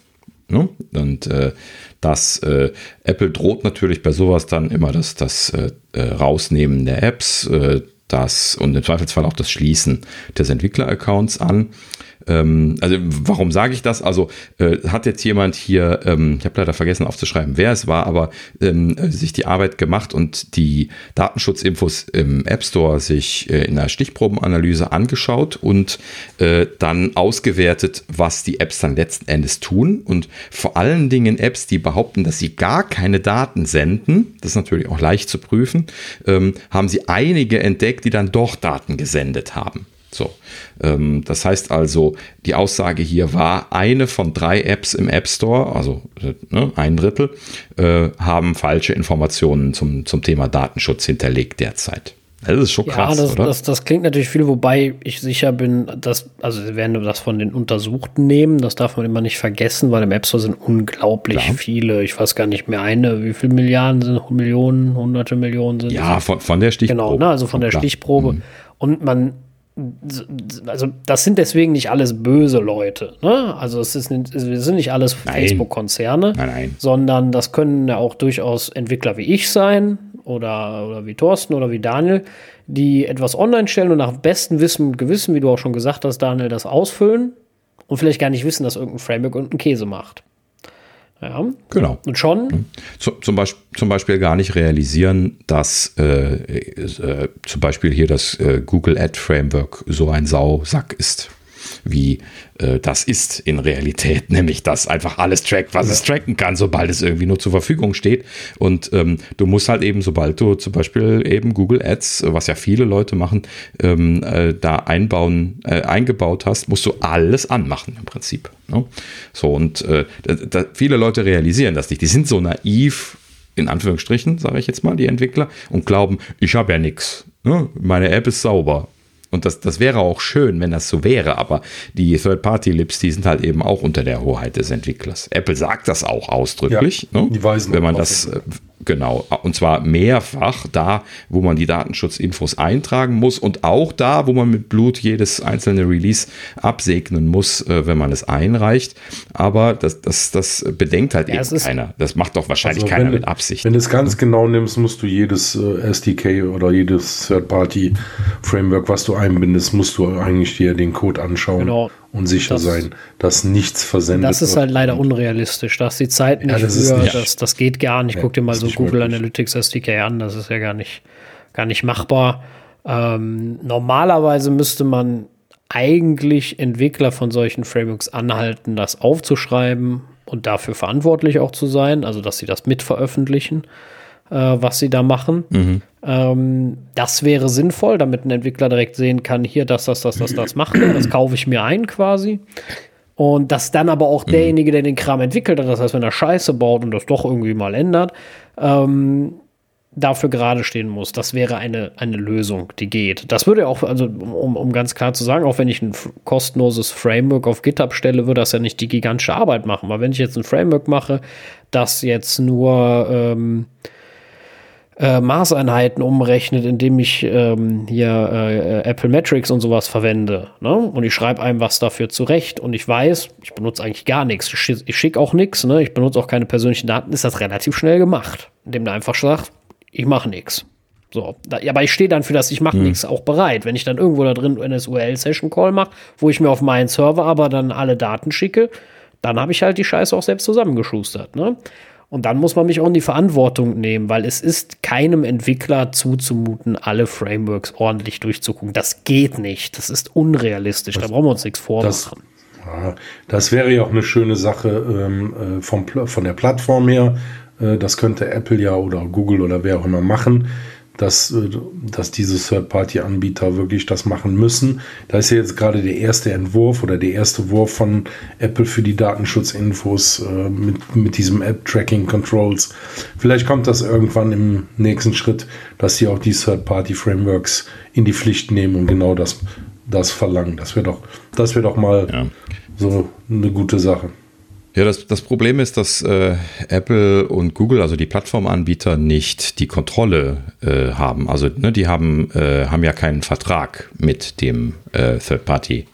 Ne? Und äh, das äh, Apple droht natürlich bei sowas dann immer das, das äh, äh Rausnehmen der Apps, äh, das und im Zweifelsfall auch das Schließen des Entwickleraccounts an. Ähm, also warum sage ich das? Also äh, hat jetzt jemand hier, ähm, ich habe leider vergessen aufzuschreiben, wer es war, aber ähm, sich die Arbeit gemacht und die Datenschutzinfos im App Store sich äh, in einer Stichprobenanalyse angeschaut und äh, dann ausgewertet, was die Apps dann letzten Endes tun und vor allen Dingen Apps, die behaupten, dass sie gar keine Daten senden, das ist natürlich auch leicht zu prüfen, ähm, haben sie einige entdeckt, die dann doch Daten gesendet haben. So, ähm, das heißt also, die Aussage hier war, eine von drei Apps im App Store, also ne, ein Drittel, äh, haben falsche Informationen zum, zum Thema Datenschutz hinterlegt derzeit. Das ist schon krass, ja, das, oder? Das, das klingt natürlich viel, wobei ich sicher bin, dass, also sie werden das von den Untersuchten nehmen, das darf man immer nicht vergessen, weil im App Store sind unglaublich Klar. viele, ich weiß gar nicht mehr eine, wie viele Milliarden sind, Millionen, hunderte Millionen sind. Ja, von, von der Stichprobe. Genau, ne, also von der Klar. Stichprobe. Mhm. Und man also das sind deswegen nicht alles böse Leute. Ne? Also es, ist, es sind nicht alles Facebook-Konzerne, sondern das können ja auch durchaus Entwickler wie ich sein oder, oder wie Thorsten oder wie Daniel, die etwas online stellen und nach bestem Wissen und Gewissen, wie du auch schon gesagt hast, Daniel, das ausfüllen und vielleicht gar nicht wissen, dass irgendein Framework irgendeinen Käse macht. Ja. Genau. Und schon. Zum, Beispiel, zum Beispiel gar nicht realisieren, dass äh, äh, zum Beispiel hier das äh, Google Ad Framework so ein Sausack ist wie äh, das ist in Realität, nämlich dass einfach alles trackt, was ja. es tracken kann, sobald es irgendwie nur zur Verfügung steht. Und ähm, du musst halt eben, sobald du zum Beispiel eben Google Ads, was ja viele Leute machen, ähm, äh, da einbauen, äh, eingebaut hast, musst du alles anmachen im Prinzip. Ne? So, und äh, da, viele Leute realisieren das nicht. Die sind so naiv, in Anführungsstrichen, sage ich jetzt mal, die Entwickler, und glauben, ich habe ja nichts. Ne? Meine App ist sauber. Und das, das wäre auch schön, wenn das so wäre, aber die Third-Party-Lips, die sind halt eben auch unter der Hoheit des Entwicklers. Apple sagt das auch ausdrücklich. Ja, ne? Die weisen wenn man das, Genau, und zwar mehrfach da, wo man die Datenschutzinfos eintragen muss und auch da, wo man mit Blut jedes einzelne Release absegnen muss, äh, wenn man es einreicht. Aber das, das, das bedenkt halt ja, eben keiner. Das macht doch wahrscheinlich also keiner mit Absicht. Wenn du es ganz genau nimmst, musst du jedes äh, SDK oder jedes Third-Party-Framework, was du einbindest, musst du eigentlich dir den Code anschauen. Genau und sicher das, sein, dass nichts versendet wird. Das ist halt leider unrealistisch. Da ist die Zeit nicht ja, das für. Nicht, das, das geht gar nicht. Ja, Guck dir mal so Google möglich. Analytics SDK an. Das ist ja gar nicht, gar nicht machbar. Ähm, normalerweise müsste man eigentlich Entwickler von solchen Frameworks anhalten, das aufzuschreiben und dafür verantwortlich auch zu sein, also dass sie das mit veröffentlichen äh, was sie da machen. Mhm. Ähm, das wäre sinnvoll, damit ein Entwickler direkt sehen kann, hier, das, das, das, das, das macht er, das kaufe ich mir ein quasi. Und dass dann aber auch mhm. derjenige, der den Kram entwickelt hat, das heißt, wenn er Scheiße baut und das doch irgendwie mal ändert, ähm, dafür gerade stehen muss. Das wäre eine, eine Lösung, die geht. Das würde auch, also um, um ganz klar zu sagen, auch wenn ich ein kostenloses Framework auf GitHub stelle, würde das ja nicht die gigantische Arbeit machen. Weil wenn ich jetzt ein Framework mache, das jetzt nur ähm, äh, Maßeinheiten umrechnet, indem ich ähm, hier äh, Apple Metrics und sowas verwende. Ne? Und ich schreibe einem was dafür zurecht und ich weiß, ich benutze eigentlich gar nichts. Ich, ich schicke auch nichts, ne? ich benutze auch keine persönlichen Daten, ist das relativ schnell gemacht. Indem du einfach sagt, ich mache nichts. So, da, aber ich stehe dann für das, ich mache hm. nichts auch bereit. Wenn ich dann irgendwo da drin eine SQL-Session-Call mache, wo ich mir auf meinen Server aber dann alle Daten schicke, dann habe ich halt die Scheiße auch selbst zusammengeschustert. Ne? Und dann muss man mich auch in die Verantwortung nehmen, weil es ist keinem Entwickler zuzumuten, alle Frameworks ordentlich durchzugucken. Das geht nicht. Das ist unrealistisch. Das, da brauchen wir uns nichts vormachen. Das, das wäre ja auch eine schöne Sache ähm, äh, vom, von der Plattform her. Äh, das könnte Apple ja oder Google oder wer auch immer machen dass, äh, dass diese Third-Party-Anbieter wirklich das machen müssen. Da ist ja jetzt gerade der erste Entwurf oder der erste Wurf von Apple für die Datenschutzinfos äh, mit, mit diesem App-Tracking-Controls. Vielleicht kommt das irgendwann im nächsten Schritt, dass sie auch die Third-Party-Frameworks in die Pflicht nehmen und genau das, das verlangen. Das wäre doch, das wär doch mal ja. so eine gute Sache. Ja, das, das Problem ist, dass äh, Apple und Google, also die Plattformanbieter, nicht die Kontrolle äh, haben. Also ne, die haben, äh, haben ja keinen Vertrag mit dem äh, Third-Party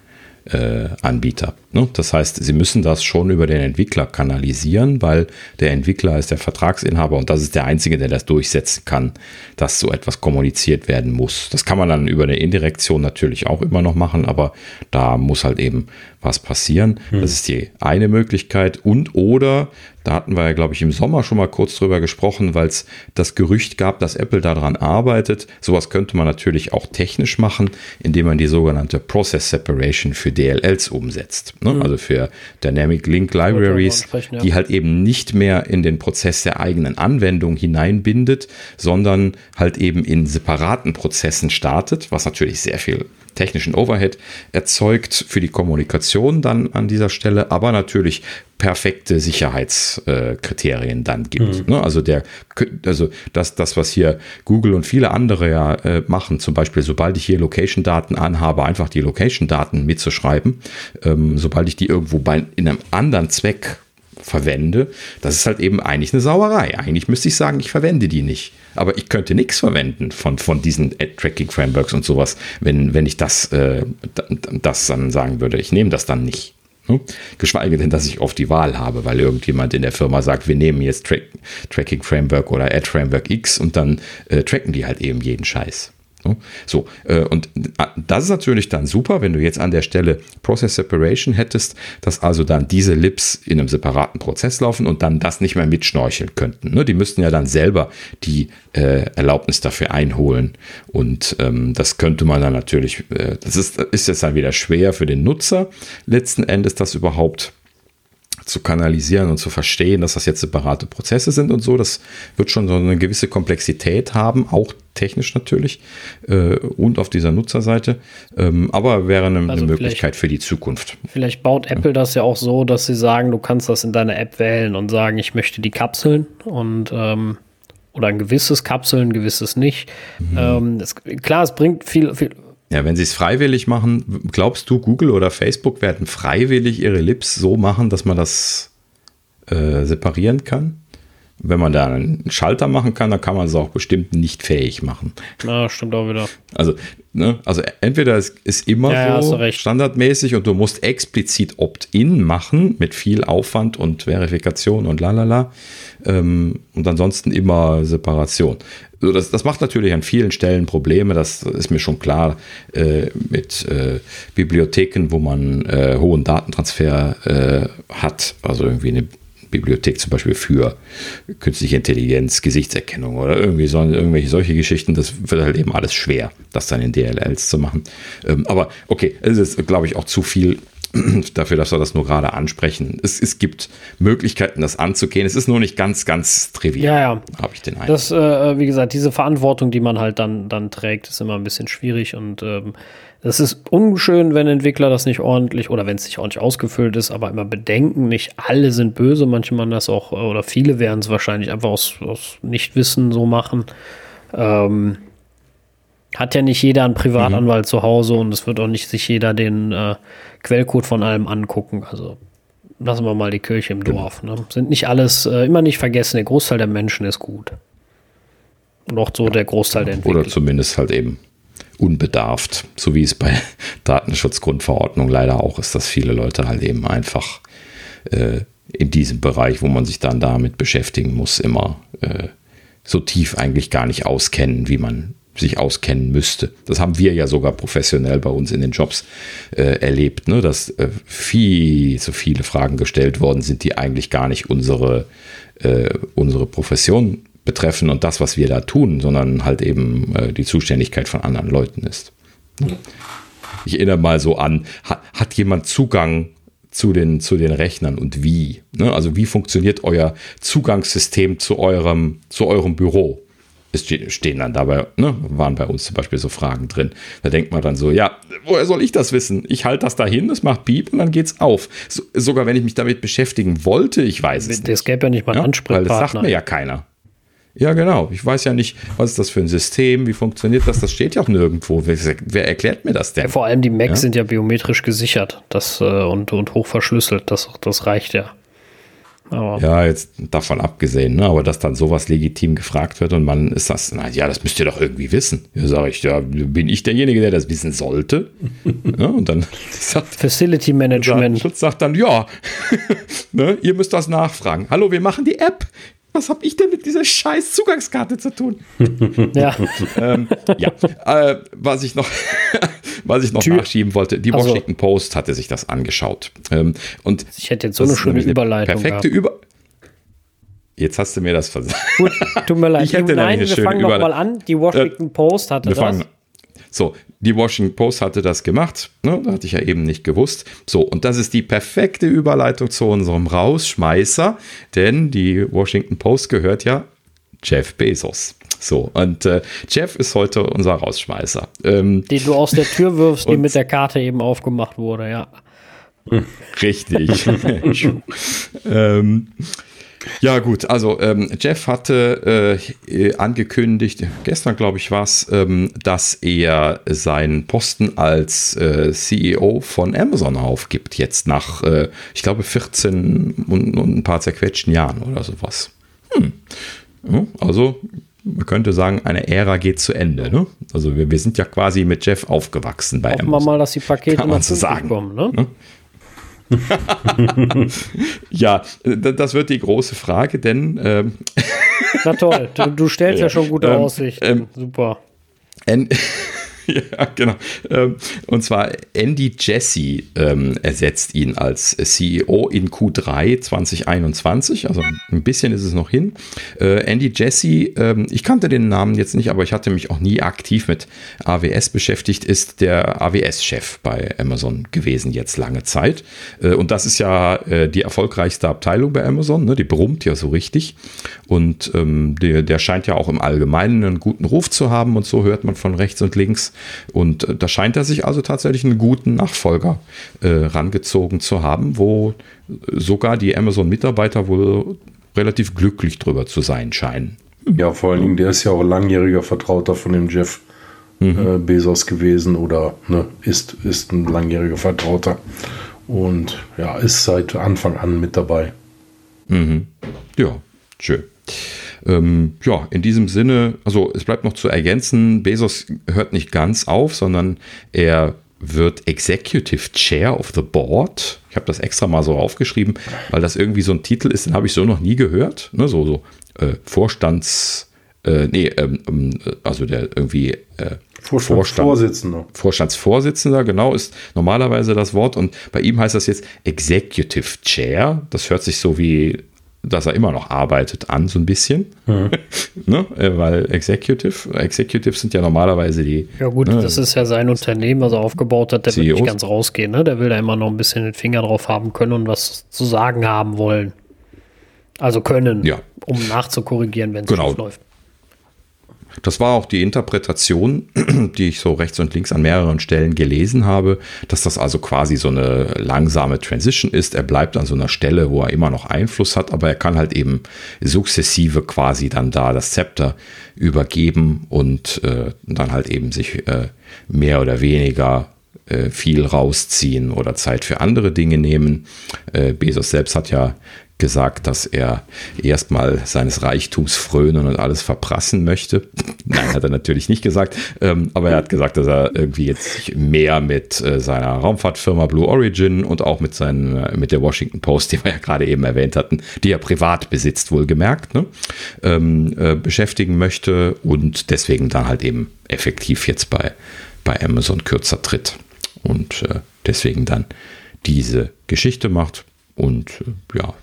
äh, Anbieter. Ne? Das heißt, sie müssen das schon über den Entwickler kanalisieren, weil der Entwickler ist der Vertragsinhaber und das ist der Einzige, der das durchsetzen kann, dass so etwas kommuniziert werden muss. Das kann man dann über eine Indirektion natürlich auch immer noch machen, aber da muss halt eben was passieren. Hm. Das ist die eine Möglichkeit. Und oder, da hatten wir ja, glaube ich, im Sommer schon mal kurz drüber gesprochen, weil es das Gerücht gab, dass Apple daran arbeitet. Sowas könnte man natürlich auch technisch machen, indem man die sogenannte Process Separation für DLLs umsetzt. Ne? Mhm. Also für Dynamic Link Libraries, ja. die halt eben nicht mehr in den Prozess der eigenen Anwendung hineinbindet, sondern halt eben in separaten Prozessen startet, was natürlich sehr viel technischen Overhead erzeugt für die Kommunikation dann an dieser Stelle, aber natürlich perfekte Sicherheitskriterien dann gibt. Mhm. Ne? Also der, also das, das, was hier Google und viele andere ja äh, machen, zum Beispiel, sobald ich hier Location-Daten anhabe, einfach die Location-Daten mitzuschreiben, ähm, sobald ich die irgendwo bei in einem anderen Zweck verwende, das ist halt eben eigentlich eine Sauerei. Eigentlich müsste ich sagen, ich verwende die nicht. Aber ich könnte nichts verwenden von, von diesen Tracking-Frameworks und sowas, wenn, wenn ich das, äh, das dann sagen würde. Ich nehme das dann nicht. Ne? Geschweige denn, dass ich oft die Wahl habe, weil irgendjemand in der Firma sagt, wir nehmen jetzt Track, Tracking Framework oder Ad Framework X und dann äh, tracken die halt eben jeden Scheiß. So, äh, und das ist natürlich dann super, wenn du jetzt an der Stelle Process Separation hättest, dass also dann diese Lips in einem separaten Prozess laufen und dann das nicht mehr mitschnorcheln könnten. Ne? Die müssten ja dann selber die äh, Erlaubnis dafür einholen und ähm, das könnte man dann natürlich, äh, das ist, ist jetzt dann wieder schwer für den Nutzer letzten Endes, das überhaupt zu kanalisieren und zu verstehen, dass das jetzt separate Prozesse sind und so. Das wird schon so eine gewisse Komplexität haben, auch technisch natürlich äh, und auf dieser Nutzerseite. Ähm, aber wäre eine, also eine Möglichkeit für die Zukunft. Vielleicht baut Apple ja. das ja auch so, dass sie sagen, du kannst das in deiner App wählen und sagen, ich möchte die Kapseln und ähm, oder ein gewisses Kapseln, ein gewisses nicht. Mhm. Ähm, das, klar, es bringt viel, viel ja, wenn sie es freiwillig machen, glaubst du, Google oder Facebook werden freiwillig ihre Lips so machen, dass man das äh, separieren kann? Wenn man da einen Schalter machen kann, dann kann man es auch bestimmt nicht fähig machen. Na, stimmt auch wieder. Also, ne, also entweder es ist immer ja, so ja, standardmäßig und du musst explizit Opt-in machen mit viel Aufwand und Verifikation und lalala. Ähm, und ansonsten immer Separation. So, das, das macht natürlich an vielen Stellen Probleme, das ist mir schon klar, äh, mit äh, Bibliotheken, wo man äh, hohen Datentransfer äh, hat, also irgendwie eine Bibliothek zum Beispiel für künstliche Intelligenz, Gesichtserkennung oder irgendwie so, irgendwelche solche Geschichten, das wird halt eben alles schwer, das dann in DLLs zu machen. Ähm, aber okay, es ist, glaube ich, auch zu viel dafür, dass wir das nur gerade ansprechen. Es, es gibt Möglichkeiten, das anzugehen. Es ist nur nicht ganz, ganz trivial. Ja, ja. Habe ich den Eindruck. Das, äh, wie gesagt, diese Verantwortung, die man halt dann, dann trägt, ist immer ein bisschen schwierig und ähm, es ist unschön, wenn Entwickler das nicht ordentlich oder wenn es nicht ordentlich ausgefüllt ist, aber immer bedenken, nicht alle sind böse, manche man das auch, oder viele werden es wahrscheinlich einfach aus, aus Nichtwissen so machen. Ähm, hat ja nicht jeder einen Privatanwalt mhm. zu Hause und es wird auch nicht sich jeder den äh, Quellcode von allem angucken. Also lassen wir mal die Kirche im genau. Dorf. Ne? Sind nicht alles, äh, immer nicht vergessen, der Großteil der Menschen ist gut. Und auch so der Großteil der Entwickler. Oder zumindest halt eben unbedarft, so wie es bei Datenschutzgrundverordnung leider auch ist, dass viele Leute halt eben einfach äh, in diesem Bereich, wo man sich dann damit beschäftigen muss, immer äh, so tief eigentlich gar nicht auskennen, wie man sich auskennen müsste. Das haben wir ja sogar professionell bei uns in den Jobs äh, erlebt, ne? dass äh, viel zu viele Fragen gestellt worden sind, die eigentlich gar nicht unsere, äh, unsere Profession betreffen und das, was wir da tun, sondern halt eben äh, die Zuständigkeit von anderen Leuten ist. Ich erinnere mal so an, hat, hat jemand Zugang zu den, zu den Rechnern und wie? Ne? Also wie funktioniert euer Zugangssystem zu eurem, zu eurem Büro? es stehen dann dabei, ne, waren bei uns zum Beispiel so Fragen drin. Da denkt man dann so, ja, woher soll ich das wissen? Ich halte das dahin, es macht Piep und dann geht's auf. So, sogar wenn ich mich damit beschäftigen wollte, ich weiß es nicht. Es gäbe ja nicht mal einen ja, Ansprechpartner. Weil das sagt mir ja keiner. Ja, genau. Ich weiß ja nicht, was ist das für ein System, wie funktioniert das? Das steht ja auch nirgendwo. Wer, wer erklärt mir das denn? Ja, vor allem die Macs ja? sind ja biometrisch gesichert das, äh, und, und hochverschlüsselt. Das, das reicht ja. Aber ja, jetzt davon abgesehen, ne? aber dass dann sowas legitim gefragt wird und man ist das, na ja, das müsst ihr doch irgendwie wissen. Ja, sage ich, ja, bin ich derjenige, der das wissen sollte? ja, und dann sagt Facility Management. Schutz sagt dann, ja, ne? ihr müsst das nachfragen. Hallo, wir machen die App. Was habe ich denn mit dieser scheiß Zugangskarte zu tun? ja. ähm, ja. Äh, was ich noch, was ich noch Tür. nachschieben wollte, die Washington also. Post hatte sich das angeschaut. Ähm, und ich hätte jetzt so eine schöne Überleitung. Perfekte Über Jetzt hast du mir das versagt. Gut, tut mir leid. Ich hätte Nein, wir fangen nochmal an. Die Washington äh, Post hatte das. Fangen, so, die Washington Post hatte das gemacht. Ne? Da hatte ich ja eben nicht gewusst. So, und das ist die perfekte Überleitung zu unserem Rausschmeißer, denn die Washington Post gehört ja Jeff Bezos. So, und äh, Jeff ist heute unser Rausschmeißer. Ähm, Den du aus der Tür wirfst, die mit der Karte eben aufgemacht wurde, ja. Richtig. ähm, ja, gut, also ähm, Jeff hatte äh, angekündigt, gestern glaube ich war es, ähm, dass er seinen Posten als äh, CEO von Amazon aufgibt, jetzt nach, äh, ich glaube, 14 und, und, ein paar zerquetschten Jahren oder sowas. Hm. Also man könnte sagen, eine Ära geht zu Ende. Ne? Also wir, wir sind ja quasi mit Jeff aufgewachsen bei Hoffen Amazon. wir mal, dass die Pakete Kann man so sagen. kommen. Ne? ja, das wird die große Frage, denn. Ähm, Na toll, du, du stellst ja, ja schon gute ähm, Aussichten. Ähm, Super. ja, genau. Ähm, und zwar Andy Jesse ähm, ersetzt ihn als CEO in Q3 2021. Also ein bisschen ist es noch hin. Äh, Andy Jesse, ähm, ich kannte den Namen jetzt nicht, aber ich hatte mich auch nie aktiv mit AWS beschäftigt, ist der AWS-Chef bei Amazon gewesen, jetzt lange Zeit. Äh, und das ist ja äh, die erfolgreichste Abteilung bei Amazon. Ne? Die brummt ja so richtig. Und ähm, der, der scheint ja auch im Allgemeinen einen guten Ruf zu haben und so hört man von rechts und links. Und äh, da scheint er sich also tatsächlich einen guten Nachfolger äh, rangezogen zu haben, wo sogar die Amazon-Mitarbeiter wohl relativ glücklich drüber zu sein scheinen. Ja, vor allen Dingen, der ist ja auch langjähriger Vertrauter von dem Jeff mhm. äh, Bezos gewesen oder ne, ist, ist ein langjähriger Vertrauter und ja, ist seit Anfang an mit dabei. Mhm. Ja, schön. Ähm, ja, in diesem Sinne, also es bleibt noch zu ergänzen, Bezos hört nicht ganz auf, sondern er wird Executive Chair of the Board. Ich habe das extra mal so aufgeschrieben, weil das irgendwie so ein Titel ist, den habe ich so noch nie gehört. Ne, so so äh, Vorstands, äh, nee, ähm, ähm also der irgendwie äh, Vorstandsvorsitzender. Vorstandsvorsitzender, genau, ist normalerweise das Wort. Und bei ihm heißt das jetzt Executive Chair. Das hört sich so wie dass er immer noch arbeitet an, so ein bisschen. Mhm. ne? Äh, weil Executive, Executives sind ja normalerweise die. Ja, gut, ne, das ist ja sein Unternehmen, was er aufgebaut hat, der CEOs. wird nicht ganz rausgehen, ne? Der will da immer noch ein bisschen den Finger drauf haben können und was zu sagen haben wollen. Also können, ja. um nachzukorrigieren, wenn es genau. läuft. Das war auch die Interpretation, die ich so rechts und links an mehreren Stellen gelesen habe, dass das also quasi so eine langsame Transition ist. Er bleibt an so einer Stelle, wo er immer noch Einfluss hat, aber er kann halt eben sukzessive quasi dann da das Zepter übergeben und äh, dann halt eben sich äh, mehr oder weniger äh, viel rausziehen oder Zeit für andere Dinge nehmen. Äh, Bezos selbst hat ja gesagt, dass er erstmal seines Reichtums frönen und alles verprassen möchte. Nein, hat er natürlich nicht gesagt. Ähm, aber er hat gesagt, dass er irgendwie jetzt mehr mit äh, seiner Raumfahrtfirma Blue Origin und auch mit, seinen, äh, mit der Washington Post, die wir ja gerade eben erwähnt hatten, die er privat besitzt, wohlgemerkt, ne, ähm, äh, beschäftigen möchte und deswegen dann halt eben effektiv jetzt bei, bei Amazon kürzer tritt. Und äh, deswegen dann diese Geschichte macht und äh, ja,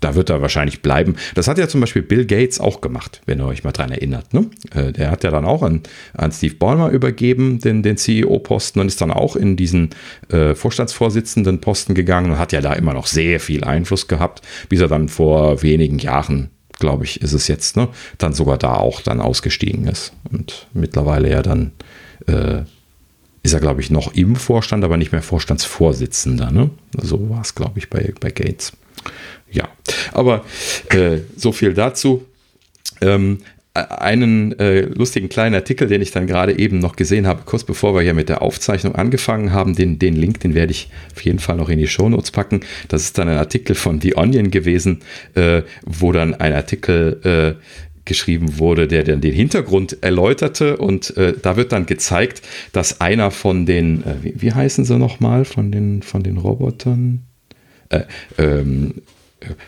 da wird er wahrscheinlich bleiben. Das hat ja zum Beispiel Bill Gates auch gemacht, wenn ihr euch mal dran erinnert. Ne? Äh, der hat ja dann auch an, an Steve Ballmer übergeben, den, den CEO-Posten, und ist dann auch in diesen äh, Vorstandsvorsitzenden Posten gegangen und hat ja da immer noch sehr viel Einfluss gehabt, bis er dann vor wenigen Jahren, glaube ich, ist es jetzt, ne, dann sogar da auch dann ausgestiegen ist. Und mittlerweile ja dann äh, ist er, glaube ich, noch im Vorstand, aber nicht mehr Vorstandsvorsitzender. Ne? So war es, glaube ich, bei, bei Gates. Ja, aber äh, so viel dazu. Ähm, einen äh, lustigen kleinen Artikel, den ich dann gerade eben noch gesehen habe, kurz bevor wir hier mit der Aufzeichnung angefangen haben. Den, den Link, den werde ich auf jeden Fall noch in die Shownotes packen. Das ist dann ein Artikel von The Onion gewesen, äh, wo dann ein Artikel äh, geschrieben wurde, der dann den Hintergrund erläuterte und äh, da wird dann gezeigt, dass einer von den, äh, wie, wie, heißen sie nochmal, von den, von den Robotern? Äh, ähm,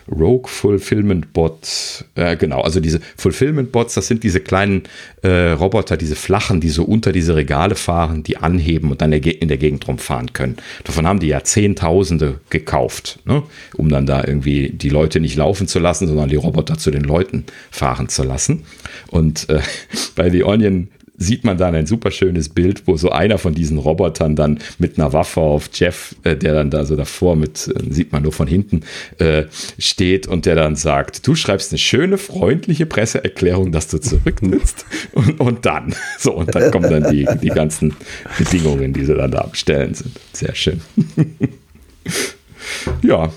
Rogue Fulfillment Bot, äh, genau, also diese Fulfillment Bots, das sind diese kleinen äh, Roboter, diese flachen, die so unter diese Regale fahren, die anheben und dann in der Gegend rumfahren können. Davon haben die ja Zehntausende gekauft, ne? um dann da irgendwie die Leute nicht laufen zu lassen, sondern die Roboter zu den Leuten fahren zu lassen. Und äh, bei The Onion sieht man dann ein super schönes Bild, wo so einer von diesen Robotern dann mit einer Waffe auf Jeff, äh, der dann da so davor mit, äh, sieht man nur von hinten, äh, steht und der dann sagt, du schreibst eine schöne, freundliche Presseerklärung, dass du zurücknimmst und, und dann, so, und dann kommen dann die, die ganzen Bedingungen, die sie dann da abstellen sind. Sehr schön. ja,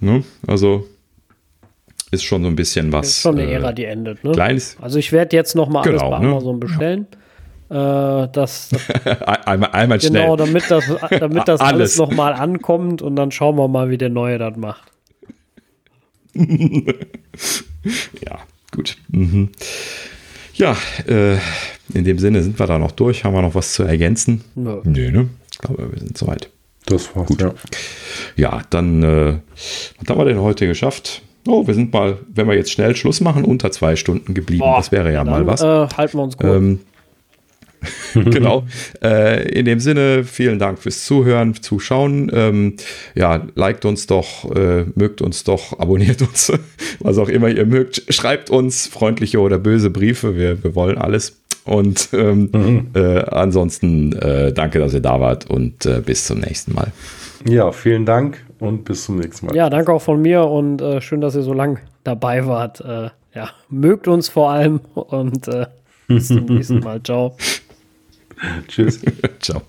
ne, also ist schon so ein bisschen was. Ist schon eine Ära, die endet. Ne? Kleines. Also ich werde jetzt noch mal genau, alles bei ne? Amazon bestellen. Ja. Äh, das, einmal, einmal schnell. Genau, damit das, damit das alles, alles nochmal ankommt und dann schauen wir mal, wie der Neue das macht. ja, gut. Mhm. Ja, äh, in dem Sinne sind wir da noch durch. Haben wir noch was zu ergänzen? Nö. Nee, ne? Ich glaube, wir sind soweit. Das war's, gut. Ja, ja dann, äh, was haben wir denn heute geschafft? Oh, wir sind mal, wenn wir jetzt schnell Schluss machen, unter zwei Stunden geblieben. Boah, das wäre ja dann, mal was. Äh, halten wir uns gut. Ähm, genau. Äh, in dem Sinne, vielen Dank fürs Zuhören, Zuschauen. Ähm, ja, liked uns doch, äh, mögt uns doch, abonniert uns, was auch immer ihr mögt. Schreibt uns freundliche oder böse Briefe. Wir, wir wollen alles. Und ähm, mhm. äh, ansonsten äh, danke, dass ihr da wart und äh, bis zum nächsten Mal. Ja, vielen Dank und bis zum nächsten Mal. Ja, danke auch von mir und äh, schön, dass ihr so lang dabei wart. ja, mögt uns vor allem und bis zum nächsten Mal. Ciao. Tschüss. Ciao.